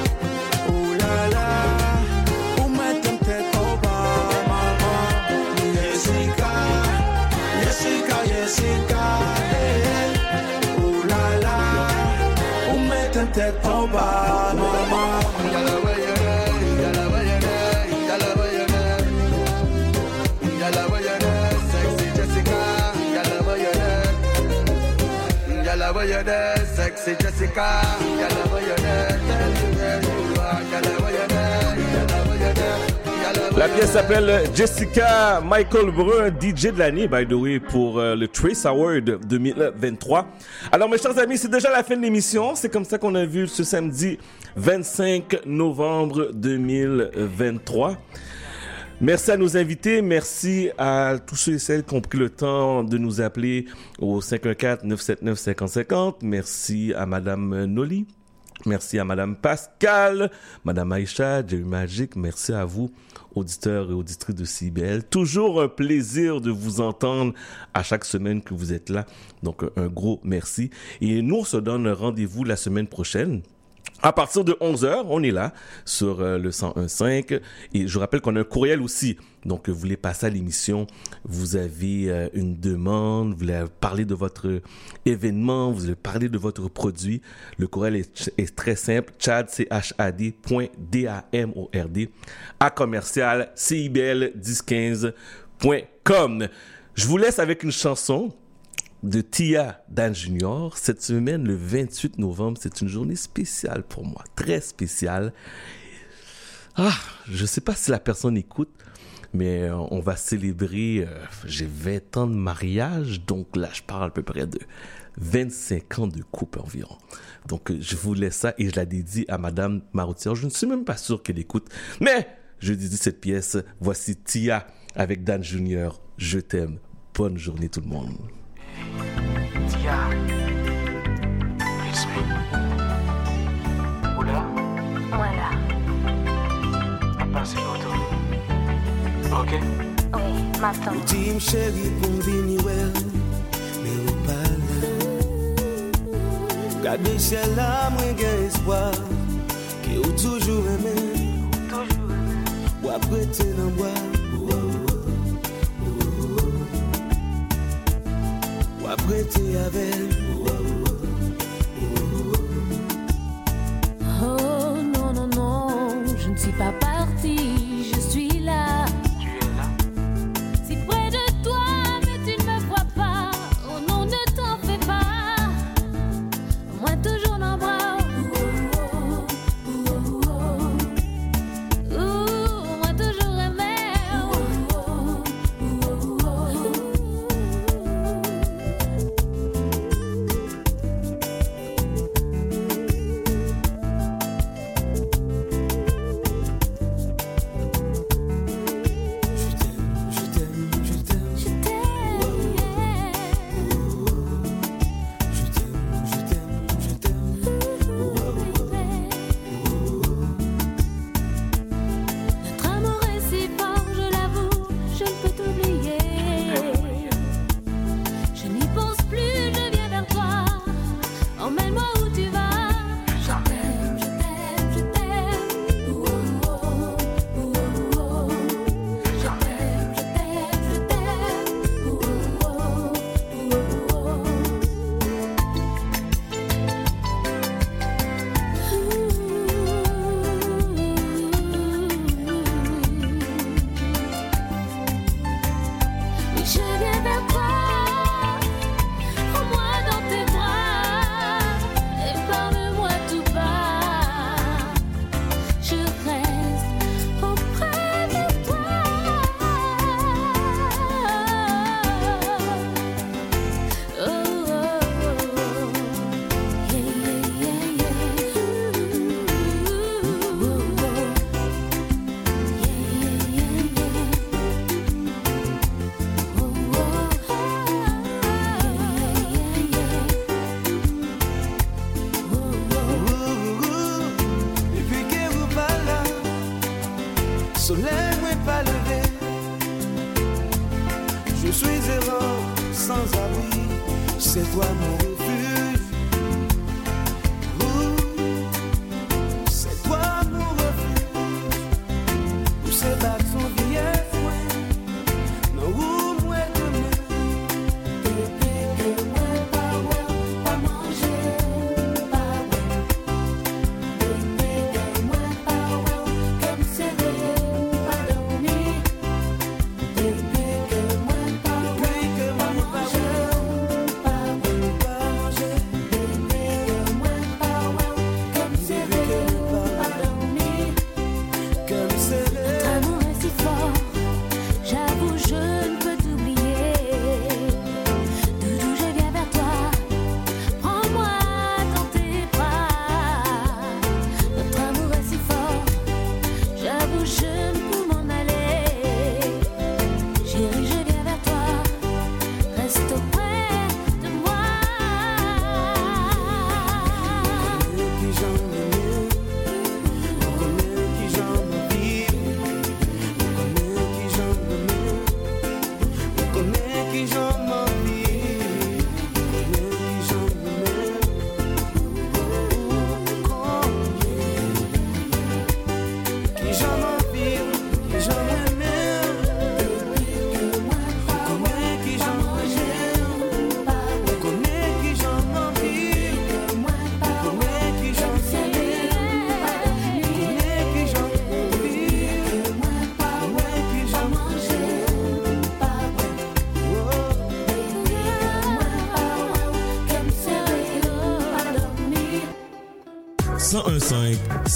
Jessica, eh. Ooh la la, un metente toba, mamá. Ya la sexy Jessica. La pièce s'appelle Jessica Michael Brun, DJ de l'année, by the way, pour euh, le Trace Award 2023. Alors, mes chers amis, c'est déjà la fin de l'émission. C'est comme ça qu'on a vu ce samedi 25 novembre 2023. Merci à nos invités, merci à tous ceux et celles qui ont pris le temps de nous appeler au 514-979-5050. Merci à Madame Noli. Merci à Madame Pascal, Madame Aïcha, Jerry Magic. Merci à vous, auditeurs et auditrices de CIBL. Toujours un plaisir de vous entendre à chaque semaine que vous êtes là. Donc, un gros merci. Et nous, on se donne rendez-vous la semaine prochaine. À partir de 11h, on est là sur euh, le 101.5 et je rappelle qu'on a un courriel aussi. Donc, vous voulez passer à l'émission, vous avez euh, une demande, vous voulez parler de votre événement, vous voulez parler de votre produit. Le courriel est, très simple, chad, à commercial cibl 1015.com. Je vous laisse avec une chanson de Tia Dan Junior. Cette semaine, le 28 novembre, c'est une journée spéciale pour moi, très spéciale. Ah, je sais pas si la personne écoute, mais euh, on va célébrer, euh, j'ai 20 ans de mariage, donc là, je parle à peu près de 25 ans de couple environ. Donc, euh, je vous laisse ça et je la dédie à Madame Maroutière. Je ne suis même pas sûr qu'elle écoute, mais je dédie cette pièce. Voici Tia avec Dan Junior. Je t'aime. Bonne journée tout le monde. Ou di m chèri pou m vini wèl Mè ou pa la Gade chè la mwen gen espoir. Ki ou toujou remè Ou apwete nan wèl Oh non, non, non, je ne suis pas C'est toi mon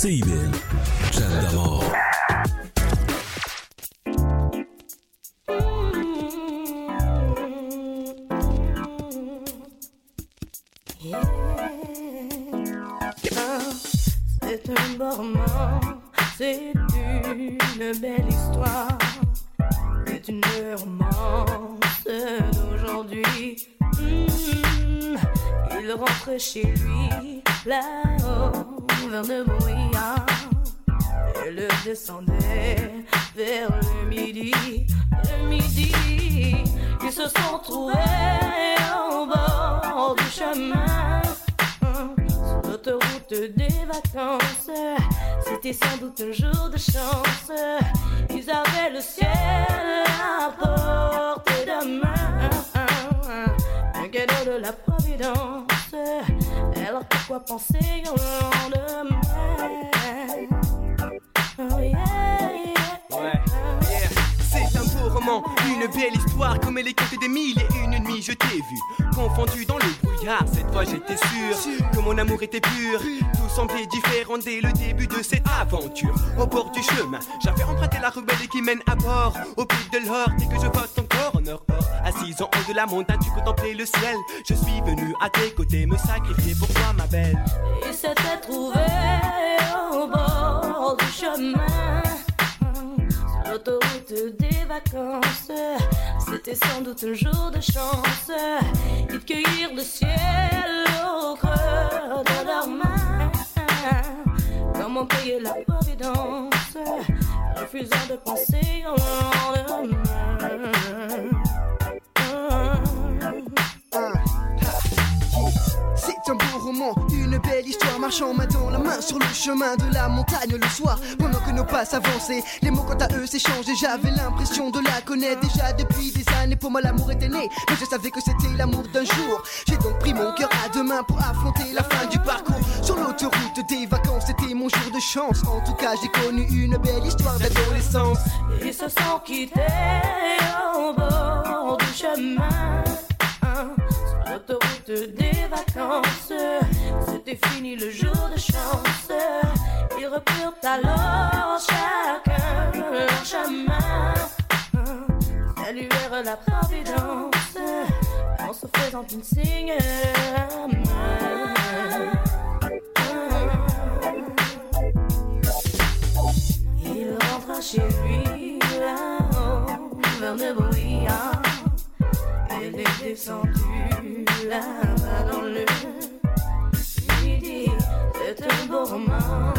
1015 qui mène à bord. Au pic de l'or dès que je vote encore. En or or assise en haut de la montagne tu contemplais le ciel. Je suis venu à tes côtés me sacrifier pour toi ma belle. Ils s'étaient trouvés au bord du chemin. Sur l'autoroute des vacances. C'était sans doute un jour de chance. Ils cueillirent le ciel au creux de leurs mains. Comment payer la providence Refusant de penser au lendemain une belle histoire marchant main dans la main sur le chemin de la montagne le soir. Pendant que nos pas s'avançaient, les mots quant à eux s'échangeaient. J'avais l'impression de la connaître déjà depuis des années. Pour moi, l'amour était né, mais je savais que c'était l'amour d'un jour. J'ai donc pris mon cœur à deux mains pour affronter la fin du parcours. Sur l'autoroute des vacances, c'était mon jour de chance. En tout cas, j'ai connu une belle histoire d'adolescence. Ils se sont quittés au bord du chemin des vacances. C'était fini le jour de chance. Ils reprirent alors chacun leur chemin. Saluèrent la providence En se faisant une signe Il rentra chez lui là-haut vers le brouillard. Elle est descendue là-bas dans le midi. C'est un beau roman,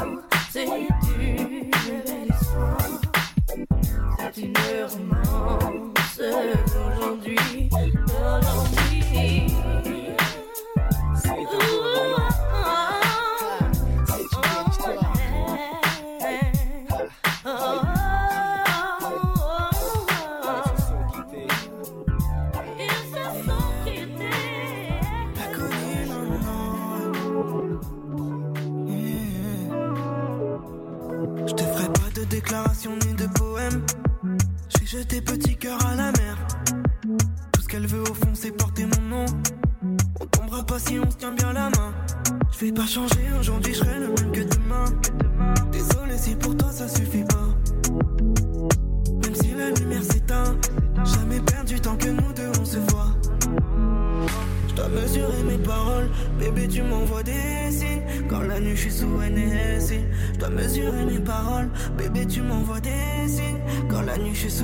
c'est une belle histoire. C'est une romance d'aujourd'hui, d'aujourd'hui. Jeté petit cœur à la mer. Tout ce qu'elle veut au fond, c'est porter mon nom. On tombera pas si on se tient bien la main. Je vais pas changer aujourd'hui, je serai le même que demain. Désolé si pour toi ça suffit pas. Même si la lumière s'éteint, jamais perdu tant que nous deux on se voit. Je dois mesurer mes paroles, bébé tu m'envoies des signes Quand la nuit je suis sous NSI Je dois mesurer mes paroles, bébé tu m'envoies signes Quand la nuit je suis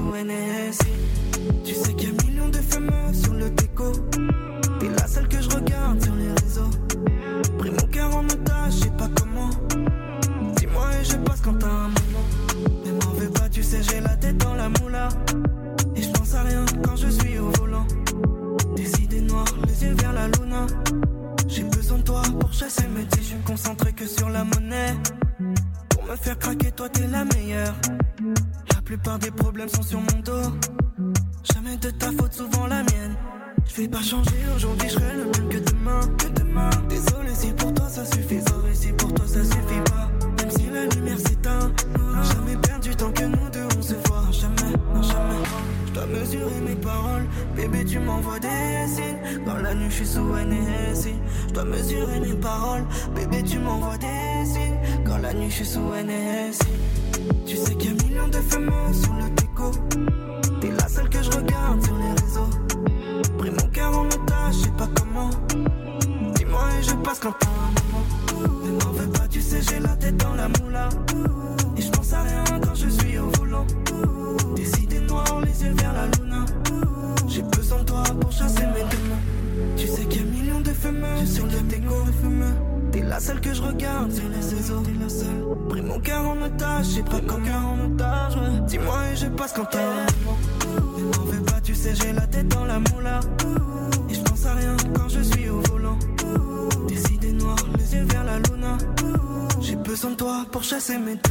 toi pour